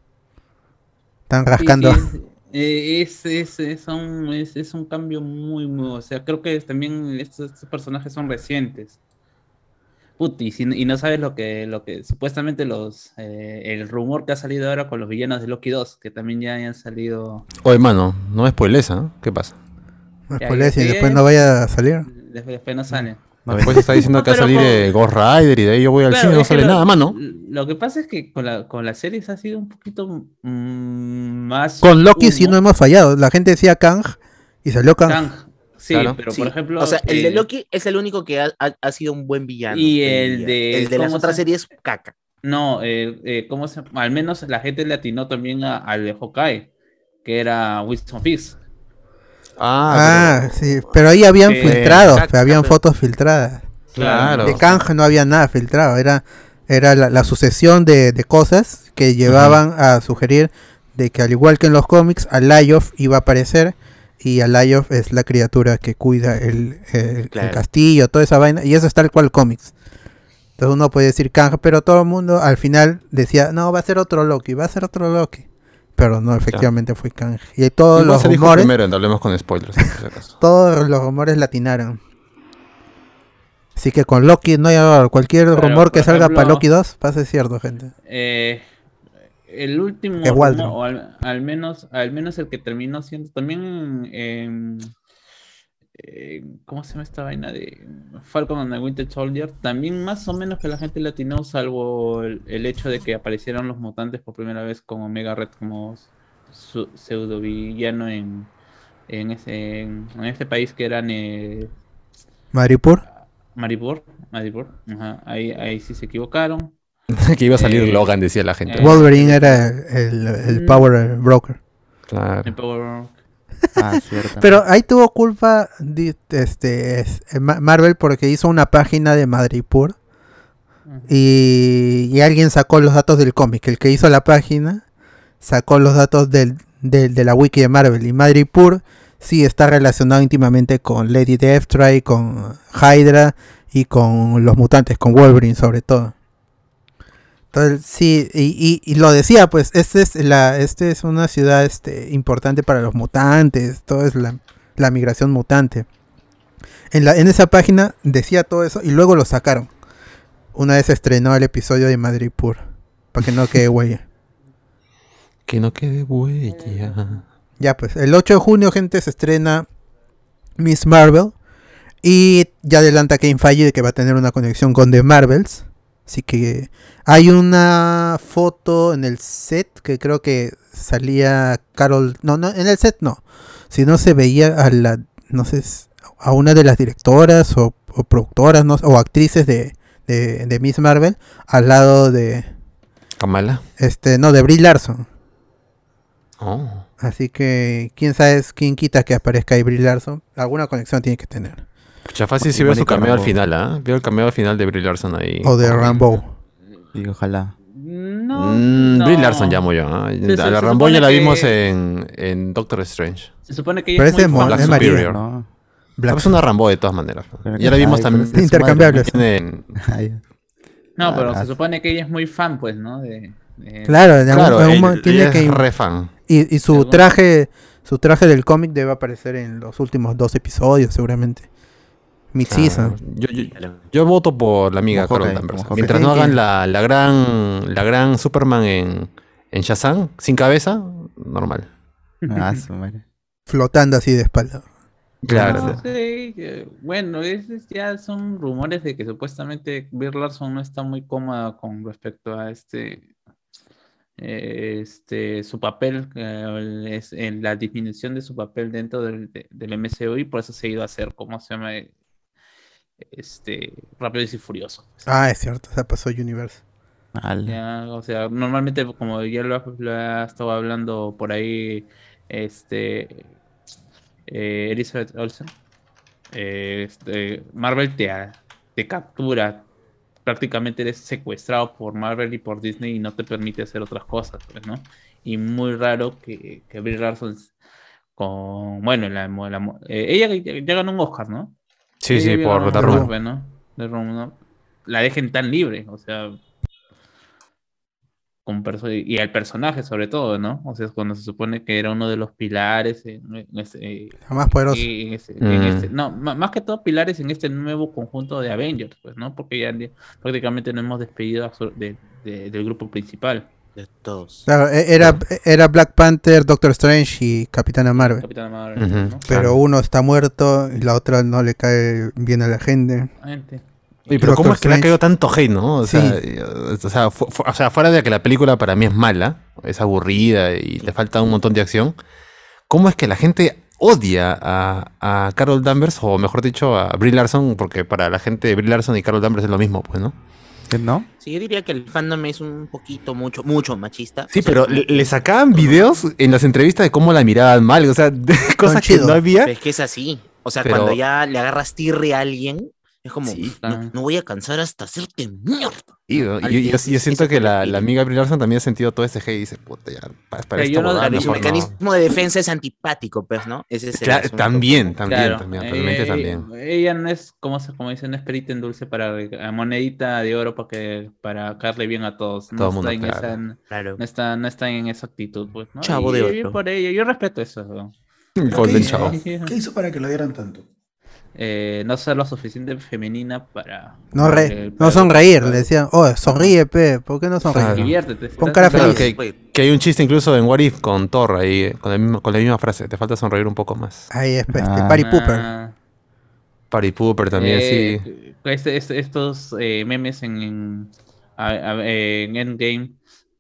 B: Están rascando.
E: Sí, sí, eh, es, es, es un, es, es un cambio muy, muy. O sea, creo que también estos, estos personajes son recientes. Put, y, si- y no sabes lo que, lo que supuestamente los eh, el rumor que ha salido ahora con los villanos de Loki 2, que también ya han salido.
D: Oye, mano, no me spoilees, ¿ah? ¿Qué pasa?
B: No
E: ya,
B: y después no vaya a salir.
E: Después, después no salen.
D: Después está diciendo
E: No,
D: que va a salir
E: con-
D: eh, Ghost Rider y de ahí yo voy al
E: Claro,
D: cine y no
E: es
D: sale
E: lo-
D: nada, mano.
E: Lo que pasa es que con la, con las series ha sido un poquito mm, más.
B: Con Loki sí no hemos fallado. La gente decía Kang y salió Kang.
E: Kang. Sí,
D: Claro.
E: pero
F: Sí,
E: por ejemplo.
F: o sea, el de
E: eh,
F: Loki es el único que ha, ha- ha sido un buen villano.
E: Y el de-
F: El de las
E: ¿cómo
F: otras
E: se-
F: series, caca.
E: No, eh, eh, ¿cómo se Al menos la gente le atinó también a- al de Hawkeye, que era Winston Fix.
D: Ah,
B: Ah, sí. Pero ahí habían filtrados,
F: exacto,
B: habían
F: pero-
B: fotos filtradas.
D: Claro.
B: De Kang no había nada filtrado. Era, era la, la sucesión de, de cosas que llevaban a sugerir de que al igual que en los cómics, Alayoth iba a aparecer. Y Alayoth es la criatura que cuida el, el- el
F: Claro.
B: castillo, toda esa vaina. Y eso es tal cual cómics. Entonces uno puede decir Kang, pero todo el mundo al final decía, no, va a ser otro Loki, va a ser otro Loki. Pero no, efectivamente fue Kang. Y todos los
D: dijo
B: rumores,
D: primero, en hablemos con spoilers, si acaso.
B: todos los rumores latinaron. Así que con Loki no hay error. Cualquier
E: Claro,
B: rumor que salga
E: ejemplo-
B: para Loki 2 va a ser cierto, gente.
E: Eh, el último, o al, al menos, al menos el que terminó siendo también. em, eh, ¿Cómo se llama esta vaina de Falcon and the Winter Soldier? También más o menos que la gente latinó, salvo el, el hecho de que aparecieron los mutantes por primera vez con Omega Red como su, pseudo villano en, en, ese, en, ese país que eran eh,
B: Maripur.
E: Maribor. Maribor. Ajá, ahí, ahí sí se equivocaron.
D: que iba a salir
E: Eh,
D: Logan, decía la gente.
E: eh,
B: Wolverine era el, el
E: Mm.
B: Power Broker.
D: Claro.
E: En Power-
C: Ah, cierto.
B: Pero ahí tuvo culpa este, es- eh, Ma- Marvel porque hizo una página de Madripoor y, y alguien sacó los datos del cómic. El que hizo la página sacó los datos del, del- de la wiki de Marvel. Y Madripoor sí está relacionado íntimamente con Lady Deathstrike, con Hydra y con los mutantes, con Wolverine sobre todo. Entonces, sí, y, y- y lo decía, pues, este es la, este es una ciudad este, importante para los mutantes, todo es la, la migración mutante. En, la, en esa página decía todo eso y luego lo sacaron. Una vez se estrenó el episodio de Madrid Pur, para que no quede huella.
D: Que no quede huella.
B: Ya pues, el 8 de junio, gente, se estrena Miss Marvel. Y ya adelanta Kane Feige de que va a tener una conexión con The Marvels. Así que hay una foto en el set que creo que salía Carol. No, no, en el set no. Si no se veía a la. No sé, a una de las directoras o, o productoras no, o actrices de, de, de Miss Marvel al lado de.
D: Kamala.
B: Este, no, de Brie Larson.
D: Oh.
B: Así que quién sabe quién quita que aparezca ahí Brie Larson. Alguna conexión tiene que tener.
D: Pucha, fácil si
C: Y
D: veo su cameo al final, ¿ah? Veo el cameo al final de Brie Larson ahí.
B: O de Rambo.
C: Y ojalá.
E: No.
D: Mm,
E: no.
D: Brie Larson ¿ah?
E: Se- se-
D: a la Rambo ya la
E: que-
D: vimos en, en Doctor Strange.
E: Se supone que ella
B: Pero
E: es muy
B: es. Mo-
D: Black
B: es María.
D: Superior.
C: No.
B: Black-
D: Es una Rambo de todas maneras.
C: Pero
D: Ya
C: que-
D: la vimos
C: ay,
D: también
B: Intercambiables.
D: en-
E: No, pero
C: Ah,
E: se supone que ella es muy fan, pues, ¿no? De, de-
B: Claro, algún-
D: Claro,
B: algún
D: él-
B: tiene
D: ella
B: que
D: es re fan.
B: y, y su traje su traje del cómic debe aparecer en los últimos dos episodios seguramente. Mid season.
D: Ah, yo, yo, yo voto por la amiga Carol Danvers. Mientras no hagan la, la gran la gran Superman en, en Shazam, sin cabeza, normal.
C: ah,
B: flotando así de espalda.
D: Claro.
E: No sé, que- bueno, es, es- ya son rumores de que supuestamente Brie Larson no está muy cómoda con respecto a este, eh, este su papel, eh, es en la disminución de su papel dentro del, de- del MCU y por eso se ha ido a hacer, ¿cómo se llama? Este, Rápido y Furioso.
B: Ah, es cierto, se pasó Universe.
E: Ya, o sea, normalmente como ya lo, ha- lo ha estado hablando por ahí, este eh, Elizabeth Olsen, eh, este, Marvel te, te captura, prácticamente eres secuestrado por Marvel y por Disney y no te permite hacer otras cosas, pues, ¿no? Y muy raro que, que Brie Larson con, bueno, la, la- eh, ella ya, ya ganó un Oscar, ¿no?
D: Sí, sí, por The Room.
E: ¿no? The Room, ¿no? La dejen tan libre, o sea, con perso- y el personaje sobre todo, ¿no? O sea, cuando se supone que era uno de los pilares en, en ese,
B: La más
E: en ese- en
D: Mm.
E: este- no, más que todo pilares en este nuevo conjunto de Avengers, pues, ¿no? Porque ya prácticamente no hemos despedido de- del grupo principal.
F: De todos.
B: Claro, e- era, era Black Panther, Doctor Strange y Capitana Marvel.
E: Capitana Marvel,
D: Ujú.
E: ¿no?
B: Pero
D: Claro.
B: uno está muerto y la otra no le cae bien a la gente.
E: Gente.
D: Oye, pero ¿cómo
B: Doctor
D: es que le ha
B: Strange.
D: caído tanto hate, no? O sea,
B: Sí.
D: eh, o, sea, fu- fu- o sea, fuera de que la película para mí es mala, es aburrida y le falta un montón de acción, ¿cómo es que la gente odia a, a Carol Danvers, o mejor dicho, a Brie Larson? Porque para la gente Brie Larson y Carol Danvers es lo mismo, pues, ¿no?
C: ¿Qué no?
F: Sí, yo diría que el fandom es un poquito, mucho, mucho machista.
D: Sí,
F: O sea,
D: pero le, le sacaban videos en las entrevistas de cómo la miraban mal, o sea, de cosas que no había.
F: pero es que es así. O sea,
D: Pero-
F: cuando ya le agarras tirre a alguien, es como,
D: Sí.
F: no, no voy a cansar hasta hacerte mierda.
D: Y, yo,
F: Al-
D: yo- yo- yo
F: ese-
D: siento que la, la amiga Brie Larson también ha sentido todo ese hate y dice, puta, ya, para, para
E: yo no-
D: no".
F: mecanismo de defensa es antipático, pues, ¿no? Ese es el
D: Claro,
F: asunto.
D: también, también,
E: Claro,
D: también,
E: eh,
D: realmente
E: eh,
D: también.
E: Ella no es, como como dicen, no es perita en dulce para a monedita de oro para que para caerle bien a todos. No
D: Todo mundo,
E: está en
D: claro.
E: esa,
F: Claro.
E: no está, no está en esa actitud, pues, ¿no?
F: Chavo
E: Y
F: de oro.
E: por ella, yo respeto eso. ¿no?
D: Golden
G: hizo?
D: Chavo.
G: ¿Qué hizo para que lo dieran tanto?
E: Eh, no ser lo suficiente femenina para.
B: No, re-
E: eh,
B: no sonreír,
E: para-
B: le decían, oh, sonríe, pe, ¿por qué no sonríe?
D: Claro.
E: Diviértete.
B: Pon cara
D: Claro,
B: feliz.
D: que, que hay un chiste incluso en What If con Thor ahí, con, el mismo- con la misma frase, te falta sonreír un poco más.
B: Ahí es, pues, este,
C: Ah.
B: Party Pooper.
E: Ah,
D: Party Pooper también,
E: eh,
D: sí.
E: este- este- estos eh, memes en, en Endgame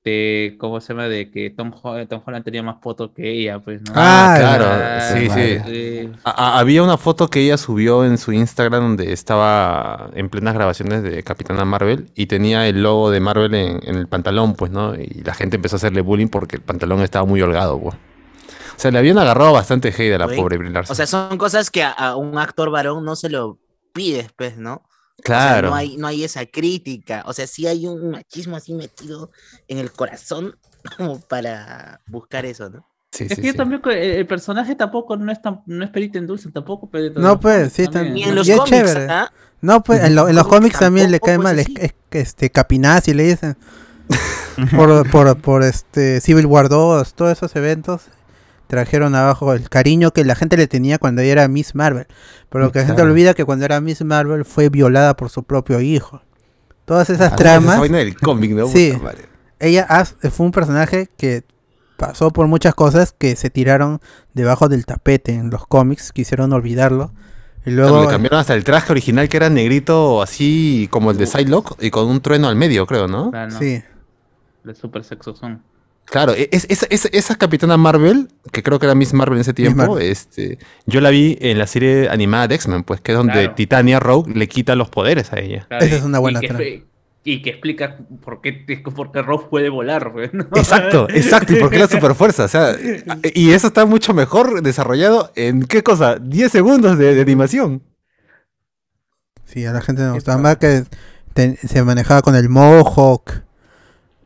E: de cómo se llama de que Tom, Tom Holland tenía más fotos que ella, pues, ¿no?
D: Ah,
B: Ah,
D: claro,
E: Ah,
D: sí, sí.
E: sí.
D: A- a- había una foto que ella subió en su Instagram donde estaba en plenas grabaciones de Capitana Marvel y tenía el logo de Marvel en, en el pantalón, pues, ¿no? Y la gente empezó a hacerle bullying porque el pantalón estaba muy holgado, pues. O sea, le habían agarrado bastante hate a la pobre Brie Larson.
F: O sea, son cosas que a, a un actor varón no se lo pides, pues, ¿no? O sea,
D: claro.
F: no, hay, no hay esa crítica. O sea, sí hay un machismo así metido en el corazón como para buscar eso, ¿no?
D: Sí,
E: Es
D: sí,
E: que yo
D: sí.
E: también, el, el personaje tampoco no es tan, no es perita en dulce, tampoco. Pero
B: No, pues, sí,
E: también.
F: Y
B: Y
F: en los cómics,
B: chévere.
F: ¿ah?
B: No, pues en, lo- en los cómics también le
F: Tampoco,
B: cae
F: pues,
B: mal, es- este Capinazzi le dicen. por, por, por este Civil War 2, todos esos eventos trajeron abajo el cariño que la gente le tenía cuando ella era Miss Marvel. Pero lo que la gente olvida que cuando era Miss Marvel fue violada por su propio hijo. Todas esas
D: Ah,
B: tramas,
D: Esa del cómic, ¿no?
B: Sí. Ella fue un personaje que pasó por muchas cosas que se tiraron debajo del tapete en los cómics, quisieron olvidarlo. Y
D: Claro,
B: luego
D: le cambiaron hasta el traje original que era negrito, así como el de Psylocke, y con un trueno al medio, creo, ¿no?
E: Claro, no,
B: sí,
E: De super sexo son.
D: Claro, e- es, es- es- esa Capitana Marvel, que creo que era Miss Marvel en ese tiempo, este, yo la vi en la serie animada de X-Men, pues que es donde
E: Claro.
D: Titania Rogue le quita los poderes a ella.
E: Claro,
B: Esa
E: y-
B: es una buena
E: y
B: trama.
E: y que explica por qué, por qué Rob puede volar, ¿no?
D: Exacto, exacto, y porque la super fuerza, o sea, y eso está mucho mejor desarrollado en qué cosa, 10 segundos de, de animación.
B: sí, a la gente no
E: Qué
B: gustaba más que te- se manejaba con el Mohawk.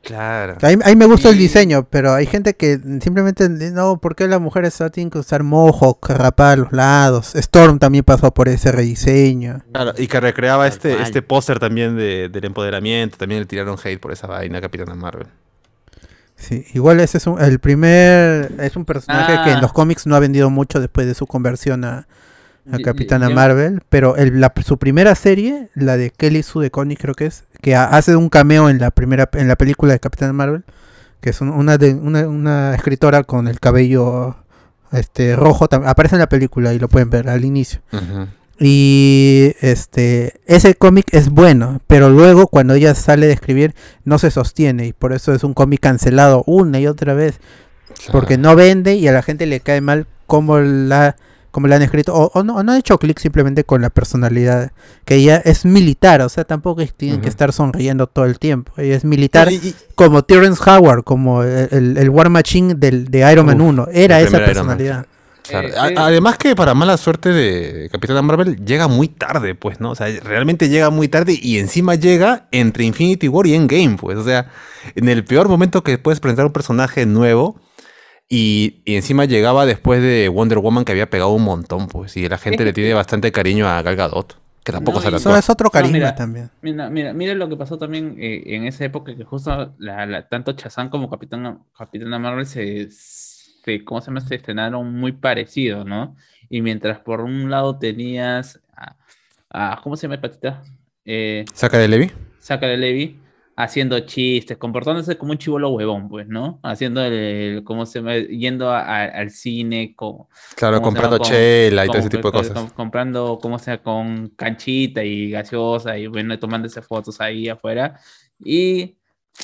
D: Claro.
B: A mí, a mí me gustó el
E: Sí.
B: diseño, pero hay gente que simplemente no, ¿por qué las mujeres tienen que usar Mohawk, rapar a los lados? Storm también pasó por ese rediseño.
D: Claro, y que recreaba este, este póster también de- del empoderamiento, también le tiraron hate por esa vaina, Capitana Marvel.
B: Sí, igual ese es un, el primer, es un personaje que en
E: Ah.
B: los cómics no ha vendido mucho después de su conversión a, a
E: Y-
B: Capitana
E: y- y-
B: Marvel, pero el- la- su primera serie, la de Kelly Sue de Connick creo que es, que ha- hace un cameo en la primera en la película de Capitana Marvel, que es un- una de una, una escritora con el cabello este rojo, aparece en la película y lo pueden ver al inicio. Y este ese cómic es bueno, pero luego cuando ella sale de escribir no se sostiene y por eso es un cómic cancelado una y otra vez porque no vende y a la gente le cae mal como la como la han escrito o, o no, o no han hecho clic simplemente con la personalidad que ella es militar o sea tampoco es- tienen que estar sonriendo todo el tiempo ella es militar
D: Y- y-
B: como Terrence Howard como el, el- el War Machine del, de Iron Man
D: Uf,
B: 1 era esa personalidad
D: Claro.
E: Eh, eh,
D: Además que para mala suerte de Capitana Marvel llega muy tarde, pues, ¿no? O sea, realmente llega muy tarde y encima llega entre Infinity War y Endgame, pues. O sea, en el peor momento que puedes presentar un personaje nuevo y, y encima llegaba después de Wonder Woman que había pegado un montón, pues. Y la gente le tiene bastante cariño a Gal Gadot, que tampoco
E: No,
D: se la
B: eso es otro
E: No,
B: carisma
E: mira.
B: también
E: Mira, mira, mira lo que pasó también eh, en esa época que justo la, la- tanto Chazán como Capitana, Capitana Marvel se, se, ¿cómo se llama? Se estrenaron muy parecidos, ¿no? Y mientras por un lado tenías a, a- ¿cómo se llama el patita? Eh,
D: ¿Saca de Levi?
E: Saca de Levi haciendo chistes, comportándose como un chivolo huevón, pues, ¿no? Haciendo el, el- ¿cómo se llama? Yendo a- a- al cine con,
D: Claro,
E: ¿Cómo se
D: comprando
E: llama? Con-
D: chela y todo ese tipo de
E: con-
D: cosas.
E: comprando, ¿cómo sea? Con canchita y gaseosa y bueno, tomándose fotos ahí afuera. Y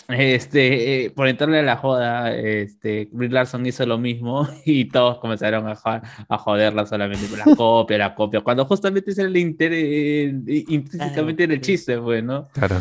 E: este, eh, por entrarle a la joda, este, Brie Larson hizo lo mismo y todos comenzaron a, a joderla solamente por la copia, la copia, cuando justamente ese era el interés, intrínsecamente era el chiste, pues, ¿no?
D: Claro.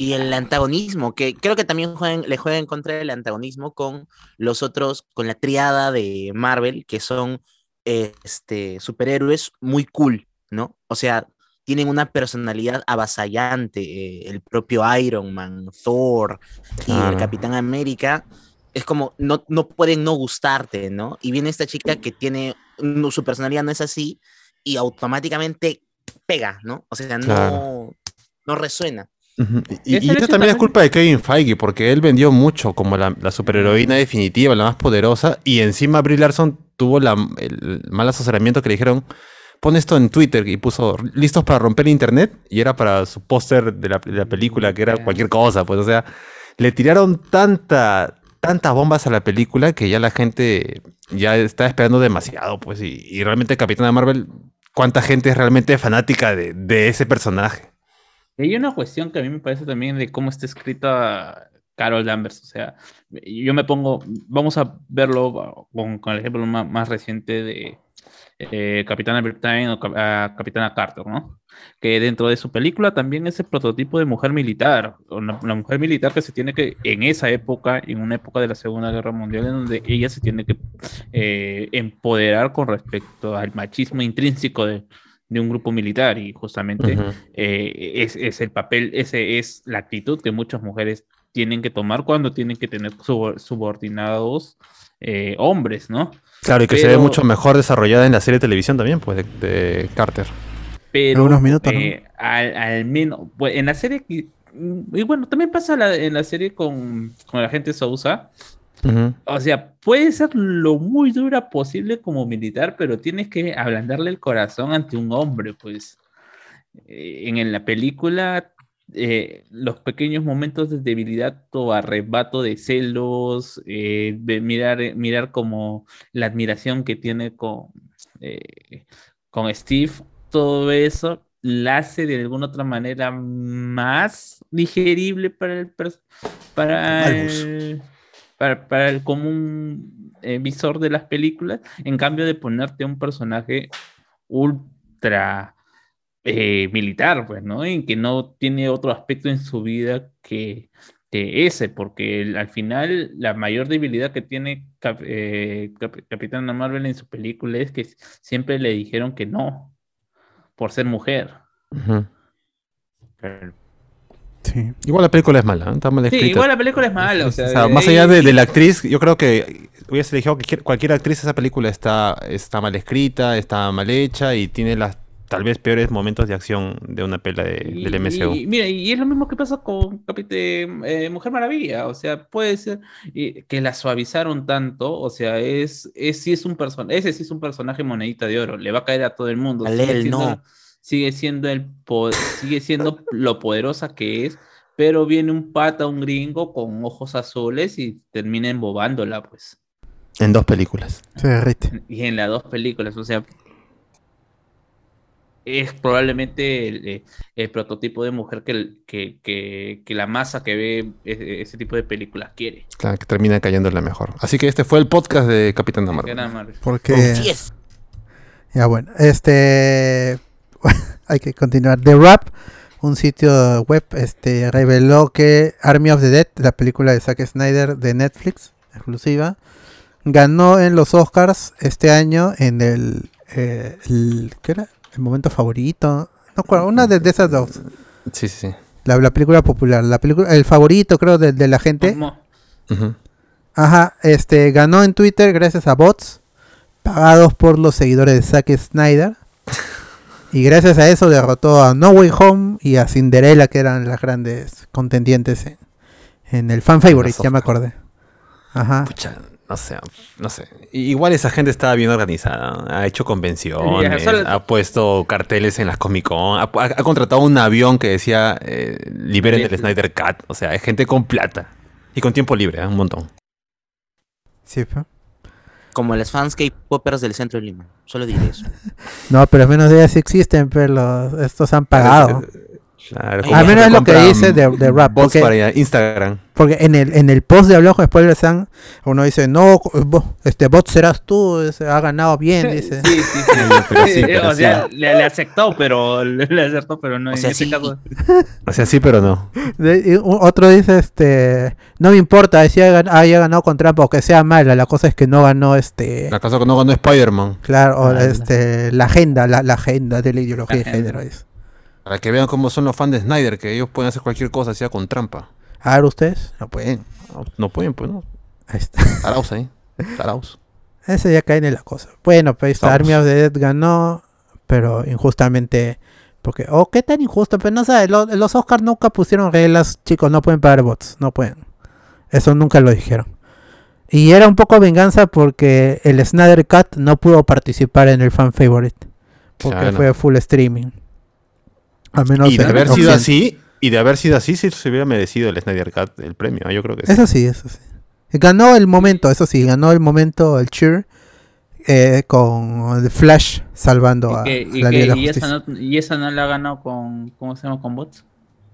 F: Y el antagonismo, que creo que también juegan, le juegan en contra del antagonismo con los otros, con la triada de Marvel, que son este, superhéroes muy cool, ¿no? O sea, tienen una personalidad avasallante. eh, el propio Iron Man, Thor y el. Capitán América. Es como, no, no pueden no gustarte, ¿no? Y viene esta chica que tiene, no, su personalidad no es así y automáticamente pega, ¿no? O sea, no, no resuena.
D: Y,
E: Es
D: y
E: el
D: eso
E: hecho
D: también es culpa de Kevin Feige, porque él vendió mucho como la, la superheroína definitiva, la más poderosa, y encima Brie Larson tuvo la, el mal asesoramiento que le dijeron, pon esto en Twitter, y puso, listos para romper internet, y era para su póster de la, de la película, que era cualquier cosa, pues, o sea, le tiraron tanta, tantas bombas a la película que ya la gente ya está esperando demasiado, pues, y, y realmente Capitana Marvel, ¿cuánta gente es realmente fanática de, de ese personaje?
E: Hay una cuestión que a mí me parece también de cómo está escrita Carol Danvers. O sea, yo me pongo, vamos a verlo con, con el ejemplo más, más reciente de, eh, Capitana Britain o a Capitana Carter, ¿no? Que dentro de su película también es el prototipo de mujer militar, la mujer militar que se tiene que, en esa época, en una época de la Segunda Guerra Mundial, en donde ella se tiene que eh, empoderar con respecto al machismo intrínseco de, de un grupo militar y justamente eh, es, es el papel, ese es la actitud que muchas mujeres tienen que tomar cuando tienen que tener subor- subordinados eh, hombres, ¿no?
D: Claro, y que se ve mucho mejor desarrollada en la serie de televisión también, pues, de, de Carter.
E: Pero
B: Algunos minutos, ¿no?
E: eh, al, al menos, pues, en la serie, y bueno, también pasa la- en la serie con, con la gente Sousa, O sea, puede ser lo muy dura posible como militar, pero tienes que ablandarle el corazón ante un hombre, pues. Eh, en, la película, eh, los pequeños momentos de debilidad o arrebato de celos, eh, de mirar, mirar como la admiración que tiene con, eh, con Steve, todo eso la hace de alguna otra manera más digerible para el para
A: Albus.
E: el, para, para el común eh, visor de las películas, en cambio de ponerte un personaje ultra eh, militar, pues, ¿no? Y que no tiene otro aspecto en su vida que, que ese, porque el- al final la mayor debilidad que tiene Cap- eh, Cap- Capitana Marvel en su película es que siempre le dijeron que no, por ser mujer.
D: Ujú.
B: Sí.
D: Igual la película es mala, ¿eh? está mal
E: Sí,
D: escrita.
E: igual la película es mala, o sea,
D: O sea, más allá de, de la actriz, yo creo que hubiese elegido cualquier, cualquier actriz, esa película está, está mal escrita, está mal hecha y tiene las tal vez peores momentos de acción de una pela de-
E: Y-
D: del MCU.
E: Y, mira, y es lo mismo que pasa con Capite- eh, Mujer Maravilla, o sea, puede ser eh, que la suavizaron tanto, o sea, es, es sí es un ese sí es un personaje monedita de oro, le va a caer a todo el mundo. Sigue siendo,
F: no.
E: Sigue siendo el po- sigue siendo lo poderosa que es, pero viene un pata, un gringo con ojos azules y termina embobándola, pues.
D: En dos películas.
B: Se derrite.
E: Y en las dos películas, o sea, es probablemente el, eh, el prototipo de mujer que, que, que- que la masa que ve ese, ese tipo de películas quiere.
D: Claro, que termina cayendo la mejor. Así que este fue el podcast de Capitán Marvel.
B: Porque.
F: Así es.
B: Ya bueno, este hay que continuar. The Rap, un sitio web, este reveló que Army of the Dead, la película de Zack Snyder de Netflix, exclusiva, ganó en los Oscars este año en el, eh, el- ¿qué era? El momento favorito. No acuerdo, una de, de esas dos.
D: Sí, sí, sí.
B: La, la película popular, la película, el favorito creo de, de la gente. Ajá, este ganó en Twitter gracias a bots pagados por los seguidores de Zack Snyder. Y gracias a eso derrotó a No Way Home y a Cinderella, que eran las grandes contendientes en, en el fan favorite, ya me acordé. Ajá.
D: Pucha, no sé, no sé. Igual esa gente estaba bien organizada. Ha hecho convenciones, ha puesto carteles en las Comic Con, ha, ha- ha contratado un avión que decía eh, liberen el. Snyder Cut. O sea, es gente con plata. Y con tiempo libre, ¿eh? un montón.
B: Sí.
F: Como las fans K-popers del centro de Lima. Solo diré eso.
B: No, pero al menos de ellas sí existen, pero los- estos han pagado.
D: Claro,
F: Al
B: menos es lo que dice de- de Rap,
D: bots
B: porque-
D: para Instagram.
B: Porque en el, en el post de Hablamos con Spoilers San, uno dice, no, este bot serás tú, ha ganado bien, dice.
E: Sí, sí, sí.
D: Pero sí, pero
E: o sea,
D: sí.
E: le, le aceptó, pero le, le acertó, pero no.
F: O
E: en
F: sea,
E: este
F: sí.
E: caso-
D: O sea, sí, pero no.
B: De- otro dice, este, no me importa si haya, haya ganado con trampa o que sea mala, la cosa es que no ganó, este,
D: ¿Acaso que no ganó Spider-Man?
B: claro, o,
E: Ah,
B: este, la agenda, la, la agenda de la ideología de
E: La
B: género. dice.
D: Para que vean cómo son los fans de Snyder, que ellos pueden hacer cualquier cosa, sea con trampa.
B: A ver, ustedes, no pueden.
D: No, no pueden, pues no.
B: Ahí está.
D: Taraos ahí. Taraos.
B: Ese ya cae en la cosa. Bueno, pues esta
D: Vamos.
B: Army of the Dead ganó, pero injustamente. Porque, oh, qué tan injusto, pero no sabes, lo- los Oscars nunca pusieron reglas, chicos, no pueden pagar bots, no pueden. Eso nunca lo dijeron. Y era un poco venganza porque el Snyder Cut no pudo participar en el fan favorite. Porque
D: Claro.
B: fue full streaming. Menos
D: y de haber sido así, y de haber sido así, sí se hubiera merecido el Snyder Cut el premio. ¿eh? Yo creo que sí.
B: Eso sí, eso sí. Ganó el momento, eso sí, ganó el momento el cheer eh, con The Flash salvando a,
E: y, que-
B: a
E: y
B: la
E: que-
B: Liga de la
E: y esa no, y esa no la ganó con, ¿cómo se llama? Con bots.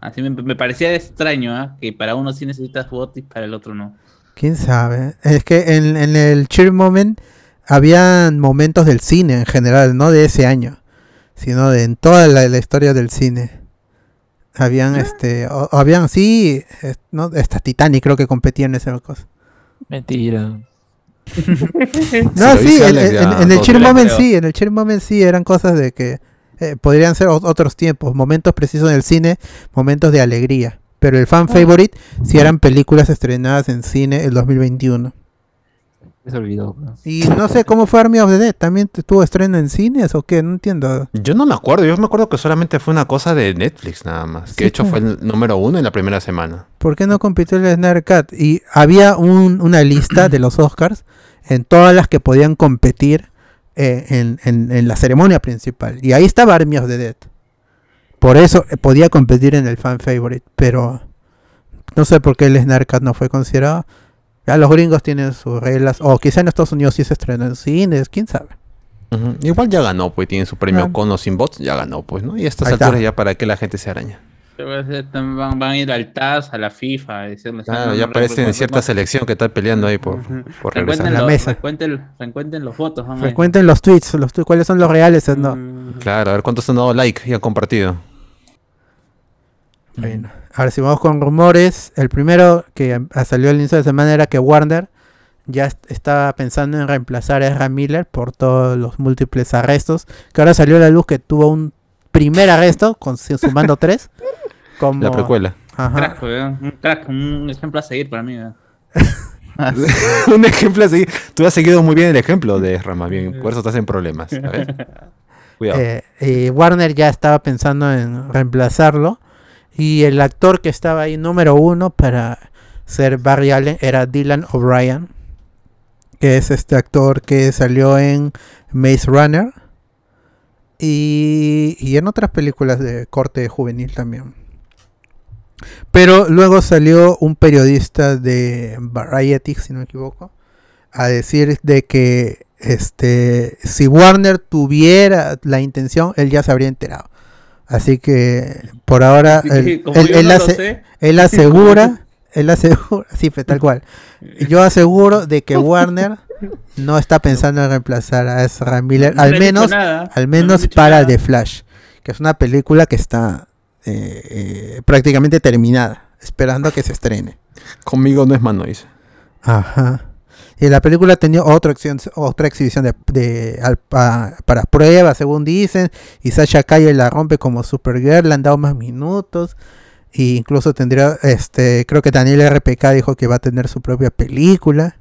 E: Así me, me parecía extraño, ¿ah? Que para uno sí necesitas bots y para el otro no.
B: ¿Quién sabe? Es que en, en el cheer moment habían momentos del cine en general, no de ese año, sino de en toda la, la historia del cine. Habían, este, o- o habían, sí, es- ¿no? Esta Titanic creo que competía en esa cosa.
G: Mentira.
B: No, sí, en, el Cheer Moment
E: creo.
B: sí, en el Cheer Moment sí, eran cosas de que eh, podrían ser otros tiempos, momentos precisos en el cine, momentos de alegría. Pero el fan favorite sí eran películas estrenadas en cine el 2021.
G: Se olvidó.
B: Y no sé cómo fue Army of the Dead, ¿también tuvo estreno en cines o qué? No entiendo.
D: Yo no me acuerdo, yo me acuerdo que solamente fue una cosa de Netflix nada más. Que
B: Sí,
D: de hecho
B: pues.
D: fue el número uno en la primera semana.
B: ¿Por qué no compitió el Snyder Cut? Y había un- una lista de los Oscars en todas las que podían competir eh, en, en- en la ceremonia principal. Y ahí estaba Army of the Dead. Por eso eh, podía competir en el fan favorite. Pero no sé por qué el Snyder Cut no fue considerado. Ya los gringos tienen sus reglas. O quizá en Estados Unidos sí se estrenó en cines, quién sabe.
D: Igual ya ganó, pues tiene su premio
B: Ah.
D: con o sin bots, ya ganó, pues, ¿no? Y a estas
B: Ahí está.
D: alturas ya para que la gente se araña.
E: Van, van a ir al TAS, a la FIFA, a decirles.
D: Claro,
E: no,
D: ya aparecen en cierta
E: no,
D: selección que está peleando ahí por, por
E: Recuenten,
D: regresar.
B: la
E: los,
B: mesa.
E: recuenten, recuenten los votos. van
B: Recuenten los tweets, los tweets, cuáles son los reales. No.
E: Mm,
D: Claro, a ver cuántos han dado like y han compartido.
B: Bueno, ahora si vamos con rumores, el primero que salió al inicio de semana era que Warner ya est- estaba pensando en reemplazar a Ezra Miller por todos los múltiples arrestos, que ahora salió a la luz que tuvo un primer arresto, con, sumando tres. Como,
D: La precuela.
B: Ajá.
E: Crack, un crack, un ejemplo a seguir para mí.
D: Un ejemplo así. Tú has seguido muy bien el ejemplo de Rama, bien, por eso estás en problemas. A ver. Cuidado.
B: Eh, eh, Warner ya estaba pensando en reemplazarlo. Y el actor que estaba ahí número uno para ser Barry Allen era Dylan O'Brien. Que es este actor que salió en Maze Runner. Y, y en otras películas de corte juvenil también. Pero luego salió un periodista de Variety, si no me equivoco, a decir de que este si Warner tuviera la intención, él ya se habría enterado. Así que por ahora él, él-
E: yo
B: él
E: no lo
B: ase-
E: sé,
B: él asegura, él asegura, sí, pues, tal cual. Yo aseguro de que Warner no está pensando en reemplazar a Ezra Miller,
E: no
B: al menos al menos para
E: nada.
B: The Flash, que es una película que está eh, eh, prácticamente terminada, esperando a que se estrene.
D: Conmigo no es mano, dice.
B: Ajá. Y la película tenía otra, acción, otra exhibición de, de- al- pa- para pruebas, según dicen. Y Sasha Calle la rompe como Supergirl, le han dado más minutos. Y incluso tendría, este, creo que Daniel RPK dijo que va a tener su propia película.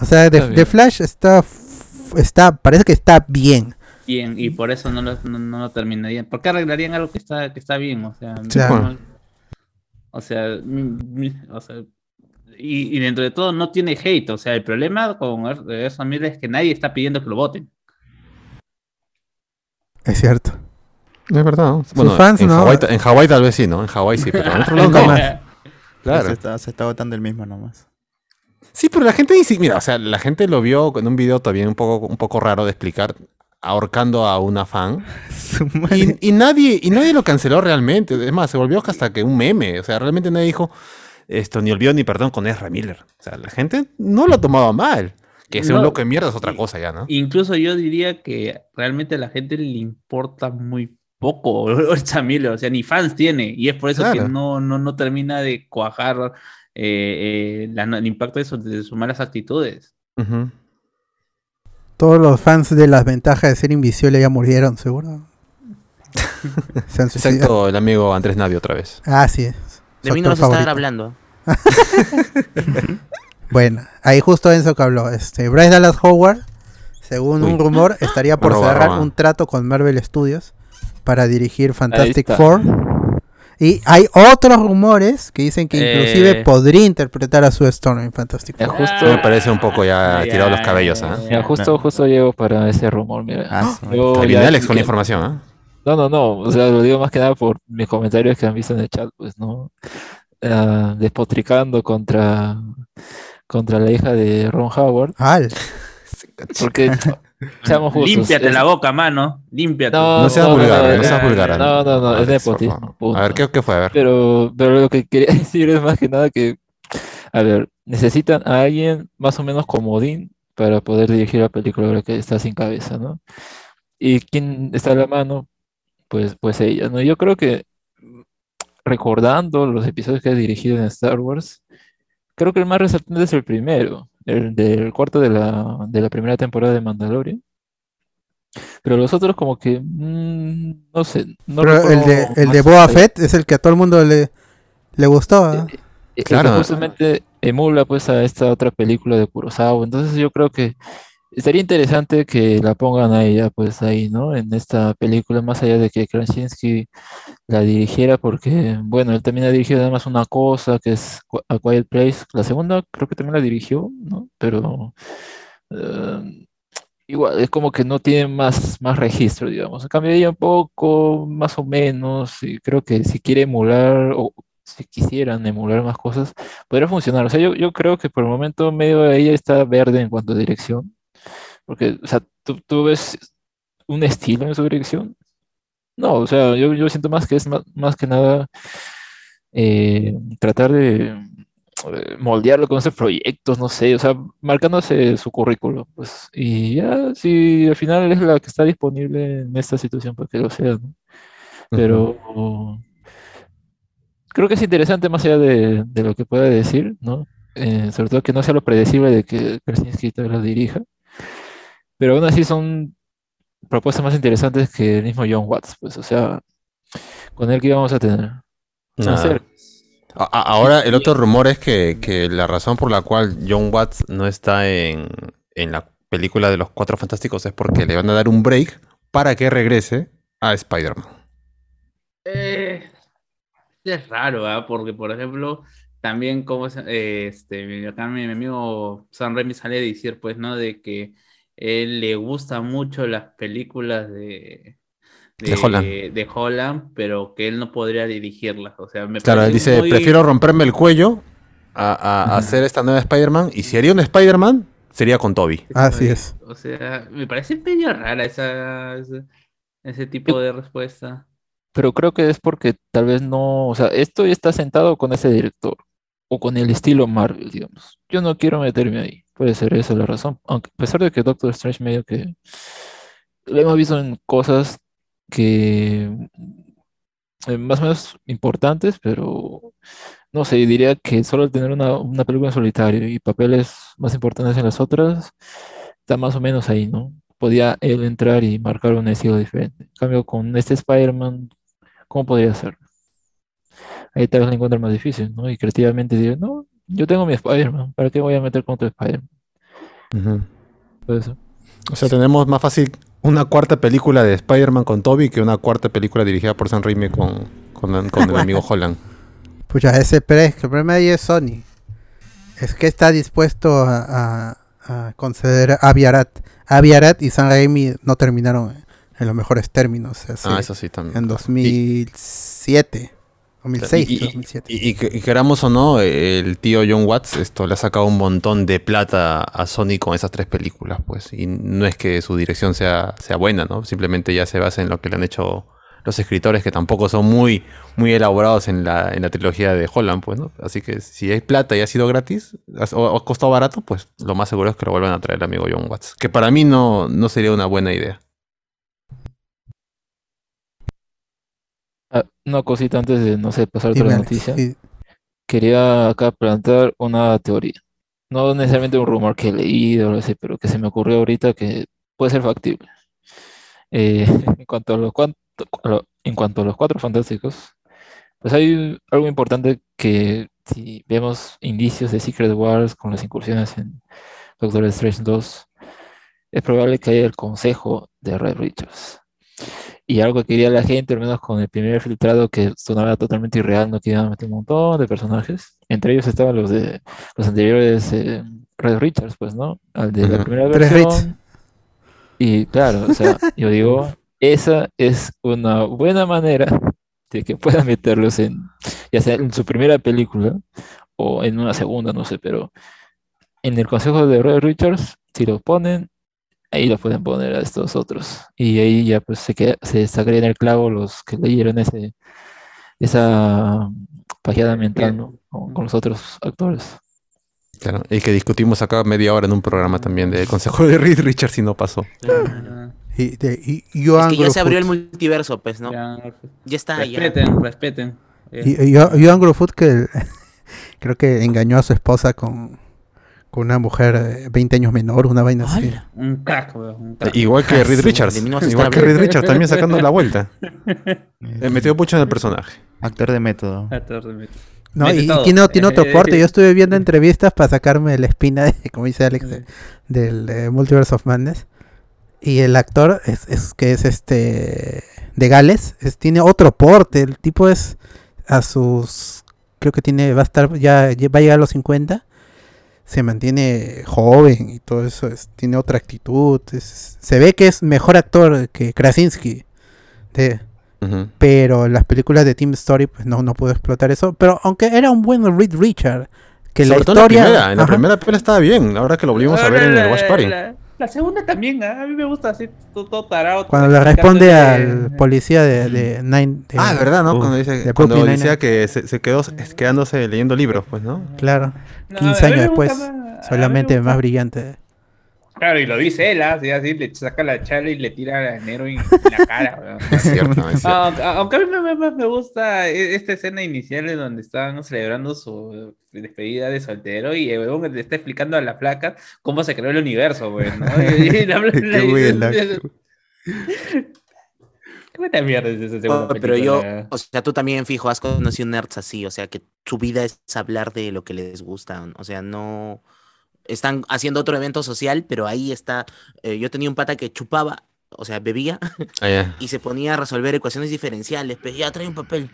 B: O sea, The, Flash está, está, parece que está bien.
E: Bien, y por eso no lo, no, no lo terminarían. ¿Por qué arreglarían algo que está, que está bien? O sea,
B: Claro.
E: no- o sea, o sea, y, y dentro de todo no tiene hate. O sea, el problema con Ezra Miller es que nadie está pidiendo que lo voten.
B: Es cierto.
D: Es verdad. ¿no? Bueno,
B: fans,
D: en,
B: ¿no?
D: Hawái, en Hawái tal vez sí, ¿no? En Hawái sí, pero en otro lado
B: Nunca
D: no.
B: más.
C: Se
D: Claro.
C: está, se está votando el mismo nomás.
D: Sí, pero la gente dice, mira, o sea, la gente lo vio en un video también un poco, un poco raro de explicar, ahorcando a una fan. Y nadie, y nadie lo canceló realmente. Es más, se volvió hasta que un meme. O sea, realmente nadie dijo esto, ni olvido ni perdón con Ezra Miller. O sea, la gente no lo tomaba mal. Que sea un loco de mierda es otra cosa ya, ¿no?
E: Incluso yo diría que realmente a la gente le importa muy poco Ezra Miller. O sea, ni fans tiene. Y es por eso
D: Claro.
E: que no, no, no termina de cuajar eh, eh, la- el impacto de, sus- de sus malas actitudes.
B: Todos los fans de las ventajas de ser invisible ya murieron, seguro. Se han suicidado.
D: Excepto el amigo Andrés Navi otra vez.
B: Ah, sí.
F: De
B: su
F: mí no vas a estar hablando.
B: Bueno, ahí justo Enzo que habló. Este, Bryce Dallas Howard, según
D: Uy.
B: un rumor, estaría por
D: Roba,
B: cerrar
D: roba.
B: un trato con Marvel Studios para dirigir Fantastic. Four. Y hay otros rumores que dicen que inclusive
G: Eh.
B: podría interpretar a Sue Storm en Fantastic Four.
G: justo,
D: Me parece un poco ya tirado los cabellos,
G: mira, justo, justo llego para ese rumor, mira.
C: Ah, su.
G: Yo
D: Alex con la información, ¿ah?
G: No, no, no, o sea, lo digo más que nada por mis comentarios que han visto en el chat, pues, ¿no? Ah, despotricando contra, contra la hija de Ron Howard,
B: Al.
G: porque, seamos justos,
E: Límpiate
G: es-
E: la boca, mano. Límpiate.
G: No,
D: No seas
G: no,
D: vulgar,
G: no,
D: no seas vulgar.
G: no, no, no, es nepotismo.
D: A ver, ¿qué, qué fue? A ver.
G: Pero, pero lo que quería decir es más que nada que, a ver, necesitan a alguien más o menos comodín para poder dirigir la película ahora que está sin cabeza, ¿no? ¿Y quién está a la mano? Pues, pues ella, ¿no? Yo creo que recordando los episodios que ha dirigido en Star Wars, creo que el más resaltante es el primero, el del cuarto de la, de la primera temporada de Mandalorian. Pero los otros como que, mm, no sé, no
B: Pero el de, el de
G: detalles.
B: Fett es el que a todo el mundo le, le gustó. ¿ah?
G: Eh, que
D: Claro.
G: justamente emula pues a esta otra película de Kurosawa. Entonces yo creo que estaría interesante que la pongan a ella pues ahí, ¿no? En esta película, más allá de que Krasinski la dirigiera, porque bueno, él también ha dirigido además una cosa que es A Quiet Place. La segunda creo que también la dirigió, ¿no? Pero eh, igual, es como que no tiene más, más registro, digamos. En cambio, ella un poco, más o menos, y creo que si quiere emular o si quisieran emular más cosas, podría funcionar. O sea, yo, yo creo que por el momento medio de ella está verde en cuanto a dirección, porque, o sea, tú, tú ves un estilo en su dirección. No, o sea, yo, yo siento más que es más, más que nada eh, tratar de eh, moldearlo con esos proyectos, no sé, o sea, marcándose su currículo, pues, y ya, si al final es la que está disponible en esta situación, pues que lo sea, ¿no? Pero creo que es interesante más allá de, de lo que pueda decir, ¿no? Eh, sobre todo que no sea lo predecible de que Krasinski lo dirija, pero aún así son propuestas más interesantes que el mismo John Watts, pues, o sea, con él que íbamos a tener.
D: Nada.
G: Hacer-
D: A- a- Ahora, el otro rumor es que, que la razón por la cual John Watts no está en, en la película de los Cuatro Fantásticos es porque le van a dar un break para que regrese a Spider-Man.
E: Eh, es raro, ¿ah? Porque, por ejemplo, también como eh, este, acá mi, mi amigo Sam Raimi sale a decir, pues, ¿no? De que él le gusta mucho las películas de,
D: De Holland.
E: de Holland, pero que él no podría dirigirlas. O sea, me
D: Claro, él dice,
E: muy-
D: prefiero romperme el cuello a, a- a hacer esta nueva Spider-Man. Y si haría un Spider-Man, sería con Toby.
B: Así es.
E: O sea, me parece medio rara esa, ese, ese tipo de respuesta.
G: Pero creo que es porque tal vez no, o sea, esto ya está sentado con ese director o con el estilo Marvel, digamos. Yo no quiero meterme ahí. Puede ser esa la razón. Aunque a pesar de que Doctor Strange medio que lo hemos visto en cosas que eh, más o menos importantes, pero no sé, diría que solo tener una, película en solitario y papeles más importantes en las otras, está más o menos ahí, ¿no? Podía él entrar y marcar un estilo diferente. En cambio, con este Spider-Man, ¿cómo podría hacerlo? Ahí tal vez lo encuentra más difícil, ¿no? Y creativamente diría, no, yo tengo mi Spider-Man, ¿para qué voy a meter con otro Spider-Man? Puede ser.
D: O sea, tenemos más fácil una cuarta película de Spider-Man con Toby que una cuarta película dirigida por Sam Raimi con, con, con el amigo Holland.
B: Pues ya ese pero el problema ahí es Sony. Es que está dispuesto a, a- a conceder a Viarat. A Viarat y San Raimi no terminaron en los mejores términos. así,
D: Ah, eso sí también.
B: en 2007. 2006,
D: Y- y-
B: 2007.
D: Y, y que- y queramos o no, el tío John Watts esto le ha sacado un montón de plata a Sony con esas tres películas, pues. Y no es que su dirección sea, sea buena, ¿no? Simplemente ya se basa en lo que le han hecho los escritores, que tampoco son muy, muy elaborados en la, en la trilogía de Holland, pues, ¿no? Así que si hay plata y ha sido gratis, o ha costado barato, pues lo más seguro es que lo vuelvan a traer el amigo John Watts. Que para mí no, no sería una buena idea.
G: Ah, una cosita antes de, no sé, pasar otra noticia.
B: sí.
G: Quería acá plantear una teoría. No necesariamente un rumor que he leído, o algo así, pero que se me ocurrió ahorita que puede ser factible. Eh, en cuanto a los, en cuanto a los cuatro fantásticos, pues hay algo importante que si vemos indicios de Secret Wars con las incursiones en Doctor Strange 2, es probable que haya el consejo de Red Richards. Y algo que quería la gente, al menos con el primer filtrado que sonaba totalmente irreal, no que iban a meter un montón de personajes. Entre ellos estaban los de los anteriores eh, Red Richards, pues, ¿no? Al de la
D: Ujú.
G: primera
B: Tres
G: versión. Y claro, o sea, yo digo, esa es una buena manera de que puedan meterlos en, ya sea en su primera película o en una segunda, no sé, pero en el consejo de Red Richards, si lo ponen, ahí lo pueden poner a estos otros. Y ahí ya pues se, queda, se sacarían el clavo los que leyeron ese, esa pajeada mental, ¿no? Con, con los otros actores.
D: Claro, y que discutimos acá media hora en un programa también de consejo de Reed Richards y no pasó.
E: Ah,
B: Y, de, y,
F: Es que ya se abrió el multiverso, pues, ¿no?
E: ya,
F: Ya está, ya.
E: respeten, respeten. Eh,
B: Y- y Jo- Joan Gruffudd que creo que engañó a su esposa con, con una mujer eh, 20 años menor, una vaina así.
E: Un crack, weón, un crack.
D: Igual que
F: Ah,
D: Reed Richards.
F: de
D: Igual que Reed. Richards también sacando la vuelta.
C: Eh,
D: Eh, metió mucho en el personaje.
C: Actor de método.
E: Actor de método.
B: No,
E: Mete
B: y,
E: todo.
B: tiene, tiene otro
E: Eh,
B: corte. Yo estuve viendo entrevistas para sacarme la espina, de, como dice Alex, de- del eh, Multiverse of Madness. Y el actor es, es que es este de Gales, es, tiene otro porte. El tipo es a sus creo que tiene va a estar ya, ya va a llegar a los 50. Se mantiene joven y todo eso, es- tiene otra actitud. es- se ve que es mejor actor que Krasinski. De,
D: Ujú.
B: pero las películas de Team Story pues no, no pudo explotar eso. Pero aunque era un buen Reed Richard, que la
D: Sobre todo en
B: historia...
D: la primera, en la primera peli estaba bien, ahora que lo volvimos a ver en el Watch Party.
E: La, segunda también, ah, a mí me gusta así, todo, todo tarado.
B: Cuando le responde al policía de, de Nine... de-
D: Ah, ¿verdad, no?
C: Uf.
D: Cuando, dice,
B: de
D: cuando decía
B: Nine-Nine.
D: que se, se quedó es- quedándose leyendo libros, pues, ¿no?
B: Claro,
E: No,
B: 15
E: a mí
B: años después,
E: más- a
B: soy
E: mí
B: la
E: me
B: mente
E: gusta-
B: más brillante.
E: Claro, y lo dice él, así, así le saca la chala y le tira a Nero en la cara.
D: Es cierto, es cierto.
E: Aunque, a mí me, gusta e- esta escena inicial en donde están celebrando su despedida de soltero y el huevón le está explicando a la placa cómo se creó el universo, güey, ¿no? Y- y la- la-
C: Qué buena.
E: Qué buena mierda es esa segunda
F: Oh, pero yo, o sea, tú también, fijo, has conocido nerds así, o sea, que su vida es hablar de lo que les gusta, o sea, no están haciendo otro evento social, pero ahí está, eh, yo tenía un pata que chupaba, o sea, bebía
D: Ah,
F: y se ponía a resolver ecuaciones diferenciales, pues ya trae un papel.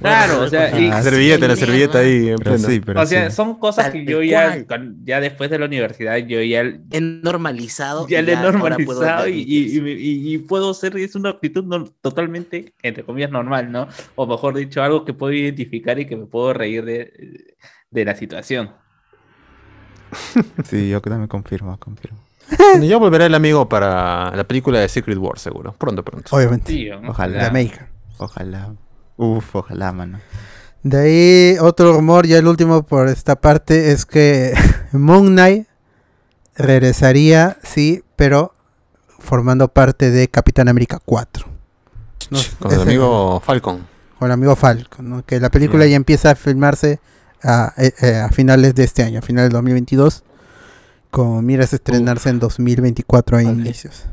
E: Claro, o sea, y-
D: La
F: cosas.
D: servilleta, la servilleta ahí en
C: Pero sí, pero
E: O sea,
C: sí.
E: son cosas que yo ya, ya después de la universidad, yo ya
F: He normalizado.
E: ya le he normalizado y- y puedo ser, es una actitud no- totalmente, entre comillas, normal, ¿no? O mejor dicho, algo que puedo identificar y que me puedo reír de, de la situación.
C: Sí, yo también confirmo, confirmo.
D: Bueno, Yo volveré el amigo para la película de Secret War, seguro. Pronto, pronto.
B: Obviamente,
E: Sí, ¿no?
C: Ojalá.
B: de América.
C: Ojalá. Uf, ojalá, mano.
B: De ahí otro rumor, ya el último por esta parte, es que Moon Knight regresaría, sí, pero formando parte de Capitán América 4. No,
D: Con el amigo Falcon.
B: con el amigo Falcon, ¿no? que la película
D: Ya.
B: ya empieza a filmarse a, eh, eh, a finales de este año, a finales de 2022, con miras a estrenarse en 2024 a
G: Ok.
B: inicios.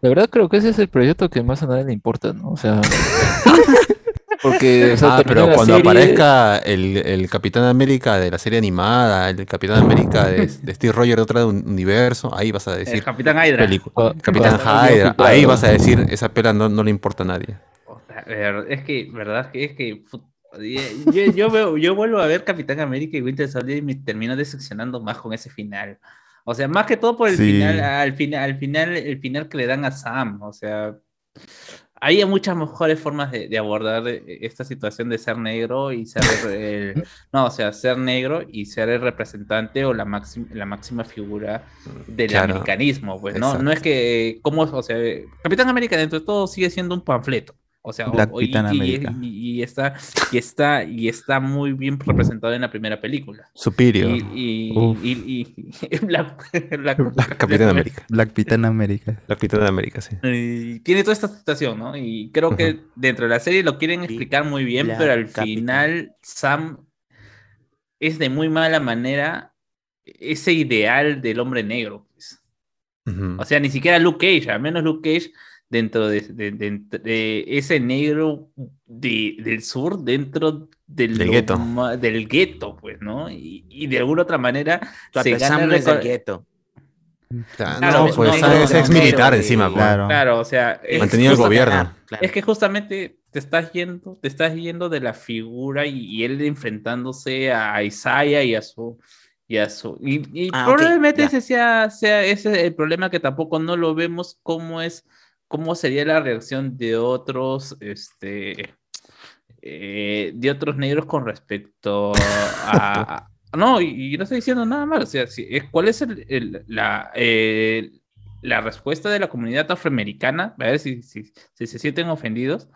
G: La verdad creo que ese es el proyecto que más a nadie le importa, ¿no? O sea, porque o sea,
D: Ah, pero cuando
G: serie-
D: aparezca el, el Capitán América de la serie animada, el Capitán América de, de Steve Rogers de otro un- universo, ahí vas a
E: El
D: decir
E: Capitán Hydra.
D: película.
G: Ah,
D: Capitán
G: ah,
D: Hydra, ahí vas a decir esa pela no, no le importa a nadie.
E: Es que, verdad que es que yo, yo veo, yo vuelvo a ver Capitán América y Winter Soldier y me termino decepcionando más con ese final. O sea, más que todo por el
C: Sí.
E: final, al final, al final, el final que le dan a Sam. O sea, hay muchas mejores formas de, de abordar eh, esta situación de ser negro y ser el, no, o sea, ser negro y ser el representante o la máxima, la máxima figura del
D: Claro.
E: americanismo, pues, ¿no?
D: Exacto.
E: No es que, como, o sea, Capitán América dentro de todo sigue siendo un panfleto. O sea,
C: Black
E: y,
C: Capitán
E: y-
C: América.
E: y- y está, y está, y está muy bien representado en la primera película.
D: Superior.
E: Y, y, y- Black- Black-
D: Capitán América.
C: Black Capitán América.
D: La Capitán América, sí.
E: y tiene toda esta situación, ¿no? Y creo que dentro de la serie lo quieren explicar muy bien,
F: Black
E: pero al
F: Capitán.
E: final Sam es de muy mala manera ese ideal del hombre negro. pues. O sea, ni siquiera Luke Cage, al menos Luke Cage dentro de, de- de- de ese negro de- del sur, dentro del,
D: Del gueto.
E: del gueto, pues, ¿no? Y, y de alguna otra manera
F: Claro,
E: se gana el
F: no gueto.
D: Ah,
E: claro,
D: no,
E: es
D: pues
E: negro,
D: es
E: no,
D: ex militar
F: negro,
D: encima, pues.
C: Claro.
E: Claro, o sea, es
D: Mantenía el gobierno.
F: Claro.
E: Es que justamente te estás yendo, te estás yendo de la figura y, y él enfrentándose a Isaiah y a su y a su y, y
F: Ah,
E: probablemente
F: ya.
E: ese sea, sea ese el problema que tampoco no lo vemos cómo es cómo sería la reacción de otros este eh, de otros negros con respecto a, a- no y, y no estoy diciendo nada mal o sea si- es- cuál es el, el- la eh, la respuesta de la comunidad afroamericana, a ver si, si, si se sienten ofendidos,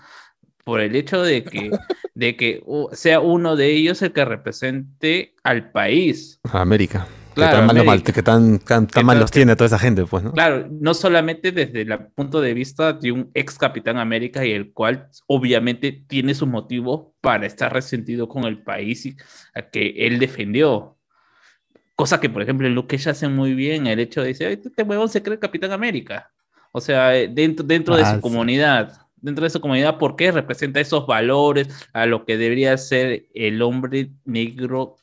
E: por el hecho de que, de que uh, sea uno de ellos el que represente al país.
D: América.
E: Claro,
D: que tan mal, lo mal-
E: América.
D: que tan, tan- tan
E: Que
D: mal
E: tal-
D: los tiene toda esa gente, pues, ¿no?
E: Claro, no solamente desde el punto de vista de un ex Capitán América y el cual obviamente tiene sus motivos para estar resentido con el país y a que él defendió. Cosa que, por ejemplo, en Luke Cage hace muy bien el hecho de decir, "Ay, este huevón se cree Capitán América. O sea, eh, dentro, dentro de
C: Ah,
E: su
C: sí.
E: comunidad, dentro de su comunidad, porque representa esos valores a lo que debería ser el hombre negro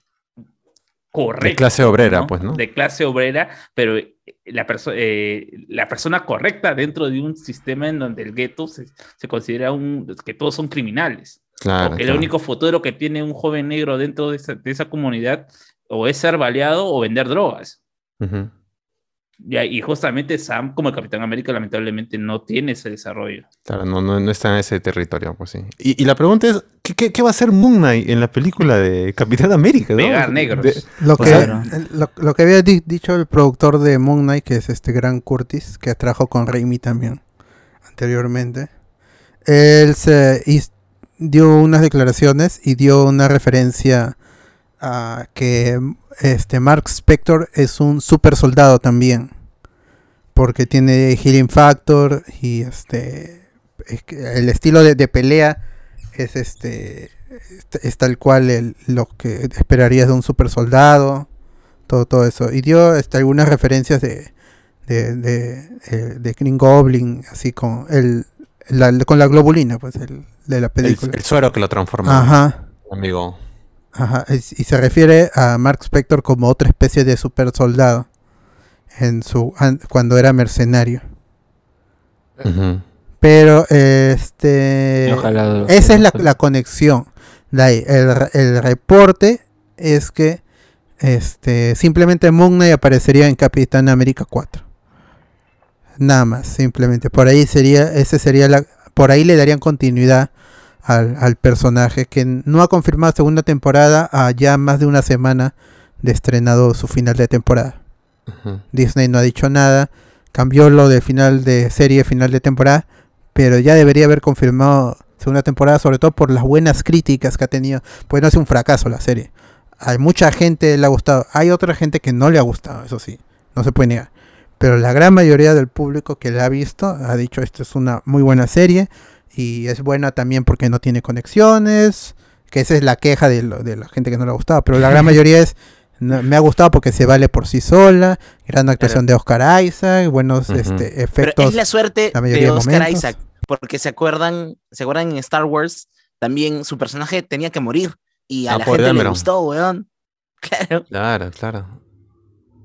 E: correcto.
D: De clase obrera, pues, ¿no?
E: De clase obrera, pero eh, la, perso- eh, la persona correcta dentro de un sistema en donde el gueto se, se considera un, que todos son criminales.
D: Claro.
E: Porque el único futuro que tiene un joven negro dentro de esa, de esa comunidad o es ser baleado o vender drogas. Ahí- y justamente Sam, como el Capitán América, lamentablemente no tiene ese desarrollo.
D: Claro, no, no, no está en ese territorio, pues sí. Y, y la pregunta es, ¿qué, qué, qué va a hacer Moon Knight en la película de Capitán América? ¿no?
E: Pegar negros.
D: De-
B: Lo que,
C: sea-
B: lo, lo que había di- dicho el productor de Moon Knight, que es este gran Curtis, que trabajó con Raimi también anteriormente, él se dio unas declaraciones y dio una referencia a que este Mark Spector es un super soldado también, porque tiene healing factor y este es que el estilo de, de pelea es este es, tal cual el- lo que esperarías de un super soldado, todo, todo eso. Y dio este, algunas referencias de, de, de, eh, de Green Goblin, así con el, la, con la globulina, pues, el, de la
D: el,
B: película.
D: el suero que lo transforma,
B: Ajá,
D: amigo.
B: Ajá. Y se refiere a Mark Spector como otra especie de super soldado en su, an- cuando era mercenario. Pero este
G: ojalá-
B: esa es la, la conexión. Ahí, el, el reporte es que este simplemente Moon Knight aparecería en Capitán América 4. Nada más, simplemente. Por ahí sería, ese sería la, por ahí le darían continuidad al, al personaje que no ha confirmado segunda temporada a ya más de una semana de estrenado su final de temporada. Disney no ha dicho nada, cambió lo de final de serie, final de temporada, pero ya debería haber confirmado segunda temporada, sobre todo por las buenas críticas que ha tenido. Pues no es un fracaso la serie. Hay mucha gente le ha gustado, hay otra gente que no le ha gustado, eso sí, no se puede negar. Pero la gran mayoría del público que la ha visto ha dicho esto es una muy buena serie y es buena también porque no tiene conexiones, que esa es la queja de, lo- de la gente que no le ha gustado, pero la gran mayoría es no- me ha gustado porque se vale por sí sola, gran actuación de Oscar Isaac, buenos este,
F: Pero
B: efectos.
F: es la suerte
B: la mayoría
F: de
B: de
F: Oscar
B: momentos.
F: Isaac, porque se acuerdan, se acuerdan en Star Wars, también su personaje tenía que morir y a
D: Ah,
F: la gente le gustó, weón. Claro,
D: Claro, claro.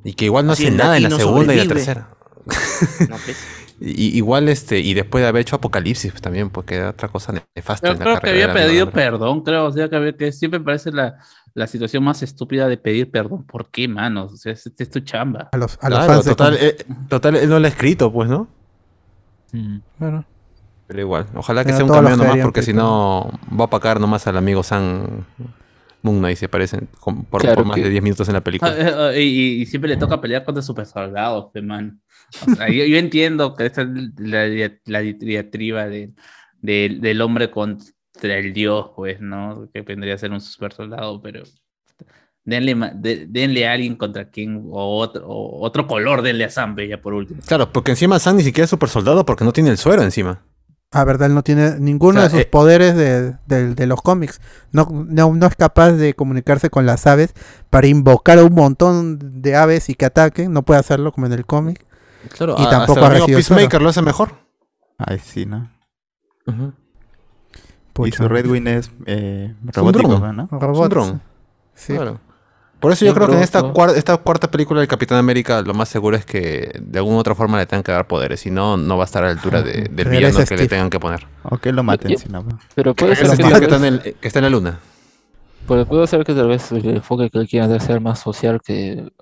D: Y que igual no
F: Así
D: hace nada en la segunda y la tercera.
F: no, pues.
D: Y, igual este, y después de haber hecho Apocalipsis pues, también, porque era otra cosa nefasta.
E: Yo
D: en la
E: creo que había pedido perdón, creo. O sea, que, había- que siempre me parece la, la situación más estúpida de pedir perdón. ¿Por qué, manos? O sea, es, es tu chamba.
B: A los, a los
D: Claro,
B: fans
D: total, eh, total, él no lo ha escrito, pues, ¿no?
G: Mm.
B: Bueno,
D: Pero igual, ojalá que
B: Pero
D: sea un cameo nomás, porque si no va a apacar nomás al amigo San Moon Knight, se parecen con- por,
G: Claro
D: por más
G: que-
D: de 10 minutos en la
E: Ah,
D: película.
E: eh, eh, y, y siempre le toca pelear contra super soldados, man. O sea, yo, yo entiendo que esta es la, dia- la diatriba de, de- del hombre contra el dios, pues, ¿no? Que vendría a ser un super soldado, pero denle, de- denle a alguien contra quien, o otro, o otro color, denle a Sam, ya por último.
D: Claro, porque encima San ni siquiera es super soldado porque no tiene el suero encima.
B: a verdad, él no tiene ninguno
D: O sea,
B: de sus
D: eh,
B: poderes de, de- de los cómics. No, no, no es capaz de comunicarse con las aves para invocar a un montón de aves y que ataquen. No puede hacerlo como en el cómic.
D: Claro,
B: Y
D: a-
B: tampoco
D: hasta
B: ha recibido suero.
D: Peacemaker lo hace mejor.
C: Ay, sí, ¿no?
D: Ujú.
C: Y
B: Pucha.
C: su Red Wing es eh,
D: un
C: robótico,
D: dron.
C: ¿no?
B: Robots.
D: dron.
B: Sí.
D: Claro. Por eso yo creo que en
G: pero-
D: esta, cuar- esta cuarta película del Capitán América lo más seguro es que de alguna u otra forma le tengan que dar poderes, si no, no va a estar a la altura de- del villano que
B: Steve.
D: le tengan que poner.
C: O que lo maten,
G: Y-
C: si no.
G: Pero puede ser que
D: que está,
G: vez,
D: en el- que está en la luna.
G: puede, puede ser que tal vez el enfoque que le quieran dar sea más social que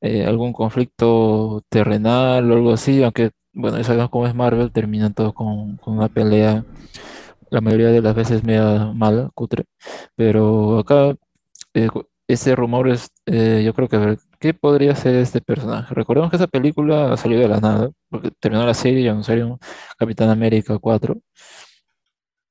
G: eh, algún conflicto terrenal o algo así, aunque bueno, ya sabemos cómo es Marvel, terminan todos con, con una pelea, la mayoría de las veces media mala, cutre, pero acá eh, ese rumor es, eh, yo creo que a ver, ¿qué podría ser este personaje? Recordemos que esa película salió de la nada, porque terminó la serie y anunciaron Capitán América 4.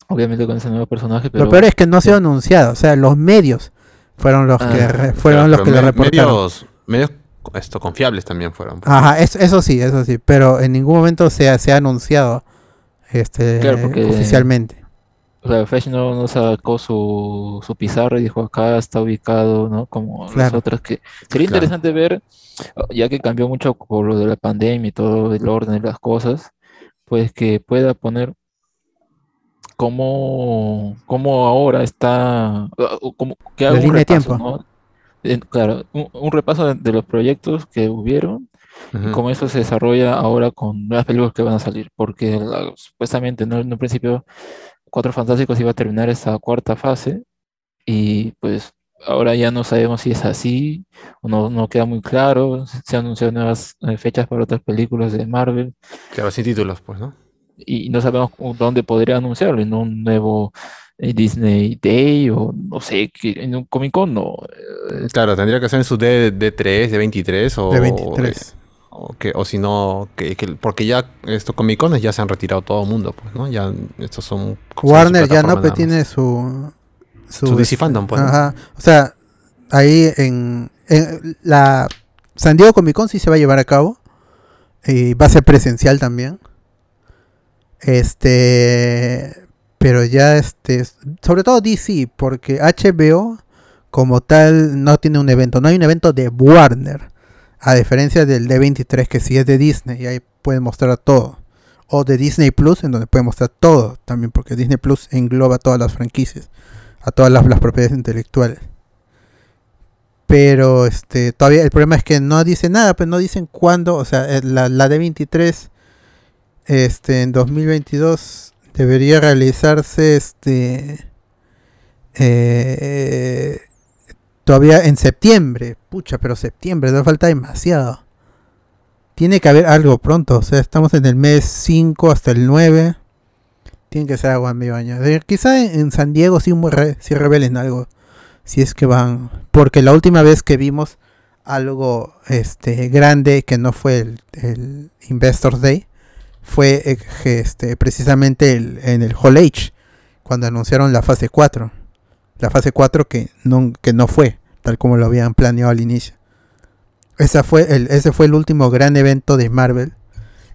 G: obviamente con ese nuevo personaje, pero
B: Lo peor es que no se ha anunciado, o sea, los medios fueron los
G: Ah,
B: que fueron los que le reportaron.
D: Medios, medios esto, confiables también fueron.
B: Ajá, es- eso sí, eso sí, pero en ningún momento se ha, se ha anunciado este
G: Claro, porque-
B: oficialmente.
G: o sea, Fesh no, no sacó su, su pizarra y dijo acá está ubicado, ¿no? Como las
B: Claro.
G: otras que sería
D: Claro.
G: interesante ver, ya que cambió mucho por lo de la pandemia y todo el orden de las cosas, pues que pueda poner cómo, cómo ahora está, como que haga
B: La
G: un
B: línea de
G: repaso,
B: tiempo.
G: ¿no? Claro, un, un repaso de, de los proyectos que hubieron
D: Ujú.
G: cómo eso se desarrolla ahora con nuevas películas que van a salir, porque la- supuestamente ¿no? en un principio Cuatro Fantásticos iba a terminar esa cuarta fase y pues ahora ya no sabemos si es así o no, no queda muy claro, se han anunciado nuevas eh, fechas para otras películas de Marvel
D: Claro, sin títulos, pues, ¿no?
G: y no sabemos dónde podría anunciarlo, en un nuevo Disney Day o no sé, que en un Comic Con no. eh,
D: Claro, tendría que ser en su D, D3, D23 o...
B: De 23.
D: O, que, o si no, que, que- porque ya estos Comic Cones ya se han retirado todo el mundo, pues, ¿no? Ya estos son...
B: Warner
D: su
B: ya no tiene
D: más.
B: su
D: Su DC Fandom, pues.
B: Ajá. O sea, ahí en, en la San Diego Comic Con sí se va a llevar a cabo y va a ser presencial también. Este, pero ya este, sobre todo DC, porque HBO como tal no tiene un evento, no hay un evento de Warner, a diferencia del D23 que sí es de Disney y ahí puede mostrar todo. O de Disney Plus, en donde puede mostrar todo también, porque Disney Plus engloba todas las franquicias, a todas las, las propiedades intelectuales. Pero este todavía el problema es que no dice nada, pues no dicen cuándo, o sea, eh, la, la D23 este en 2022 debería realizarse este eh, todavía en septiembre. Pucha, pero septiembre, no falta demasiado. Tiene que haber algo pronto, o sea, estamos en el mes 5 hasta el 9. Tiene que ser algo a medio año. Quizá en, San Diego sí, sí revelen algo. Si es que van. Porque la última vez que vimos algo este grande que no fue el Investors Day fue eh, este, precisamente el- en el Hall H cuando anunciaron la fase 4 la fase 4 que no, que no fue tal como lo habían planeado al inicio fue el, ese fue el último gran evento de Marvel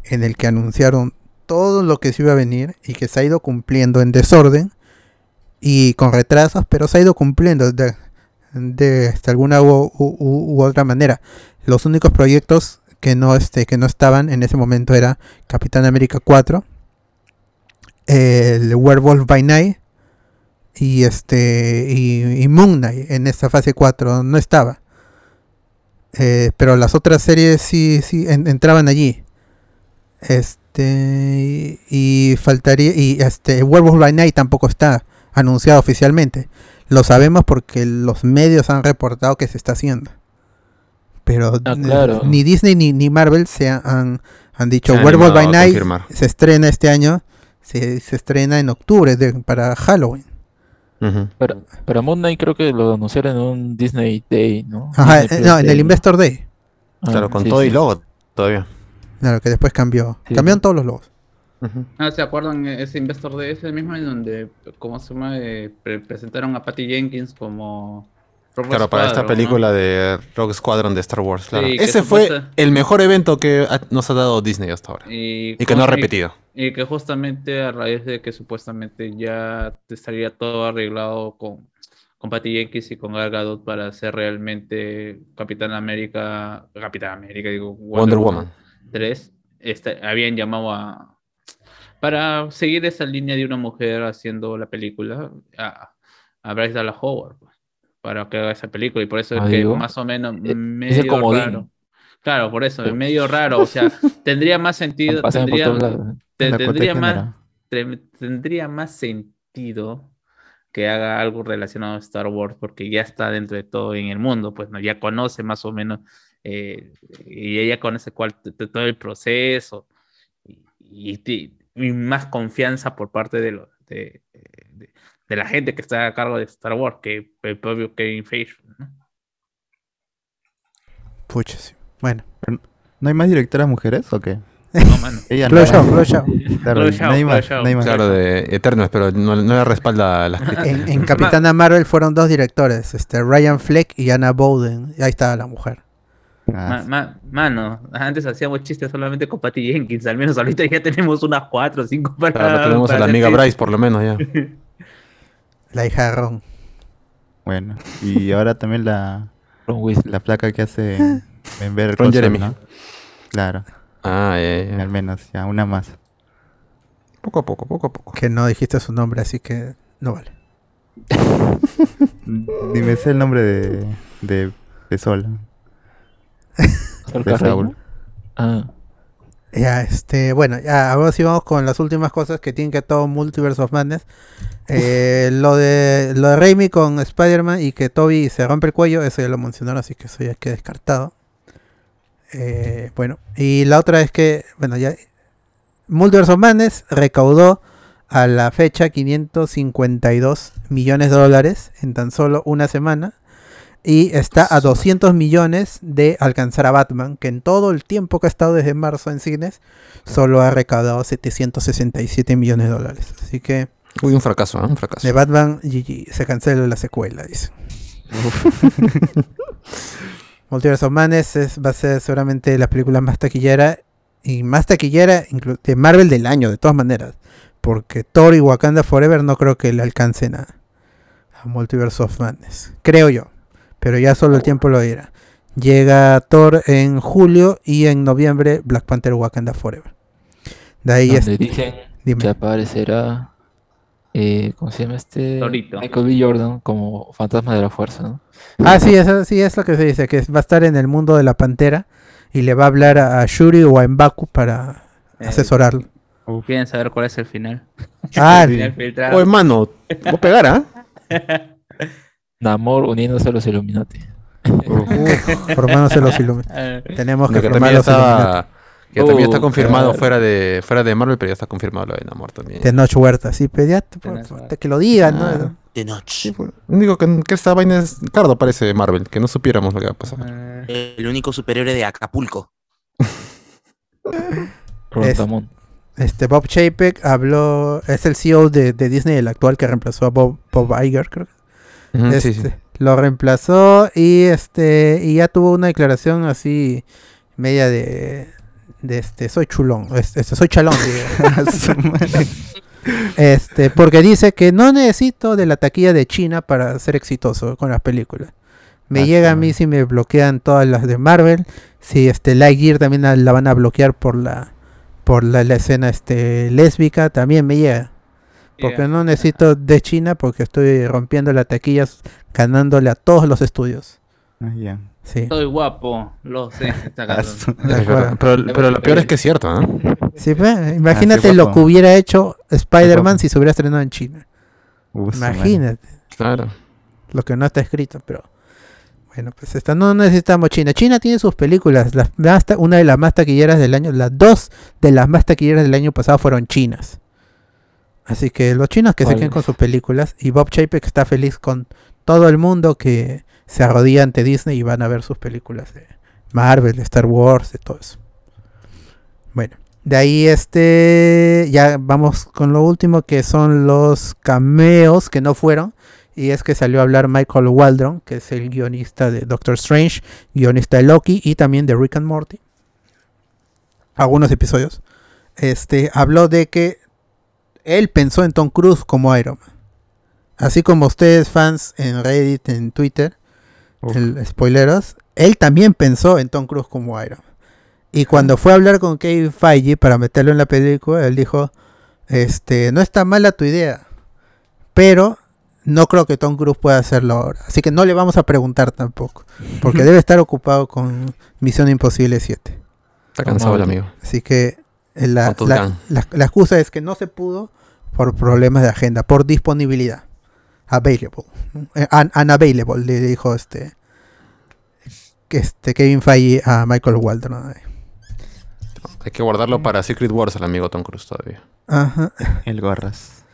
B: en el que anunciaron todo lo que se iba a venir y que se ha ido cumpliendo en desorden y con retrasos, pero se ha ido cumpliendo de, de, este, alguna u otra manera. Los únicos proyectos que no, este, que no estaban en ese momento era Capitán América 4, el Werewolf by Night y este y, Moon Knight en esta fase 4 no estaba. Eh, pero las otras series sí, sí en- entraban allí. Este y faltaría y este Werewolf by Night tampoco está anunciado oficialmente. Lo sabemos porque los medios han reportado que se está haciendo. Pero
G: Ah, claro.
B: ni Disney ni, ni Marvel se han, han dicho Werewolf by Night
D: confirmar.
B: se estrena este año, se, se estrena en octubre de- para Halloween.
D: Ujú.
G: Para, para Moon Knight creo que lo anunciaron en un Disney Day, ¿no?
B: Ajá,
G: Disney
B: eh, no, en
G: Day.
B: el Investor Day.
G: Ah,
D: Claro, con
G: sí,
D: todo y
G: sí.
D: logo todavía.
B: Claro, que después cambió.
G: Sí.
B: Cambiaron todos los logos.
E: Ah, ¿se acuerdan ese Investor de ese mismo en donde, ¿cómo se llama? Eh, pre- presentaron a Patty Jenkins como...
D: Claro, para esta película de Rogue Squadron de Star Wars. Claro.
E: Sí,
D: Ese fue
E: supuesta-
D: el mejor evento que ha- nos ha dado Disney hasta ahora.
E: Y,
D: Y que no ha repetido.
E: Y que justamente a raíz de que supuestamente ya estaría todo arreglado con, con Patty Jenkins y con Gal Gadot para ser realmente Capitán América, Capitán América, digo,
D: Wonder Woman.
E: 3, este, habían llamado a... Para seguir esa línea de una mujer haciendo la película, a, a Bryce Dallas Howard, pues, para que haga esa película. Y por eso
G: Ah,
E: es que
G: digo.
E: más o menos
G: E-
E: medio raro. Claro, por eso, es medio raro. O sea, tendría más sentido. Tendría, te- más, tendría más sentido que haga algo relacionado a Star Wars, porque ya está dentro de todo en el mundo, pues no, ya conoce más o menos, eh, y ella conoce cuál, t- t- todo el proceso, y, y ti- y más confianza por parte de, los de, de- la gente que está a cargo de Star Wars, que el propio Kevin Feige. ¿no?
B: Pucha, sí. Bueno,
C: ¿No hay más directoras mujeres o qué?
E: No, mano.
C: Ella no-. Claro.
D: Claro, de Eternals, pero no, no le respalda las.
B: En, en Capitana Marvel fueron dos directores, este Ryan Fleck y Anna Bowden. Y ahí estaba la mujer.
C: Ah,
E: Ma- ma- mano, antes hacíamos chistes solamente con Patty Jenkins. Al menos ahorita ya tenemos unas cuatro o cinco para.
D: Claro, tenemos a la amiga. Bryce, por lo menos, ya.
B: La hija de Ron.
C: Bueno, y ahora también la, la placa que hace en ver
D: Ron Jeremy.
C: ¿no? Claro,
D: Ah, ya, ya, ya.
C: al menos, ya, una más.
D: Poco a poco, poco a poco.
B: Que no dijiste su nombre, así que no vale.
C: Ni me sé el nombre de, de, de Sol.
G: Sol
C: de. Saúl.
G: Ah,
B: Ya, este, bueno, ya ahora sí vamos con las últimas cosas que tienen que todo Multiverse of Madness. Eh, lo de lo de Raimi con Spider-Man y que Toby se rompe el cuello, eso ya lo mencionaron, así que eso ya queda descartado. Eh, bueno, y la otra es que, bueno, ya Multiverse of Madness recaudó a la fecha 552 millones de dólares en tan solo una semana. Y está a 200 millones de alcanzar a Batman, que en todo el tiempo que ha estado desde marzo en cines, solo ha recaudado 767 millones de dólares. Así que
D: Uy, un fracaso, ¿eh? Un fracaso.
B: de Batman, GG, se cancela la secuela, dice. Multiverse of Madness es- va a ser seguramente la película más taquillera y más taquillera de Marvel del año, de todas maneras. Porque Thor y Wakanda Forever no creo que le alcancen a, a Multiverse of Madness. Creo yo. Pero ya solo el tiempo lo dirá. Llega Thor en julio y en noviembre Black Panther Wakanda Forever. De ahí es.
G: donde dicen
B: dime.
G: que aparecerá, eh, ¿cómo se llama este?
E: Torito.
G: Michael B. Jordan como fantasma de la fuerza, ¿no?
B: Ah, sí, eso sí es lo que se dice, que va a estar en el mundo de la pantera y le va a hablar a, Shuri o a Mbaku para
E: Eh,
B: asesorarlo.
E: ¿Quieren saber cuál es el final?
B: Ah,
E: El final filtrado.
D: Oh, hermano, voy a pegar, ¿ah?
G: Namor uniéndose a los Illuminati.
B: formándose los Illuminati. Tenemos que
D: Que
B: formar
D: también
B: los Illuminati.
D: estaba... Que también está
G: Uh,
D: confirmado
G: claro.
D: fuera de fuera de Marvel, pero ya está confirmado lo de Namor también.
B: De Noche Huerta, sí, pero ya, que lo digan,
D: Ah.
B: ¿no?
F: De noche.
D: Sí, pues, único que, que esta vaina es Cardo parece de Marvel, que no supiéramos lo que va a pasar.
E: ah,
F: El único superhéroe de Acapulco.
G: Rontamón.
B: Este Bob Chapek habló, es el CEO de, de Disney, el actual que reemplazó a Bob, Bob Iger, creo. Este,
D: sí.
B: Lo reemplazó y este y ya tuvo una declaración así media de, de este soy chulón, este, soy chalón. Este, porque dice que no necesito de la taquilla de China para ser exitoso con las películas. Me
C: Ah,
B: llega a mí si me bloquean todas las de Marvel, si este Lightyear también la- la van a bloquear por la por la, la escena este lésbica, también me llega. Porque
E: yeah.
B: no necesito de China porque estoy rompiendo las taquillas, ganándole a todos los estudios.
C: Ah, ya.
B: Sí.
E: Soy guapo, lo sé.
D: Pero, pero lo peor es que es cierto, ¿ah?
B: Sí, pues, imagínate
C: Ah, sí,
B: lo que hubiera hecho Spider-Man si se hubiera estrenado en China. Imagínate.
D: Claro.
B: lo que no está escrito, pero bueno, pues esta no necesitamos China. China tiene sus películas, las más ta- una de las más taquilleras del año, las dos de las más taquilleras del año pasado fueron chinas. Así que los chinos que se
G: ¿Cuál?
B: queden con sus películas y Bob Chapek está feliz con todo el mundo que se arrodilla ante Disney y van a ver sus películas de Marvel, de Star Wars, de todo eso. Bueno, de ahí este ya vamos con lo último que son los cameos que no fueron. Y es que salió a hablar Michael Waldron, que es el guionista de Doctor Strange, guionista de Loki y también de Rick and Morty. Algunos episodios. Este habló de que él pensó en Tom Cruise como Iron Man. Así como ustedes fans en Reddit, en Twitter,
C: Uf.
B: el spoileros, él también pensó en Tom Cruise como Iron Man. Y cuando fue a hablar con Kevin Feige para meterlo en la película, él dijo, este, no está mala tu idea, pero no creo que Tom Cruise pueda hacerlo ahora. Así que no le vamos a preguntar tampoco, porque debe estar ocupado con Misión Imposible 7.
D: Está cansado el amigo.
B: Así que la,
D: Top
B: la- la- la excusa es que no se pudo por problemas de agenda, por disponibilidad. Available. Eh, un- unavailable, le dijo este, que este Kevin Feige a Michael Waldron.
D: Hay que guardarlo para Secret Wars al amigo Tom Cruise todavía.
B: Ajá.
C: El gorras.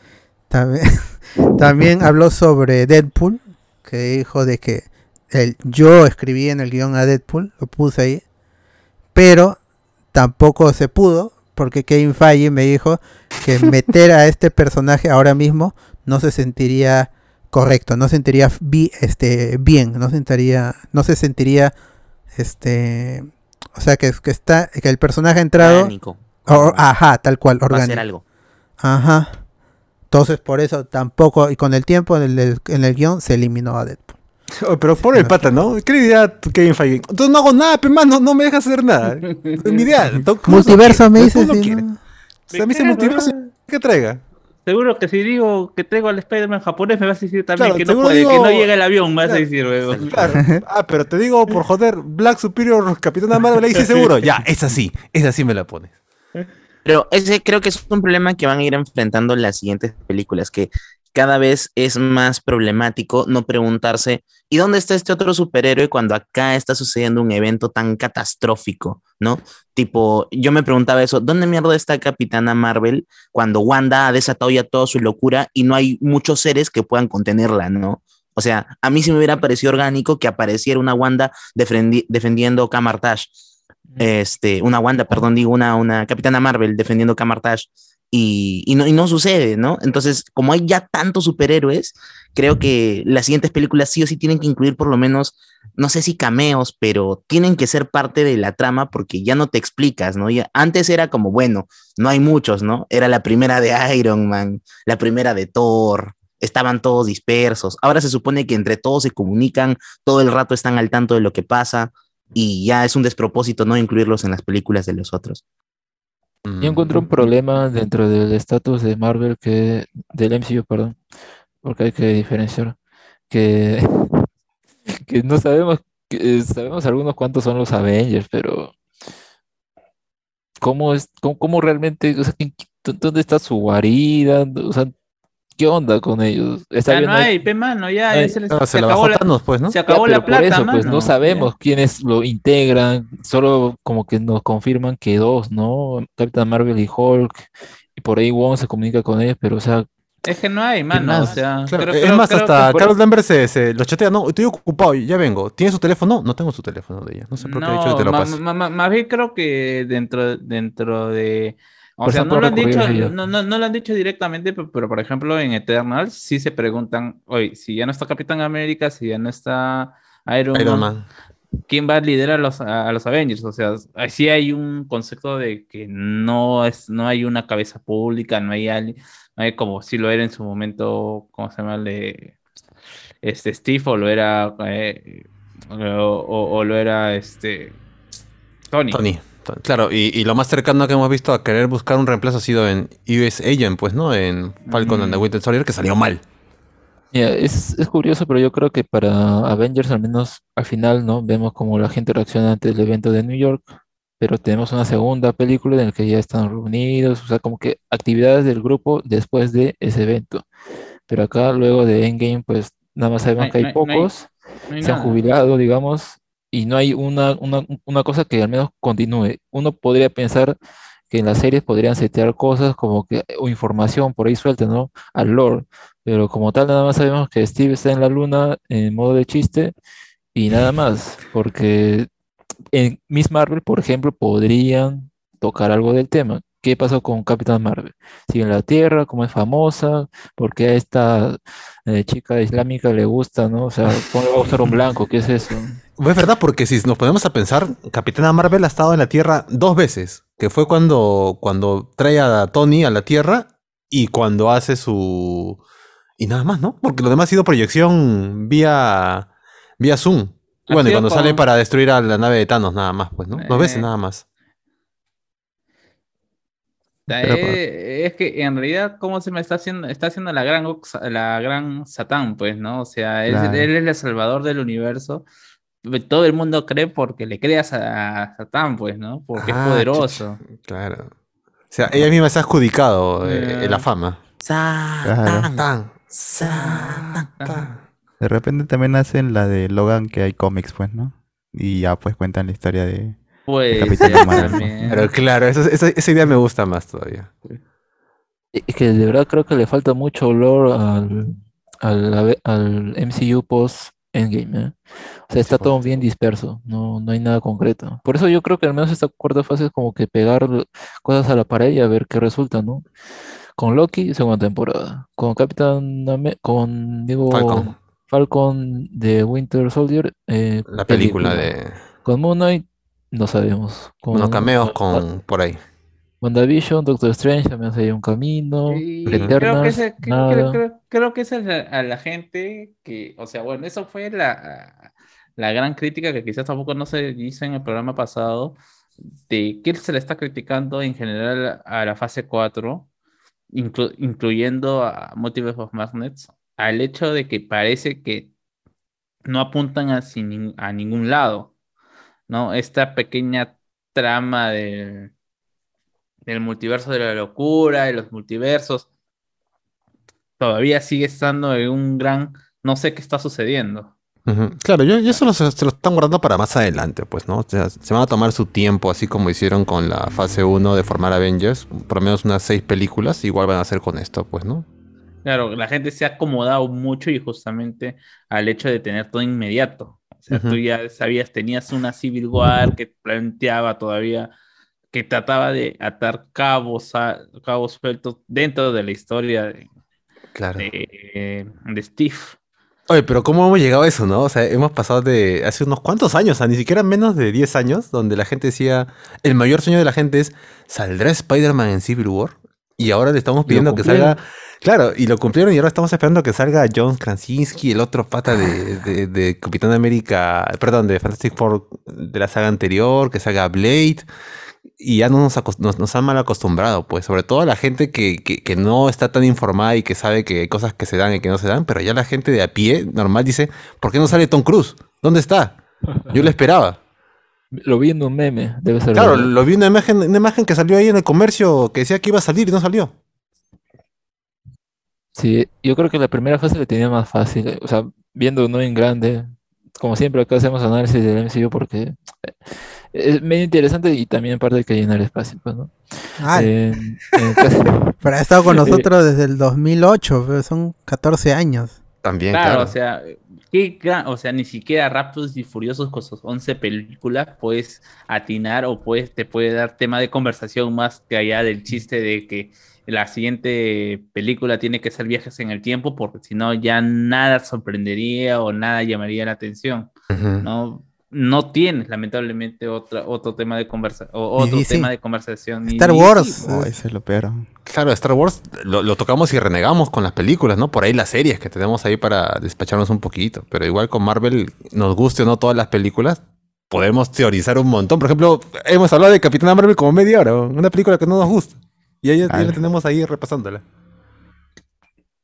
B: También, también habló sobre Deadpool, que dijo de que el, yo escribí en el guion a Deadpool, lo puse ahí, pero tampoco se pudo, porque Kevin Feige me dijo que meter a este personaje ahora mismo no se sentiría correcto, no se sentiría bi- este, bien, no se sentiría, no se sentiría, este, o sea, que, que está, que el personaje ha entrado,
F: Orgánico.
B: or- ajá, tal cual,
F: Va a hacer
B: orgánico.
F: algo.
B: Ajá. Entonces por eso tampoco, y con el tiempo en el, en el guion se eliminó a Deadpool.
D: Oh, pero por el pata, ¿no? ¿Qué le diría tu Kevin Feige? Entonces no hago nada, pe, man, no, no me dejas hacer nada. Es mi idea. ¿Cómo se
B: Multiverso me
D: ¿Cómo
B: dices,
D: lo
B: sí,
D: quiere?
B: ¿no?
D: O sea, ese multiverso que traiga.
E: Seguro que si digo que traigo al Spider-Man japonés, me vas a decir también
D: Claro,
E: que no
D: seguro
E: puede, que
D: digo-
E: no llega el avión, me vas a decir, weón.
D: Claro. Ah, pero te digo, por joder, Black Superior, Capitana Marvel, ahí sí seguro. Ya, es así. Es así me la pones.
F: Pero ese creo que es un problema que van a ir enfrentando las siguientes películas, que cada vez es más problemático no preguntarse, ¿y dónde está este otro superhéroe cuando acá está sucediendo un evento tan catastrófico, ¿no? Tipo, yo me preguntaba eso, ¿dónde mierda está Capitana Marvel cuando Wanda ha desatado ya toda su locura y no hay muchos seres que puedan contenerla, ¿no? O sea, a mí sí me hubiera parecido orgánico que apareciera una Wanda defendi- defendiendo Camartage este, una Wanda, perdón, digo, una, una Capitana Marvel defendiendo Camartage y, y, no, y no sucede, ¿no? Entonces, como hay ya tantos superhéroes, creo que las siguientes películas sí o sí tienen que incluir por lo menos, no sé si cameos, pero tienen que ser parte de la trama porque ya no te explicas, ¿no? Ya, antes era como, bueno, no hay muchos, ¿no? Era la primera de Iron Man, la primera de Thor, estaban todos dispersos. Ahora se supone que entre todos se comunican, todo el rato están al tanto de lo que pasa y ya es un despropósito no incluirlos en las películas de los otros.
G: Yo encuentro un problema dentro del estatus de Marvel que del MCU, perdón, porque hay que diferenciar que, que no sabemos que, eh, sabemos algunos cuántos son los Avengers, pero cómo es cómo, cómo realmente, o sea, ¿quién- ¿dónde está su guarida? O sea, ¿qué onda con ellos? Está
E: Ya
G: bien,
E: no
G: hay-
E: hay, pe mano, ya, ya se, les-
D: Claro,
E: se
D: se la
E: acabó la,
D: Thanos, pues, ¿no?
E: se acabó la
G: por
E: plata,
G: eso, pues no
E: ya.
G: sabemos quiénes lo integran, solo como que nos confirman que dos, ¿no? Capitán Marvel y Hulk, y por ahí Wong se comunica con ellos, pero o sea,
E: Es que no hay, mano, o sea,
D: Claro,
E: creo-
D: es
E: creo-
D: más,
E: creo
D: hasta
E: por-
D: Carlos Lambert se, se lo chatea, no, estoy ocupado, ya vengo. ¿Tienes su teléfono? No, no tengo su teléfono de ella. No sé por qué ha dicho que
E: No,
D: te lo pase.
E: más bien creo que dentro, dentro de... O
G: Por
E: sea, no lo, han dicho, no, no, no lo han dicho directamente, pe- pero, por ejemplo en Eternals sí se preguntan, oye, si ya no está Capitán América, si ya no está Iron,
D: Iron
E: Man,
D: Man.
E: ¿quién va a liderar a los, a, a los Avengers? O sea, sí hay un concepto de que no, es, no hay una cabeza pública, no hay, alguien- no hay como si lo era en su momento, ¿cómo se llama? De, este Steve o lo era... eh, o, o- o lo era este Tony.
D: Tony. Claro, y, y lo más cercano que hemos visto a querer buscar un reemplazo ha sido en US Agent, pues, ¿no? En Falcon and the
E: Mm.
D: Winter Soldier, que salió mal.
G: es, es curioso, pero yo creo que para Avengers al menos al final, ¿no? Vemos como la gente reacciona ante el evento de New York, pero tenemos una segunda película en la que ya están reunidos, o sea, como que actividades del grupo después de ese evento. Pero acá, luego de Endgame, pues nada más sabemos
E: No
G: que hay
E: no hay- no hay-
G: pocos.
E: No hay
G: se han jubilado, digamos, y no hay una, una, una cosa que al menos continúe. Uno podría pensar que en las series podrían setear cosas como que, o información por ahí suelta, ¿no? Al lore, pero como tal nada más sabemos que Steve está en la luna en modo de chiste y nada más, porque en Miss Marvel, por ejemplo, podrían tocar algo del tema. ¿Qué pasó con Capitán Marvel? Sigue en la Tierra, cómo es famosa, porque a esta eh, chica islámica le gusta, ¿no? O sea, ¿cómo le va a gustar un blanco? ¿Qué es eso?
D: Es verdad, porque si nos ponemos a pensar, Capitana Marvel ha estado en la Tierra dos veces, que fue cuando, cuando trae a Tony a la Tierra y cuando hace su... Y nada más, ¿no? Porque lo demás ha sido proyección vía, vía Zoom. Bueno, y cuando sale
E: con-
D: para destruir a la nave de Thanos, nada más, pues, ¿no? Dos veces
E: Eh.
D: nada más.
E: Sea, eh, es que en realidad, ¿cómo se me está haciendo? Está haciendo la gran, la gran Satán, pues, ¿no? O sea, él,
C: Claro.
E: él es el salvador del universo. Todo el mundo cree porque le creas a Satán, pues, ¿no? Porque
D: Ah,
E: es poderoso.
D: chucha, Claro. O sea, ella misma se ha adjudicado eh,
E: Eh.
D: la fama.
F: Satán,
D: Tan,
F: Satán.
C: De repente también hacen la de Logan que hay cómics, pues, ¿no? Y ya pues cuentan la historia de...
E: Pues.
D: Pero claro, esa, esa- esa idea me gusta más todavía.
G: Es que de verdad creo que le falta mucho olor al, al, ave- al MCU post Endgame, ¿eh? O sea, está todo bien disperso, no, no hay nada concreto. Por eso yo creo que al menos esta cuarta fase es como que pegar cosas a la pared y a ver qué resulta, ¿no? Con Loki, segunda temporada. Con Capitán, Ame- con, digo,
D: Falcon.
G: Falcon de Winter Soldier, eh,
D: La película de
G: Con Moon Knight, no sabemos. Con,
D: unos cameos
G: con
D: con por ahí.
G: WandaVision, Doctor Strange, también se un camino. Eternals,
E: creo que,
G: nada.
E: creo, creo- creo que esa es la- a la gente que, o sea, bueno, eso fue la, la gran crítica que quizás tampoco no se dice en el programa pasado, de que se le está criticando en general a la fase 4, inclu- incluyendo a Multiverse of Magnets, al hecho de que parece que no apuntan a, sin- a ningún lado, ¿no? Esta pequeña trama de del multiverso de la locura, de los multiversos, todavía sigue estando en un gran, no sé qué está sucediendo.
D: Claro, yo, yo eso lo- se lo están guardando para más adelante, pues, ¿no? O sea, se van a tomar su tiempo, así como hicieron con la fase 1 de formar Avengers, por lo menos unas seis películas, igual van a hacer con esto, pues, ¿no?
E: Claro, la gente se ha acomodado mucho y justamente al hecho de tener todo inmediato. O sea, tú ya sabías, tenías una Civil War que planteaba todavía, que trataba de atar cabos, a- cabos sueltos dentro de la historia de,
D: Claro.
E: de, de Steve.
D: Oye, pero ¿cómo hemos llegado a eso, no? O sea, hemos pasado de hace unos cuantos años, o sea, ni siquiera menos de 10 años, donde la gente decía, el mayor sueño de la gente es, ¿saldrá Spider-Man en Civil War? Y ahora le estamos pidiendo que salga... Claro, y lo cumplieron y ahora estamos esperando que salga John Krasinski, el otro pata de, de, de Capitán América, perdón, de Fantastic Four de la saga anterior, que salga Blade. Y ya no nos, nos, nos han mal acostumbrado, pues, sobre todo a la gente que, que, que no está tan informada y que sabe que hay cosas que se dan y que no se dan, pero ya la gente de a pie normal dice, ¿por qué no sale Tom Cruise? ¿Dónde está? Yo lo esperaba.
G: Lo vi en un meme, debe ser
D: Claro,
G: verdad.
D: lo vi una imagen, una imagen que salió ahí en el comercio que decía que iba a salir y no salió.
G: Sí, yo creo que la primera fase la tenía más fácil, eh, o sea, viendo no en grande, como siempre acá hacemos análisis del MCU porque eh, es medio interesante y también en parte hay que llenar espacio, pues, ¿no?
B: Ah,
G: En- en el caso-
B: pero ha estado con
G: eh,
B: nosotros desde el 2008, pero son 14 años.
D: También,
E: Claro,
D: claro.
E: o sea, qué gran- o sea, ni siquiera Rápidos y Furiosos con sus 11 películas puedes atinar o puedes, te puede dar tema de conversación más que allá del chiste de que la siguiente película tiene que ser viajes en el tiempo porque si no ya nada sorprendería o nada llamaría la atención,
D: Ujú.
E: ¿no? No tienes lamentablemente otra, otro tema de conversación o otro
B: DC.
E: tema de conversación.
B: Star Wars.
C: Oh, ese es lo peor.
D: Claro, Star Wars lo, lo tocamos y renegamos con las películas, ¿no? Por ahí las series que tenemos ahí para despacharnos un poquito. Pero igual con Marvel, nos guste o no todas las películas, podemos teorizar un montón. Por ejemplo, hemos hablado de Capitana Marvel como media hora, una película que no nos gusta. Y ahí
C: Ah.
D: la tenemos ahí repasándola.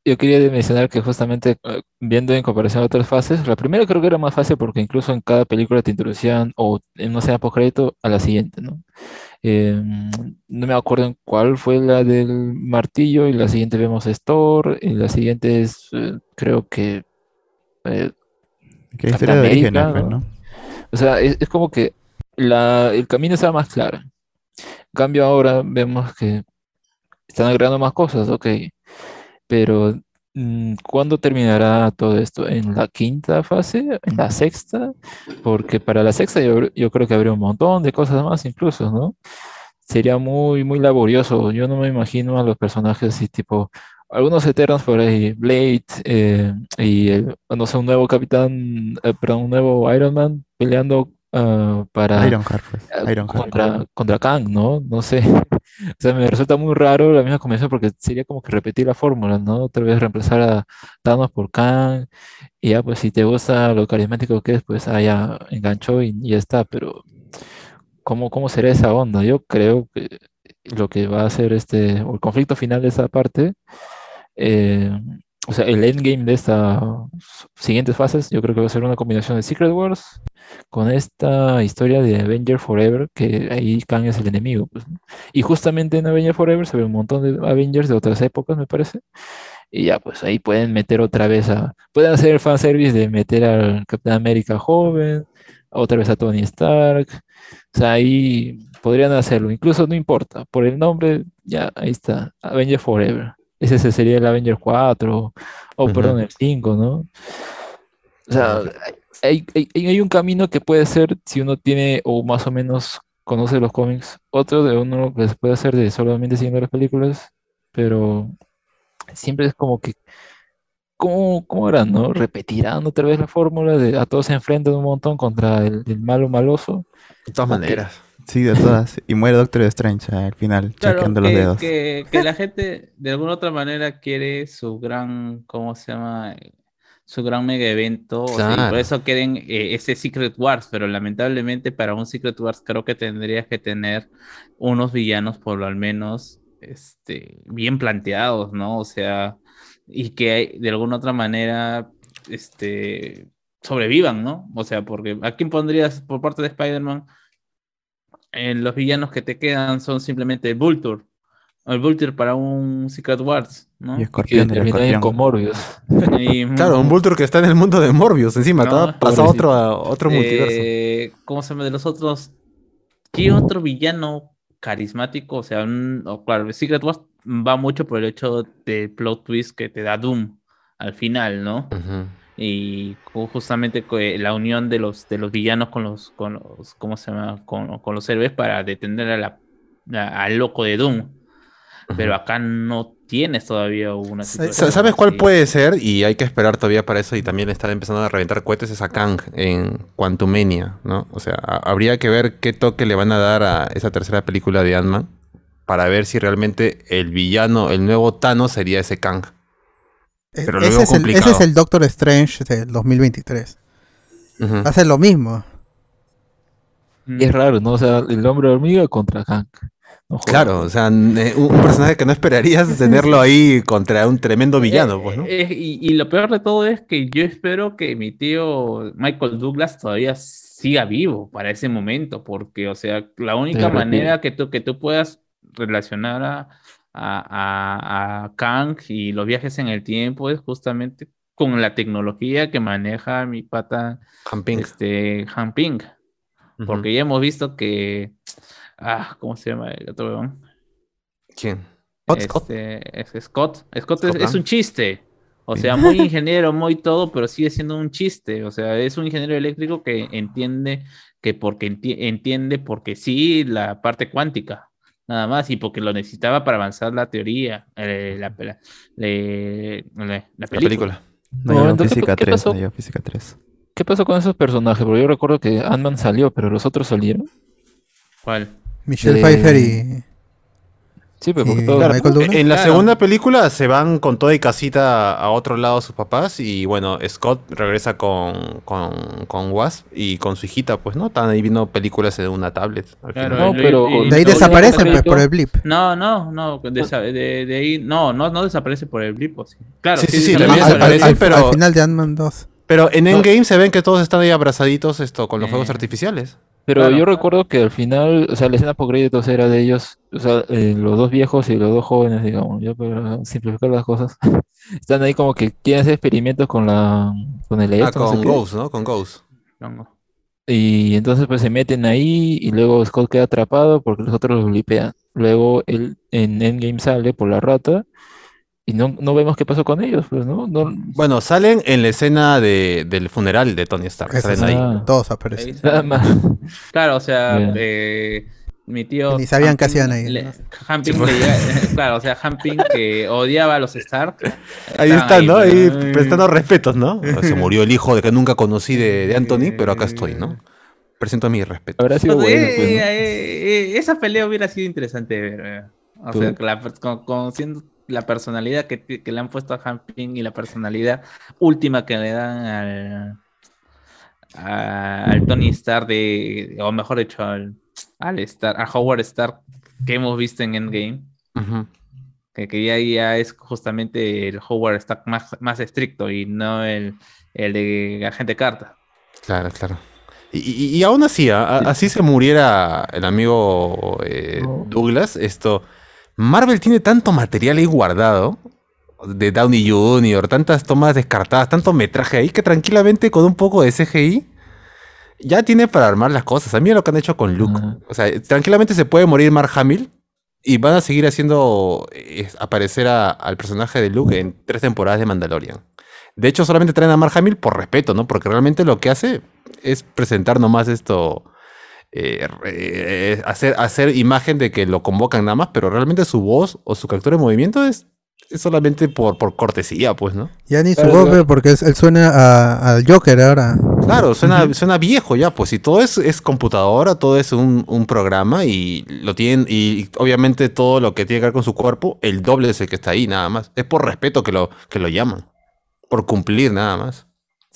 G: Yo quería mencionar que justamente eh, viendo en comparación a otras fases, la primera creo que era más fácil porque incluso en cada película te introducían o en no sea por crédito a la siguiente, ¿no? Eh, no me acuerdo en cuál fue la del martillo y la siguiente vemos Thor y la siguiente es eh, creo que eh,
C: Que historia de origen, pues,
G: ¿no?
C: ¿no?
G: o sea, es, es como que la, el camino estaba más claro. En cambio ahora vemos que están agregando más cosas, ok. Pero mm, ¿cuándo terminará todo esto? ¿En la quinta fase? ¿En la sexta? Porque para la sexta yo, yo creo que habría un montón de cosas más incluso, ¿no? Sería muy, muy laborioso. Yo no me imagino a los personajes así tipo... Algunos eternos por ahí, Blade eh, y el- no sé, un nuevo capitán, eh, perdón, un nuevo Iron Man peleando ah, para
C: Iron Heart, pues,
G: eh,
C: Iron Heart.
G: contra, contra Kang, ¿no? No sé. O sea, me resulta muy raro la misma combinación porque sería como que repetir la fórmula, ¿no? Otra vez reemplazar a Thanos por Kang y ya, pues si te gusta lo carismático que es, pues ah, ya enganchó y, y ya está, pero ¿cómo, cómo será esa onda? Yo creo que lo que va a ser este, o el conflicto final de esa parte, eh, o sea, el endgame de estas siguientes fases, yo creo que va a ser una combinación de Secret Wars con esta historia de Avenger Forever, que ahí Kang es el enemigo, pues, ¿no? Y justamente en Avenger Forever se ve un montón de Avengers de otras épocas, me parece. Y ya, pues ahí pueden meter otra vez a. Pueden hacer el fanservice de meter al Capitán América joven, otra vez a Tony Stark. O sea, ahí podrían hacerlo. Incluso no importa. Por el nombre, ya, ahí está. Avenger Forever. Ese se- sería el Avenger 4, o
D: Ujú.
G: perdón, el 5, ¿no? O sea, hay, hay- hay un camino que puede ser si uno tiene o más o menos conoce los cómics. Otro de uno que se puede hacer de solamente siguiendo las películas, pero siempre es como que, ¿cómo, cómo era, no? Repetirán otra vez la fórmula de a todos se enfrentan un montón contra el, el malo maloso.
D: De todas maneras.
C: Sí, de todas. Y muere Doctor Strange al final,
E: Claro,
C: chequeando los dedos.
E: que- que la gente de alguna otra manera quiere su gran, ¿cómo se llama? Su gran mega evento. o sea, y por eso quieren eh, ese Secret Wars, pero lamentablemente para un Secret Wars creo que tendrías que tener unos villanos por lo menos este, bien planteados, ¿no? O sea, y que de alguna otra manera este, sobrevivan, ¿no? O sea, porque ¿a quién pondrías por parte de Spider-Man? en los villanos que te quedan son simplemente Vulture. El Vulture para un Secret Wars, ¿no?
C: Y
G: Y
C: Escorpión
G: terminan
C: Escorpión.
G: con Morbius.
E: Y,
D: Claro, un Vulture que está en el mundo de Morbius. Encima,
E: No,
D: todo pasa otro, a otro multiverso.
E: eh, ¿Cómo se llama? De los otros. ¿Qué otro villano carismático? O sea, un- o claro, Secret Wars va mucho por el hecho del plot twist que te da Doom al final, ¿no? Y ju- justamente eh, la unión de los de los villanos con los con los ¿cómo se llama? con, con los héroes para detener a la, a- al loco de Doom pero acá no tienes todavía una situación
D: Sa- ¿Sabes cuál
E: así.
D: puede ser? Y hay que esperar todavía para eso y también están empezando a reventar cohetes esa Kang en Quantumania, ¿no? O sea, ha- habría que ver qué toque le van a dar a esa tercera película de Ant-Man para ver si realmente el villano, el nuevo Thanos sería ese Kang. Pero lo
B: ese,
D: veo
B: es el, ese es el Doctor Strange del 2023.
D: Ujú.
B: Hace lo mismo.
E: Mm.
G: Y es raro, ¿no? O sea, el hombre hormiga contra Hank. No.
D: Claro, o sea, n- un un personaje que no esperarías tenerlo ahí contra un tremendo villano,
E: Eh,
D: pues, ¿no?
E: eh, y, y lo peor de todo es que yo espero que mi tío Michael Douglas todavía siga vivo para ese momento, porque, o sea, la única manera que tú, que tú puedas relacionar a, a, a, Kang y los viajes en el tiempo es justamente con la tecnología que maneja mi pata
D: Han Ping.
E: este, porque ya hemos visto que, ah, ¿cómo se llama el otro weón?
D: ¿Quién? Scott, Scott.
E: Este, es Scott. Scott,
D: Scott
E: es, un chiste. O sea, muy ingeniero, muy todo, pero sigue siendo un chiste. O sea, es un ingeniero eléctrico que entiende que porque enti- entiende porque sí la parte cuántica, nada más, y porque lo necesitaba para avanzar la teoría, eh, la, la, la- la
D: La
E: película.
D: película.
C: No física
G: ¿qué
C: 3,
G: pasó?
C: no física 3.
G: ¿Qué pasó con esos personajes? Porque yo recuerdo que Ant-Man salió, pero los otros salieron.
E: ¿Cuál?
B: Michelle Pfeiffer y.
G: Sí, pero porque
B: Y-
G: todos-
B: Claro. Michael Douglas.
D: En la
E: Claro.
D: segunda película se van con toda y casita a otro lado sus papás y bueno, Scott regresa con, con, con Wasp y con su hijita, pues, ¿no? Están ahí viendo películas en una tablet. al
E: Claro,
D: final.
G: No,
E: y-
G: pero-
E: y-
B: De ahí desaparecen pues, por el blip.
E: No, no, no, de, de ahí, no, no, no desaparece por el blip, ¿o sí? Claro,
D: Sí, sí, sí,
E: desaparece
D: también
B: al,
D: desaparece, pero-
B: al final de Ant-Man 2.
D: Pero en
E: No.
D: Endgame se ven que todos están ahí abrazaditos esto, con los
E: Eh.
D: fuegos artificiales.
G: Pero
E: Claro.
G: yo recuerdo que al final, o sea, la escena por créditos era de ellos, o sea, eh, los dos viejos y los dos jóvenes, digamos, ya para simplificar las cosas. Están ahí como que quieren hacer experimentos con la con el
D: Ah,
G: no sé
D: con
G: qué.
D: Ghost, ¿no? Con Ghost.
E: No,
G: Y entonces pues se meten ahí y luego Scott queda atrapado porque los otros lo blipean. Luego él en Endgame sale por la rata y no, no vemos qué pasó con ellos, pues, ¿no? No,
D: Bueno, salen en la escena de, del funeral de Tony Stark. Salen ahí.
G: Ah.
B: Todos aparecen.
E: está.
G: nada más.
E: Claro, o sea, eh, mi tío.
B: Ni sabían qué hacían ahí,
E: le-
B: ¿no?
E: Hamping
D: Sí, pues.
E: le llega- claro, o sea, Hamping que odiaba a los Stark.
D: Ahí están, ¿no? Ahí
E: pues,
D: prestando respetos, ¿no? Se murió el hijo de que nunca conocí de, de Anthony, pero acá estoy, ¿no? Presento mi respeto.
G: Habrá sido
E: Entonces,
G: bueno, pues,
E: eh,
G: ¿no?
E: eh, eh, esa pelea hubiera sido interesante de ver. eh. O
G: Tú-
E: sea, que la per- con- conociendo la personalidad que, que le han puesto a Hamping y la personalidad última que le dan al, a- al Tony Stark de, o mejor dicho, al, al Stark, a Howard Stark que hemos visto en Endgame. Que, que ya, ya es justamente el Howard Stark más, más estricto y no el, el de Agente Carta.
D: Claro, claro. Y, y- y aún así, a- a- así se muriera el amigo eh. Douglas, esto. Marvel tiene tanto material ahí guardado de Downey Jr., tantas tomas descartadas, tanto metraje ahí que tranquilamente con un poco de CGI ya tiene para armar las cosas. A mí lo que han hecho con Luke. O sea, tranquilamente se puede morir Mark Hamill y van a seguir haciendo eh, aparecer a- al personaje de Luke en tres temporadas de Mandalorian. De hecho, solamente traen a Mark Hamill por respeto, ¿no? Porque realmente lo que hace es presentar nomás esto. Eh, eh, hacer, hacer imagen de que lo convocan nada más, pero realmente su voz o su captura de movimiento es, es solamente por, por cortesía, pues, ¿no?
B: Ya ni su voz,
G: claro.
B: porque es- él suena al Joker ahora.
D: Claro, suena, suena viejo ya, pues si todo es, es computadora, todo es un, un programa y lo tienen, y obviamente todo lo que tiene que ver con su cuerpo, el doble es el que está ahí, nada más. Es por respeto que lo, que lo llaman. Por cumplir, nada más.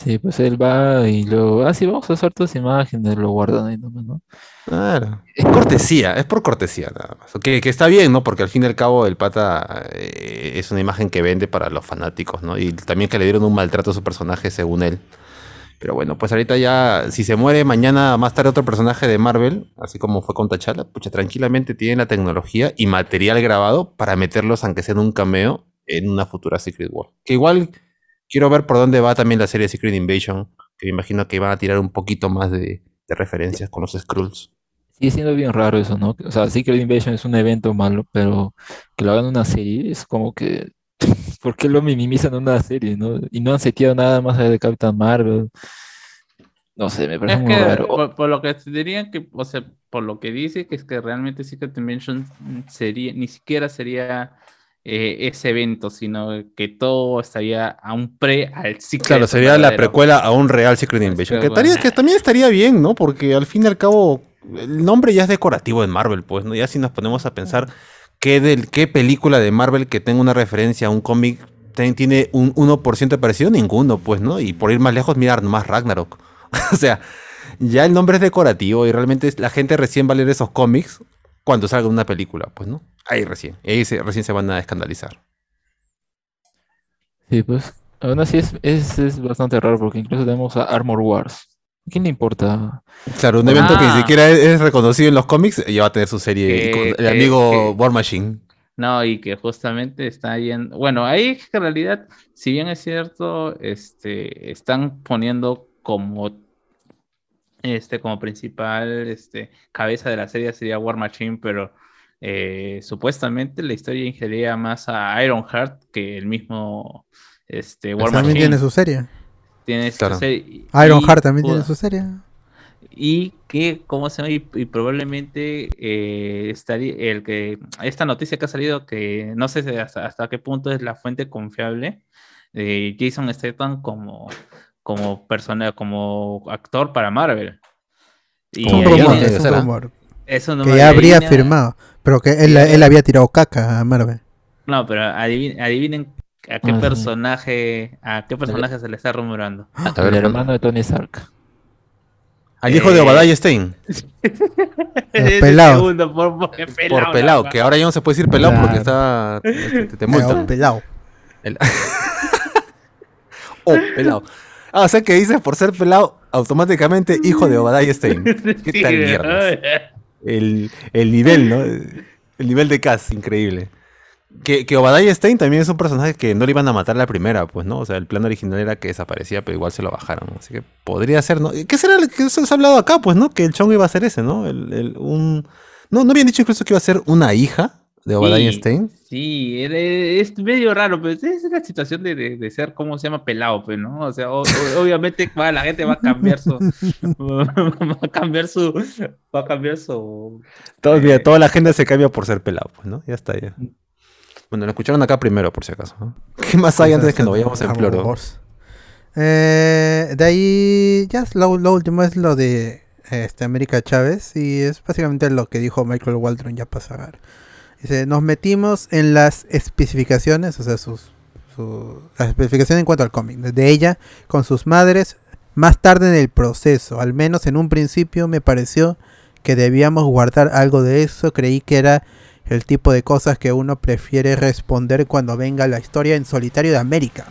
G: Sí, pues él va y luego, ah, sí, vamos a hacer tus imágenes, lo guardan ahí nomás, ¿no?
D: Claro. Cortesía, es por cortesía nada más. Que, que está bien, ¿no? Porque al fin y al cabo el pata eh, es una imagen que vende para los fanáticos, ¿no? Y también que le dieron un maltrato a su personaje según él. Pero bueno, pues ahorita ya, si se muere mañana más tarde otro personaje de Marvel, así como fue con T'Challa, pucha, tranquilamente tienen la tecnología y material grabado para meterlos, aunque sea en un cameo, en una futura Secret War. Que igual quiero ver por dónde va también la serie Secret Invasion, que me imagino que van a tirar un poquito más de, de referencias con los Skrulls.
G: Sigue siendo bien raro eso, ¿no? O sea, Secret Invasion es un evento malo, pero que lo hagan una serie es como que, ¿por qué lo minimizan en una serie, no? Y no han seteado nada más allá de Captain Marvel. No sé, me parece
E: Es
G: muy
E: que
G: raro.
E: por, por lo que te dirían que, o sea, por lo que dice, que es que realmente Secret Invasion sería, ni siquiera sería eh, ese evento, sino que todo estaría a un pre al Secret.
D: Claro, sería la precuela a un real Secret Invasion. Que,
E: Pero
D: estaría- que también estaría bien, ¿no? Porque al fin y al cabo, el nombre ya es decorativo en Marvel, pues, ¿no? Ya si nos ponemos a pensar qué, del, qué película de Marvel que tenga una referencia a un cómic tiene un 1% de parecido, ninguno, pues, ¿no? Y por ir más lejos, mirar nomás Ragnarok. o sea, ya el nombre es decorativo y realmente la gente recién va a leer esos cómics cuando salga una película, pues, ¿no? Ahí recién. Y ahí se- recién se van a escandalizar.
G: Sí, pues, aún así es, es, es bastante raro porque incluso tenemos a Armor Wars. ¿A quién le importa?
D: Claro, un evento que ni
E: Ah.
D: siquiera es, es reconocido en los cómics, ya va a tener su serie
E: Que-
D: con el amigo
E: que-
D: War Machine.
E: No, y que justamente está yendo. Bueno, ahí es que en realidad, si bien es cierto, este, están poniendo como este, como principal este, cabeza de la serie sería War Machine, pero eh, supuestamente la historia ingeriría más a Ironheart que el mismo este, War
B: También
E: Machine.
B: tiene su serie.
E: Tiene
D: Claro.
E: serie,
B: Ironheart también tiene su serie.
E: y que, ¿cómo se llama? Y, y probablemente eh, estaría el que esta noticia que ha salido, que no sé hasta, hasta qué punto es la fuente confiable, de Jason Statham como, como persona, como actor para Marvel. Y
B: Es un rumor,
D: viene-
B: es un
D: será.
B: rumor.
E: eso no
B: Que ya habría firmado. Pero que él, él había tirado caca a Marvel.
E: No, pero adivinen, adivinen a qué
G: Ah,
E: personaje, a qué personaje se le está rumorando.
D: A
G: El
D: ver,
G: hermano de Tony Stark.
D: Al hijo de
E: Eh,
D: Obadiah Stein.
B: Pelado.
E: segundo, por, por pelado,
D: Por pelado,
E: nada
D: que ahora ya no se puede decir pelado porque está. Te, te
B: Pelado,
D: multan.
B: pelado.
D: El- oh, pelado. Ah, o sea que dices por ser pelado, automáticamente hijo de Obadiah Stein. ¿Qué
E: Sí,
D: tal mierda? El, el nivel, ¿no? El nivel de cast, increíble. Que, que Obadiah Stein también es un personaje que no le iban a matar la primera, pues, ¿no? O sea, el plan original era que desaparecía, pero igual se lo bajaron. Así que podría ser, ¿no? ¿Qué será? lo que se ha hablado acá, pues, ¿no? Que el chongo iba a ser ese, ¿no? El, el- un... No, no habían dicho incluso que iba a ser una hija de Obadiah
E: Sí,
D: Stein.
E: Sí, es medio raro, pero es la situación de, de- de ser, ¿cómo se llama? Pelado, pues, ¿no? O sea, o- o- obviamente va, la gente va a cambiar su, va a cambiar su, va a cambiar su,
D: Todo- mira,
E: Eh.
D: toda la gente se cambia por ser pelado, pues, ¿no? Ya está, ya. Bueno, lo escucharon acá primero, por si acaso. ¿no? ¿Qué más hay antes de que nos vayamos en floro?
B: Eh, de ahí, ya es lo, lo último es lo de este, América Chávez y es básicamente lo que dijo Michael Waldron ya para saber. Nos metimos en las especificaciones, o sea, sus, su, las especificaciones en cuanto al cómic, de ella con sus madres más tarde en el proceso, al menos en un principio me pareció que debíamos guardar algo de eso, creí que era el tipo de cosas que uno prefiere responder cuando venga la historia en solitario de América.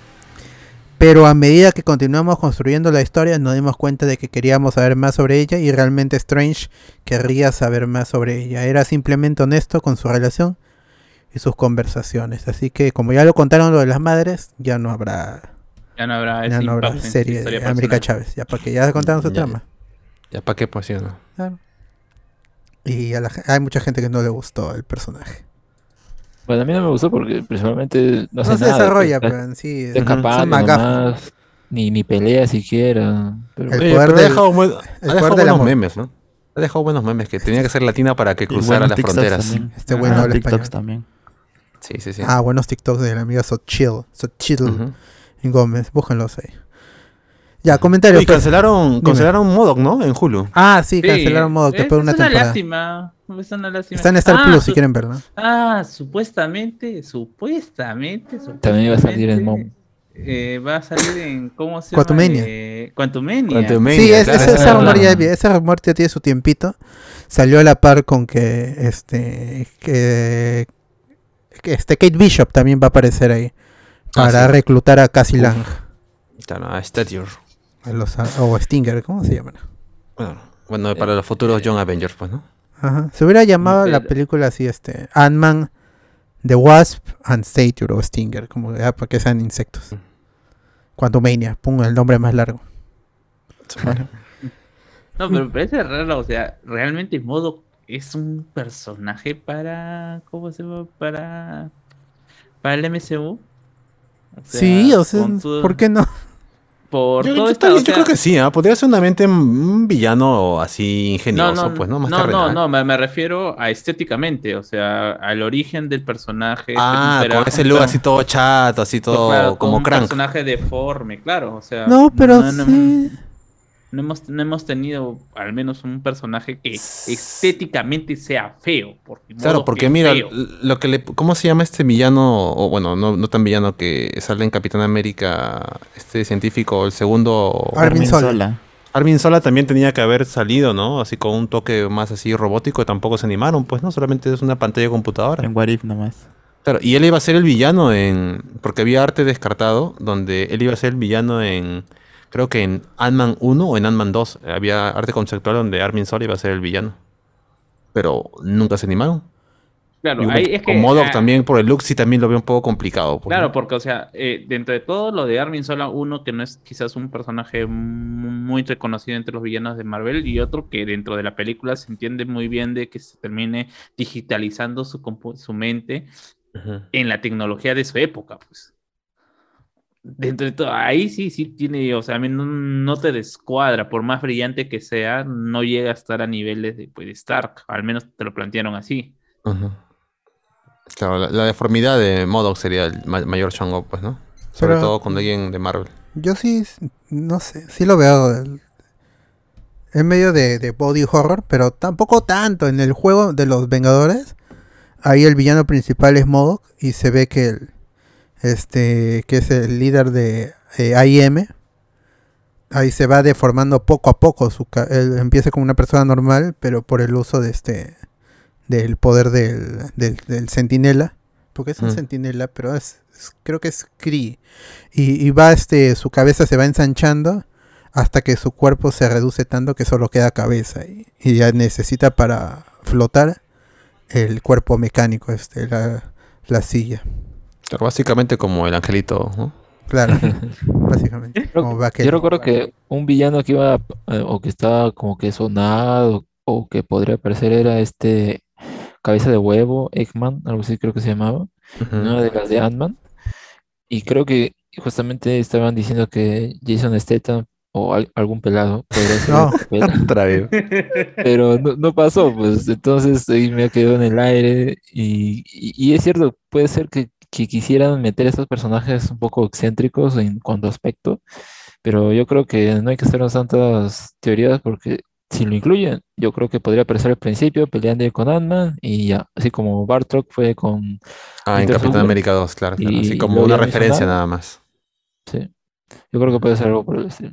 B: Pero a medida que continuamos construyendo la historia nos dimos cuenta de que queríamos saber más sobre ella y realmente Strange querría saber más sobre ella. Era simplemente honesto con su relación y sus conversaciones. Así que como ya lo contaron lo de las madres, ya no habrá,
E: ya no habrá,
B: ya no habrá serie de América. Chávez. Ya para que ya contaron su
D: Ya,
B: trama.
D: Ya, ¿para qué, pues, sí, no?
B: Claro. Y a la hay mucha gente que no le gustó el personaje.
G: Bueno, a mí no me gustó porque principalmente no, hace
B: No se
G: nada,
B: desarrolla,
G: pues,
B: pero en sí.
G: está
B: es-
G: escapando ni, ni pelea siquiera. Pero
B: El
D: Oye,
B: poder
D: pero ha dejado, buen- ha
B: el
D: dejado
B: poder del
D: buenos memes, ¿no? Ha dejado buenos memes que tenía que ser latina para que cruzara las
C: TikToks
D: fronteras.
C: también.
B: Este güey no
C: Ah,
B: habla
C: TikToks
B: español.
C: también.
D: Sí, sí, sí.
B: Ah, buenos TikToks de la amiga Sochil. Sochil
D: Ujú.
B: y Gómez. Búsquenlos ahí. Ya, comentarios.
D: Y
B: pues.
D: cancelaron, cancelaron Modoc, ¿no? En Hulu.
B: Ah, sí, cancelaron modo que
E: es,
B: fue una
E: es una
B: temporada.
E: lástima. Es una lástima.
B: Está en Star
E: Ah,
B: Plus si quieren verlo.
E: Ah, supuestamente, supuestamente,
G: También iba a salir en Mom.
E: eh, va a salir en ¿cómo se
B: Quantumania.
E: llama? Eh, Quantumania.
D: Quantumania,
B: Sí, es-
D: claro,
B: ese,
D: esa
B: ese
D: era
B: rumor ya, ese rumor ya tiene su tiempito. Salió a la par con que este que, que este Kate Bishop también va a aparecer ahí para
D: Ah, sí.
B: reclutar a Cassie
D: Uf.
B: Lang
D: Stature.
B: a los- o Stinger, ¿cómo se llama?
D: Bueno, bueno, para los futuros Young Avengers, pues, ¿no?
B: Ajá. Se hubiera llamado la película así, este, Ant-Man, The Wasp and Stature o Stinger, como ya para que sean insectos. Quantumania, pum, el nombre más largo.
E: No, pero me parece raro, o sea, realmente Modo es un personaje para ¿cómo se llama? Para para el MCU. O sea,
B: sí, o sea, ¿por qué no?
E: Por
D: Yo,
E: todo
D: yo
E: esto,
D: también-
E: o
D: yo creo que sí, ¿ah? podría ser una mente un villano así ingenioso, pues, ¿no? Más
E: no, no,
D: terrenal.
E: no, me, me refiero a estéticamente, o sea, al origen del personaje.
D: Ah, con ese look así todo chato, así todo
E: claro,
D: como
E: un
D: crank.
E: personaje deforme, claro, o sea.
B: No, pero
E: no, no-
B: sí.
E: No hemos, no hemos tenido al menos un personaje que estéticamente sea feo.
D: Claro, porque
E: que
D: mira,
E: feo.
D: lo que le, ¿cómo se llama este villano? O bueno, no, no tan villano que sale en Capitán América, este científico, el segundo.
B: Armin Zola.
D: Armin Sola también tenía que haber salido, ¿no? Así con un toque más así robótico, tampoco se animaron, pues, ¿no? Solamente es una pantalla de computadora.
C: En What If nomás.
D: Claro, y él iba a ser el villano en. Porque había arte descartado, donde él iba a ser el villano en. Creo que en Ant-Man 1 o en Ant-Man 2. Había arte conceptual donde Armin Sola iba a ser el villano. Pero nunca se animaron.
E: Claro,
D: Igual
E: ahí es que.
D: con Modok
E: ah,
D: también, por el look, sí también lo veo un poco complicado. pues,
E: Claro, porque, o sea, eh, dentro de todo lo de Armin Sola, uno que no es quizás un personaje mu- muy reconocido entre los villanos de Marvel, y otro que dentro de la película se entiende muy bien de que se termine digitalizando su, su mente en la tecnología de su época, pues. Dentro de todo, ahí sí, sí tiene, o sea, a mí no, no te descuadra, por más brillante que sea, no llega a estar a niveles de, pues, de Stark, al menos te lo plantearon así.
D: Claro, la, la deformidad de Modok sería el ma- mayor chongo, pues, ¿no? Sobre
B: Pero-
D: todo con alguien de Marvel.
B: Yo sí, no sé, sí lo veo el- en medio de, de body horror, pero tampoco tanto. En el juego de los Vengadores, ahí el villano principal es Modok y se ve que el, este, que es el líder de eh, AIM, ahí se va deformando poco a poco. Su, él empieza como una persona normal, pero por el uso de este, del poder del, del, del centinela, porque es un
D: Mm.
B: centinela, pero es, es- creo que es Kree. Y, y va este, su cabeza se va ensanchando hasta que su cuerpo se reduce tanto que solo queda cabeza y, y ya necesita para flotar el cuerpo mecánico, este, la, la silla.
D: Claro, básicamente como el angelito, ¿no?
B: Claro, básicamente.
G: Creo-
B: como.
G: Yo recuerdo que un villano que iba eh, o que estaba como que sonado o que podría aparecer era este cabeza de huevo, Eggman, algo así creo que se llamaba,
D: Ujú.
G: una de las de Ant-Man. Y creo que justamente estaban diciendo que Jason Statham o al- algún pelado podría ser
B: No.
G: pero no, no pasó, pues entonces ahí me quedó en el aire y, y- y es cierto, puede ser que, que quisieran meter estos personajes un poco excéntricos en cuanto a aspecto, pero yo creo que no hay que hacernos tantas teorías porque si lo incluyen, yo creo que podría aparecer al principio peleando con Ant-Man y ya, así como Bartrock fue con,
D: Ah, en Capitán. América 2, claro. claro.
G: Y
D: Así como una referencia nada más.
G: sí, yo creo que puede ser algo por el estilo.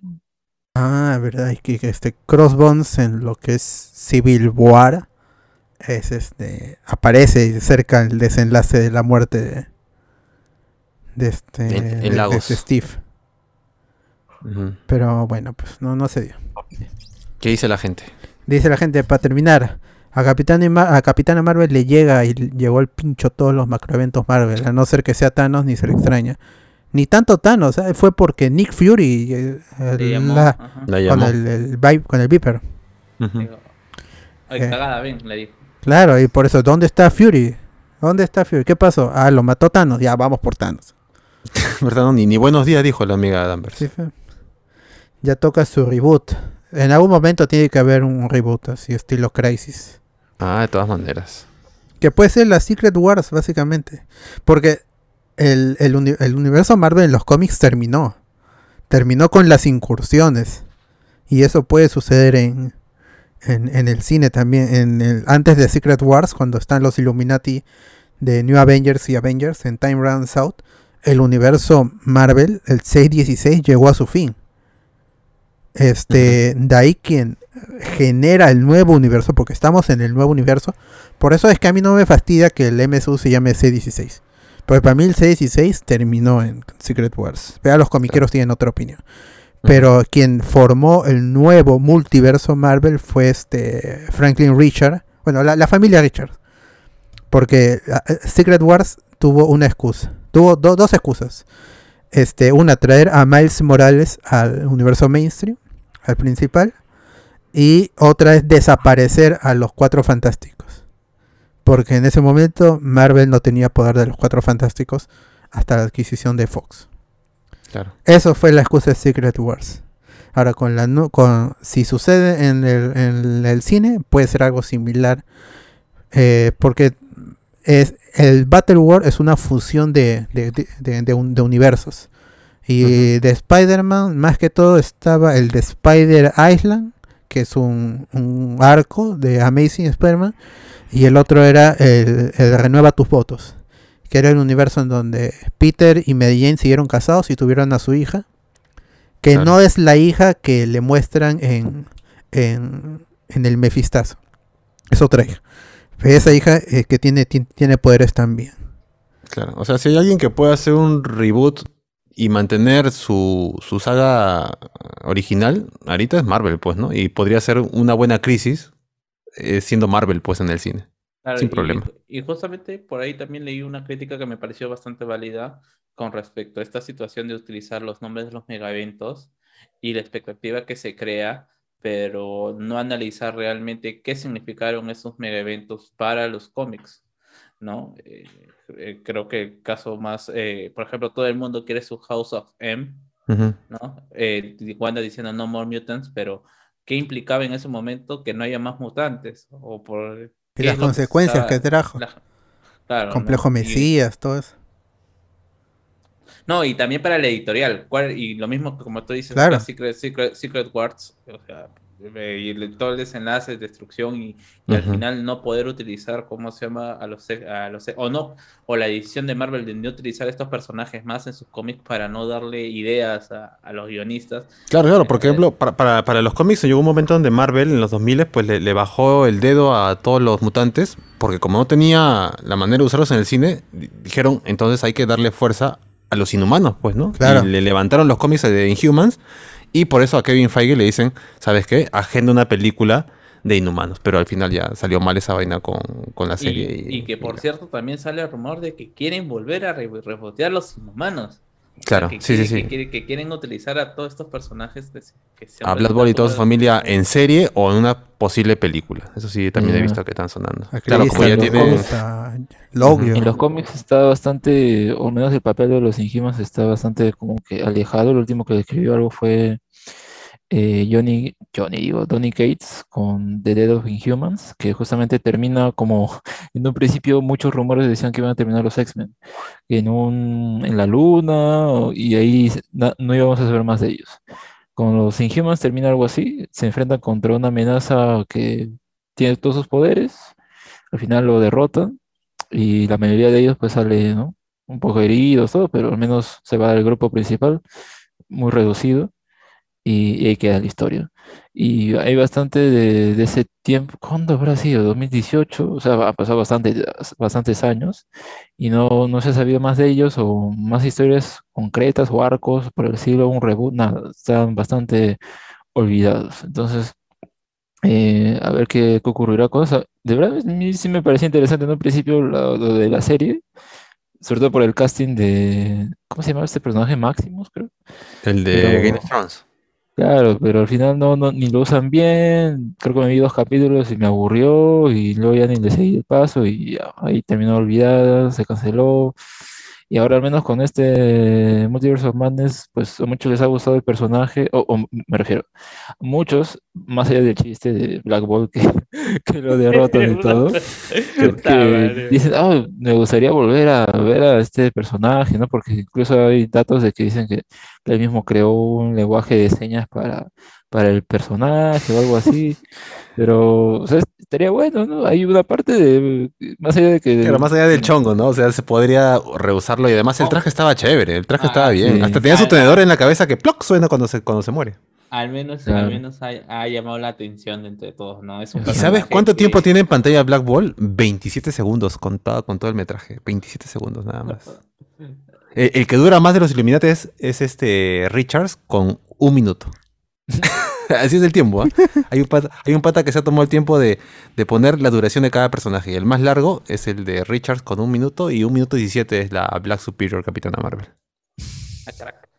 B: Ah, verdad, y que, que este Crossbones en lo que es Civil War es este aparece cerca el desenlace de la muerte de, de este
D: En- en
B: de- este Steve. Pero bueno, pues no, no se dio.
D: ¿Qué dice la gente?
B: Dice la gente, para terminar, a Capitán a Capitana Marvel le llega y llegó el pincho todos los macroeventos Marvel, a no ser que sea Thanos ni se le extraña. Ni tanto Thanos, ¿eh? fue porque Nick Fury eh,
E: Le llamó,
B: la-
E: ajá.
D: La
B: con el, el con el Viper.
E: Ay,
B: Eh.
E: cagada, le dijo.
B: Claro, y por eso, ¿dónde está Fury? ¿Dónde está Fury? ¿Qué pasó? Ah, lo mató Thanos. Ya, vamos por Thanos.
D: Ni, ni buenos días dijo la amiga Danvers.
B: Sí, fe. Ya toca su reboot. En algún momento tiene que haber un reboot así, estilo Crisis.
D: Ah, de todas maneras.
B: Que puede ser la Secret Wars, básicamente. Porque el, el uni- el universo Marvel en los cómics terminó. Terminó con las incursiones. Y eso puede suceder en, en, en el cine también. En el, antes de Secret Wars, cuando están los Illuminati de New Avengers y Avengers en Time Runs Out, el universo Marvel, el 616, llegó a su fin. Este, de ahí quien genera el nuevo universo, porque estamos en el nuevo universo. Por eso es que a mí no me fastidia que el MSU se llame C16. Porque para mí el C16 terminó en Secret Wars. Pero los comiqueros tienen otra opinión. Pero quien formó el nuevo multiverso Marvel fue este Franklin Richard. Bueno, la, la familia Richard. Porque ah, eh, Secret Wars tuvo una excusa. Tuvo do- dos excusas. Este, una, traer a Miles Morales al universo mainstream, al principal. Y otra es desaparecer a los cuatro fantásticos. Porque en ese momento Marvel no tenía poder de los cuatro fantásticos hasta la adquisición de Fox.
D: Claro.
B: Eso fue la excusa de Secret Wars. Ahora, con la con, si sucede en el, en el cine, puede ser algo similar. eh, porque es, el Battle War es una fusión de, de, de- de- de un- de universos. Y de Spider-Man, más que todo, estaba el de Spider Island, que es un, un arco de Amazing Spider-Man. Y el otro era el, el Renueva tus votos que era el universo en donde Peter y Mary Jane siguieron casados y tuvieron a su hija, que
D: Claro.
B: no es la hija que le muestran en, en, en el Mefistazo, es otra hija. Pero esa hija eh, que tiene, ti- tiene poderes también.
D: Claro. O sea, si hay alguien que pueda hacer un reboot y mantener su, su saga original, ahorita es Marvel, pues, ¿no? Y podría ser una buena crisis eh, siendo Marvel, pues, en el cine.
E: Claro,
D: Sin
E: y-
D: problema.
E: Y, justamente por ahí también leí una crítica que me pareció bastante válida con respecto a esta situación de utilizar los nombres de los megaeventos y la expectativa que se crea, pero no analizar realmente qué significaron esos megaeventos para los cómics, ¿no? Eh, eh, creo que el caso más, eh, por ejemplo, todo el mundo quiere su House of M. ¿no? Eh, Wanda diciendo no more mutants, pero ¿qué implicaba en ese momento que no haya más mutantes? O por
B: Y las consecuencias
E: está-
B: que trajo.
E: la- claro,
B: Complejo
E: ¿no? Y-
B: Mesías, todo eso.
E: No, y también para la editorial. ¿cuál- y lo mismo como tú dices,
B: Claro.
E: Secret, Secret, Secret Wars, o sea, eh, y todo el desenlace, destrucción y, y al final no poder utilizar, ¿cómo se llama? A los, a los o no, o la edición de Marvel de no utilizar estos personajes más en sus cómics para no darle ideas a, a los guionistas.
D: Claro, claro, por
E: Eh,
D: ejemplo, para, para, para los cómics llegó un momento donde Marvel en los 2000 pues le, le bajó el dedo a todos los mutantes, porque como no tenía la manera de usarlos en el cine, di- dijeron, entonces hay que darle fuerza a los inhumanos, pues, ¿no?
B: Claro.
D: Y le levantaron los cómics de Inhumans, y por eso a Kevin Feige le dicen, ¿sabes qué? Agenda una película de inhumanos, pero al final ya salió mal esa vaina con, con la
E: Y,
D: serie.
E: y que por
D: y-
E: cierto también sale el rumor de que quieren volver a re- rebotear los inhumanos. O sea,
D: Claro,
E: que
D: sí, sí,
E: quiere-
D: sí.
E: Que, quiere- que quieren utilizar a todos estos personajes que, se- que se han
D: A Blood Bowl y toda su familia en serie o en una posible película. Eso sí, también he
G: Ya.
D: visto que están sonando.
B: Aquí
D: Claro, como ya
B: los
D: tiene...
G: En los cómics está bastante, o al menos el papel de los Inhumans está bastante como que alejado. El último que escribió algo fue eh, Johnny, Johnny, digo, Donny Cates con The Dead of Inhumans, que justamente termina como, en un principio muchos rumores decían que iban a terminar los X-Men en un, en la luna, y ahí na- no íbamos a saber más de ellos. Con los Inhumans termina algo así, se enfrentan contra una amenaza que tiene todos sus poderes, al final lo derrotan, y la mayoría de ellos pues sale, ¿no? Un poco heridos, todo, pero al menos se va del grupo principal, muy reducido, y, y ahí queda la historia. Y hay bastante de, de ese tiempo, ¿cuándo habrá sido? ¿2018? O sea, ha pasado bastante, bastantes años y no, no se ha sabido más de ellos o más historias concretas o arcos, por decirlo, un reboot, nada, están bastante olvidados. Entonces, eh, a ver qué, qué ocurrirá con eso. De verdad, a mí sí me parecía interesante en un principio lo, lo de la serie, sobre todo por el casting de, ¿cómo se llama este personaje? Maximus, creo.
D: El de
G: Pero-
D: Game of Thrones.
G: Claro, pero al final no, no, ni lo usan bien. Creo que me vi dos capítulos y me aburrió y luego ya ni le seguí el paso y ya, ahí terminó olvidada, se canceló. Y ahora al menos con este Multiverse of Madness, pues a muchos les ha gustado el personaje, o, o me refiero, a muchos, más allá del chiste de Black Bolt que, que lo derrotan y todo, que dicen, ah, me gustaría volver a ver a este personaje, ¿no? Porque incluso hay datos de que dicen que él mismo creó un lenguaje de señas para, para el personaje o algo así. Pero, o sea, estaría bueno, ¿no? Hay una parte de, más allá de que...
D: Pero más allá del chongo, ¿no? O sea, se podría rehusarlo y además el traje estaba chévere, el traje
E: Ah,
D: estaba bien.
G: sí.
D: Hasta tenía su tenedor en la cabeza que ¡ploc! suena cuando se, cuando se muere.
E: Al menos,
G: Claro.
E: al menos ha, ha llamado la atención de entre todos, ¿no? Es un
D: ¿Y sabes cuánto
E: que-
D: tiempo tiene en pantalla Black Ball? 27 segundos contado con todo el metraje. 27 segundos nada más. El, el que dura más de los Illuminati es, es este Richards con un minuto. Así es el tiempo. ¿ah? Hay, un pata, hay un pata que se ha tomado el tiempo de, de poner la duración de cada personaje. Y el más largo es el de Richards con un minuto y un minuto 17 es la Black Superior Capitana Marvel.
E: Ah, caraca.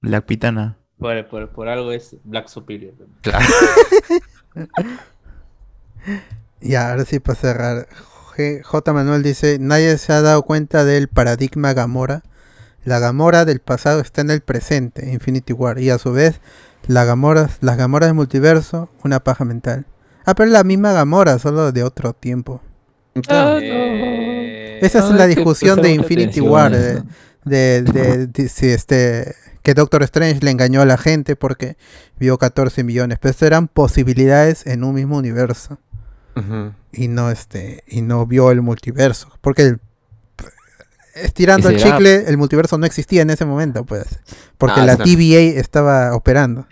C: Black Pitana.
E: Por, por, por algo es Black Superior.
D: Claro.
B: Y ahora sí, para cerrar, J. Manuel dice, nadie se ha dado cuenta del paradigma Gamora. La Gamora del pasado está en el presente, Infinity War, y a su vez, la Gamora, las Gamoras del multiverso, una paja mental. Ah, pero es la misma Gamora, solo de otro tiempo.
G: Ah, no.
E: Eh,
B: Esa es
G: No,
B: la discusión de Infinity War, de, de, de- de si este que Doctor Strange le engañó a la gente porque vio 14 millones, pero eso eran posibilidades en un mismo universo y no este y no vio el multiverso, porque el- estirando
G: ¿Y
B: el
G: será?
B: chicle, el multiverso no existía en ese momento, pues, porque
D: Ah,
B: la. TVA estaba operando.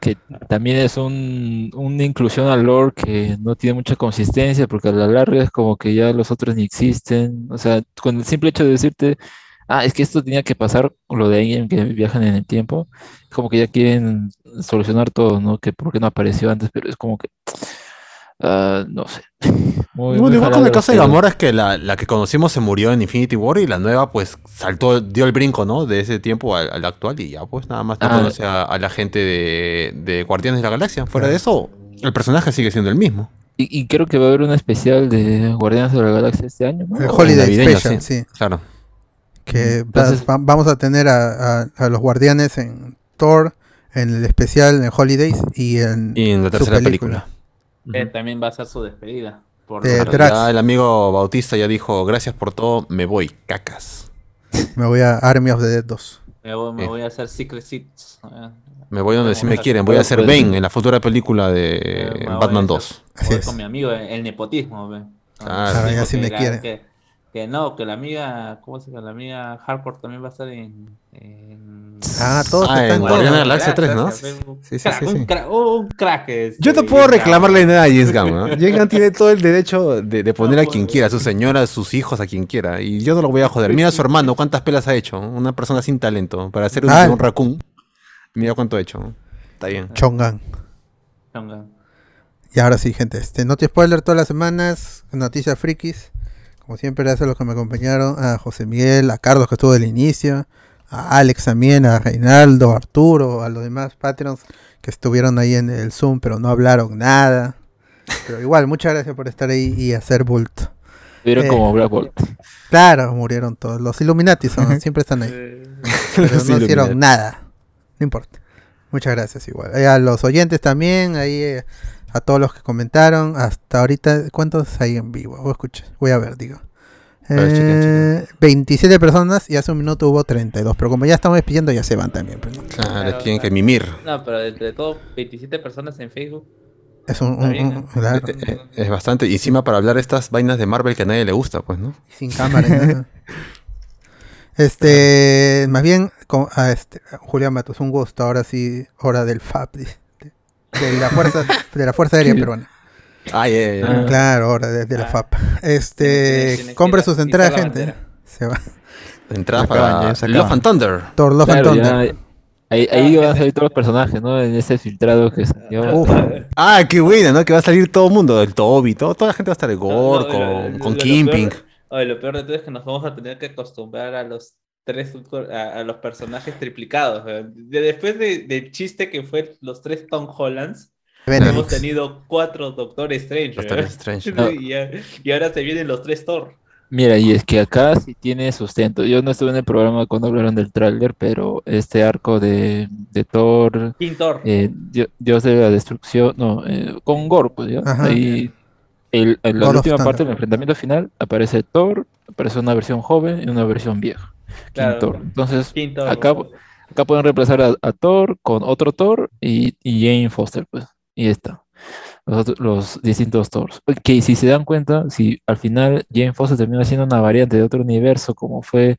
G: que también es un, una inclusión al lore que no tiene mucha consistencia, porque a la larga es como que ya los otros ni existen. O sea, con el simple hecho de decirte, ah, es que esto tenía que pasar, lo de ahí en que viajan en el tiempo, como que ya quieren solucionar todo, ¿no? Que por qué no apareció antes, pero es como que, ah, no sé. Muy,
D: igual con el caso de Gamora es que la, la que conocimos se murió en Infinity War y la nueva pues saltó, dio el brinco, ¿no? De ese tiempo al, al actual y ya pues nada más no
G: Ah.
D: conoce a, a la gente de, de Guardianes de la Galaxia. Fuera de eso, el personaje sigue siendo el mismo.
G: Y, y creo que va a haber un especial de Guardianes de la Galaxia este año, ¿no?
B: El Holiday
D: navideño,
B: Special,
D: sí.
B: sí.
D: Claro.
B: que
G: Entonces-
B: va- va- vamos a tener a, a- a los guardianes en Thor, en el especial en Holidays y en
D: Y en la tercera película.
E: Eh, también va a ser su despedida. Por
B: Drax.
D: ya el amigo Bautista ya dijo, gracias por todo, me voy, cacas.
B: Me voy a Army of the Dead 2.
E: me, voy, me
D: Eh.
E: voy a hacer Secret Seats. eh.
D: Me voy donde sí me quieren, voy a ser Bane en la futura película de
E: Eh,
D: Batman
E: hacer-
D: 2.
B: Así
E: voy
B: es.
E: con mi amigo, el nepotismo. ve.
D: Claro.
B: Ah, ya
E: que
B: me
E: la-
B: quiere.
E: Que, que no, que la amiga, ¿cómo se llama? La amiga Hardcore también va a estar en. en-
B: Ah, todos
D: Ah,
B: están
D: en
B: todos.
D: Guardianes de la Galaxia 3, ¿no? Sí,
E: un
D: sí,
E: crack,
D: sí, sí.
E: Un crack, un crack este,
D: Yo no
E: bien
D: puedo reclamarle nada a James Gunn. ¿no? James Gunn tiene todo el derecho de, de poner a quien quiera, a su señora, a sus hijos, a quien quiera. Y yo no lo voy a joder. Mira a su hermano, cuántas pelas ha hecho. Una persona sin talento. Para hacer un,
B: Ah.
D: un raccoon. Mira cuánto ha hecho. Está bien.
B: Chongan.
E: Chonga.
B: Y ahora sí, gente, este Noti Spoiler todas las semanas, noticias frikis. Como siempre, gracias a los que me acompañaron, a José Miguel, a Carlos que estuvo del inicio, a Alex también, a Reinaldo, a Arturo, a los demás Patreons que estuvieron ahí en el Zoom, pero no hablaron nada. Pero igual, muchas gracias por estar ahí y hacer bulto.
G: Vieron
B: Eh.
G: como Black Bolt.
B: Claro, murieron todos. Los Illuminati son, siempre están ahí. Pero no hicieron nada. No importa. Muchas gracias igual. Eh, a los oyentes también, ahí eh, a todos los que comentaron. Hasta ahorita, ¿cuántos hay en vivo? Voy a escuchar, voy a ver, digo.
D: A ver, chequen,
B: Eh, 27 personas y hace un minuto hubo 32. Pero como ya estamos despidiendo, ya se van también. pues, ¿no?
D: Claro, tienen que mimir.
E: No, pero entre todo, 27 personas en Facebook.
B: Es un, un-
E: ¿eh?
B: claro,
D: Eh, Es bastante. Y encima para hablar estas vainas de Marvel que a nadie le gusta, pues, ¿no?
B: sin cámara. Este, más bien, con- a este, Julián Matos, un gusto. Ahora sí, hora del FAP. de la fuerza, de la Fuerza Aérea Peruana.
D: Ay, ay, ay.
G: Ah.
B: Claro, ahora desde la
E: Ah.
B: FAP. Este,
E: tiene que
B: compre sus entradas, gente. Se va.
D: Entradas para Love and Thunder.
B: Thor Love and
G: Claro,
B: Thunder.
G: ya- ahí, ahí van a salir todos los personajes, ¿no? En ese filtrado que salió.
B: Uf.
D: Ah, qué buena, ¿no? Que va a salir todo el mundo, el Toby, todo, toda la gente va a estar de Gore,
E: no,
D: con,
E: lo-
D: con
E: lo- lo
D: Kingpin.
E: peor- Oye, lo peor de todo es que nos vamos a tener que acostumbrar a los tres a, a los personajes triplicados. después de- del chiste que fue los tres Tom Hollands, Hemos tenido cuatro Doctor Strange.
D: Doctor
E: weón.
D: Strange.
G: No.
E: y, ahora se vienen los tres Thor.
G: Mira, y es que acá sí tiene sustento. Yo no estuve en el programa cuando hablaron del tráiler, pero este arco de, de Thor,
E: King Thor.
G: eh, Dio- Dios de la destrucción, no, eh, con Gore, pues ya.
B: Ajá.
G: Ahí, el, en la última parte del enfrentamiento final aparece Thor, aparece una versión joven y una versión vieja. King
E: Claro.
G: Thor. Entonces,
E: King Thor.
G: acá, acá pueden reemplazar a, a Thor con otro Thor y, y Jane Foster, pues. Y ya está. Los, los distintos Thors. Que si se dan cuenta, si al final Jane Foster termina siendo una variante de otro universo, como fue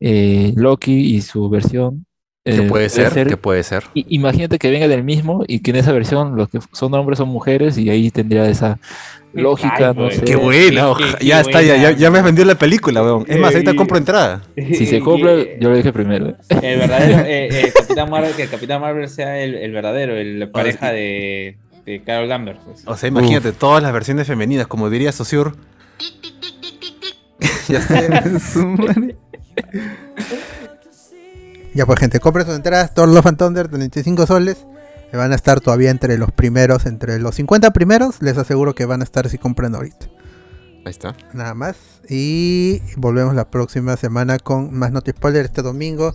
G: eh, Loki y su versión.
D: Que
G: eh,
D: puede ser, que puede ser.
G: Imagínate que venga del mismo y que en esa versión los que son hombres son mujeres y ahí tendría esa lógica,
E: Ay,
G: no sé.
D: Qué buena,
E: qué- qué
D: ya está, ya, ya, me has vendido la película, weón. Es más, ahorita
E: Eh,
D: compro entrada.
G: Si se compra, yo lo dije primero. ¿eh?
E: El verdadero, eh, eh, el Capitán Marvel, que el Capitán Marvel sea el, el verdadero, el la pareja de, de Carol Danvers. pues.
D: O sea, imagínate todas las versiones femeninas, como diría Saussure. ya sé.
B: Ya pues gente, compren sus entradas, Thor Love and Thunder, 35 soles. Que van a estar todavía entre los primeros, entre los 50 primeros, les aseguro que van a estar si compran ahorita.
D: Ahí está.
B: Nada más. Y volvemos la próxima semana con más Noti Spoiler este domingo.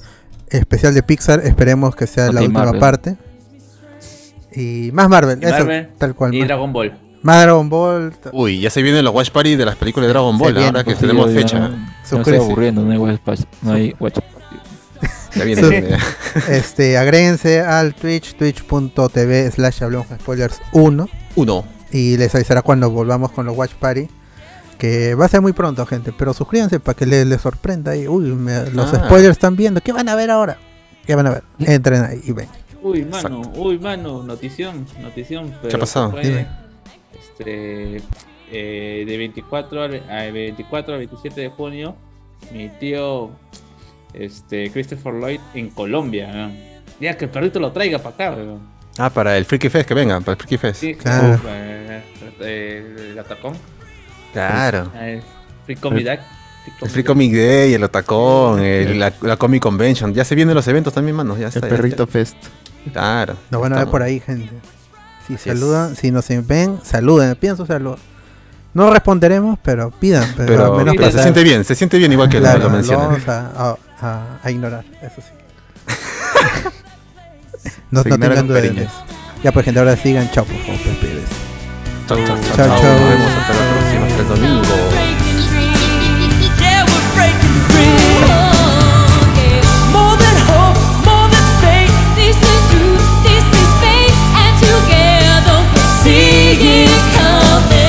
B: Especial de Pixar, esperemos que sea la última
G: Marvel.
B: parte. Y más Marvel,
E: Y
B: eso,
E: Marvel,
B: tal cual.
E: Y
B: más,
E: Dragon Ball.
B: más Dragon Ball.
D: Uy, ya se vienen los Watch Party de las películas de Dragon Ball, ahora que
G: Sí,
D: tenemos fecha.
G: ya me estoy aburriendo, no hay watch, no hay watch.
B: Este, agréguense al Twitch, twitch.tv slash hablamos spoilers 1.
D: Uno.
B: Y les avisará cuando volvamos con los Watch Party. Que va a ser muy pronto, gente. Pero suscríbanse para que les, les sorprenda. Y, uy, me- los
D: Ah.
B: spoilers están viendo. ¿Qué van a ver ahora? ¿Qué van a ver? Entren ahí y ven.
E: Uy, mano, uy, mano, notición, notición. Pero
D: ha pasado?
E: fue,
B: Dime.
E: Este, eh, de 24 al, a 24 al 27 de junio, mi tío este, Christopher Lloyd en Colombia. ¿no? Ya que el perrito lo traiga para acá. ¿no?
D: Ah, para el Freaky Fest, que venga, para el Freaky Fest.
E: Sí,
B: Claro.
E: eh, eh, el atacón.
D: Claro.
E: eh, Free Comic Day,
D: El Free Comic Day, el Otacón, el- la, la Comic Convention. Ya se vienen los eventos también, mano. Ya está,
C: El
D: ya
C: perrito
D: está.
C: fest.
D: Claro.
B: Nos van a ver por ahí, gente. Si
D: Así es.
B: saludan, si nos ven, saluden. Pidan su saludo. No responderemos, pero pidan. Pero, menos
D: se siente bien, se siente bien igual que
B: claro,
D: lo, mencionan.
B: Vamos a, a, a, ignorar, eso sí. no, no tengan dudas. Ya pues gente, ahora sigan, chao por favor,
D: Chao, chao, Nos vemos hasta la próxima, hasta el domingo.
H: see coming.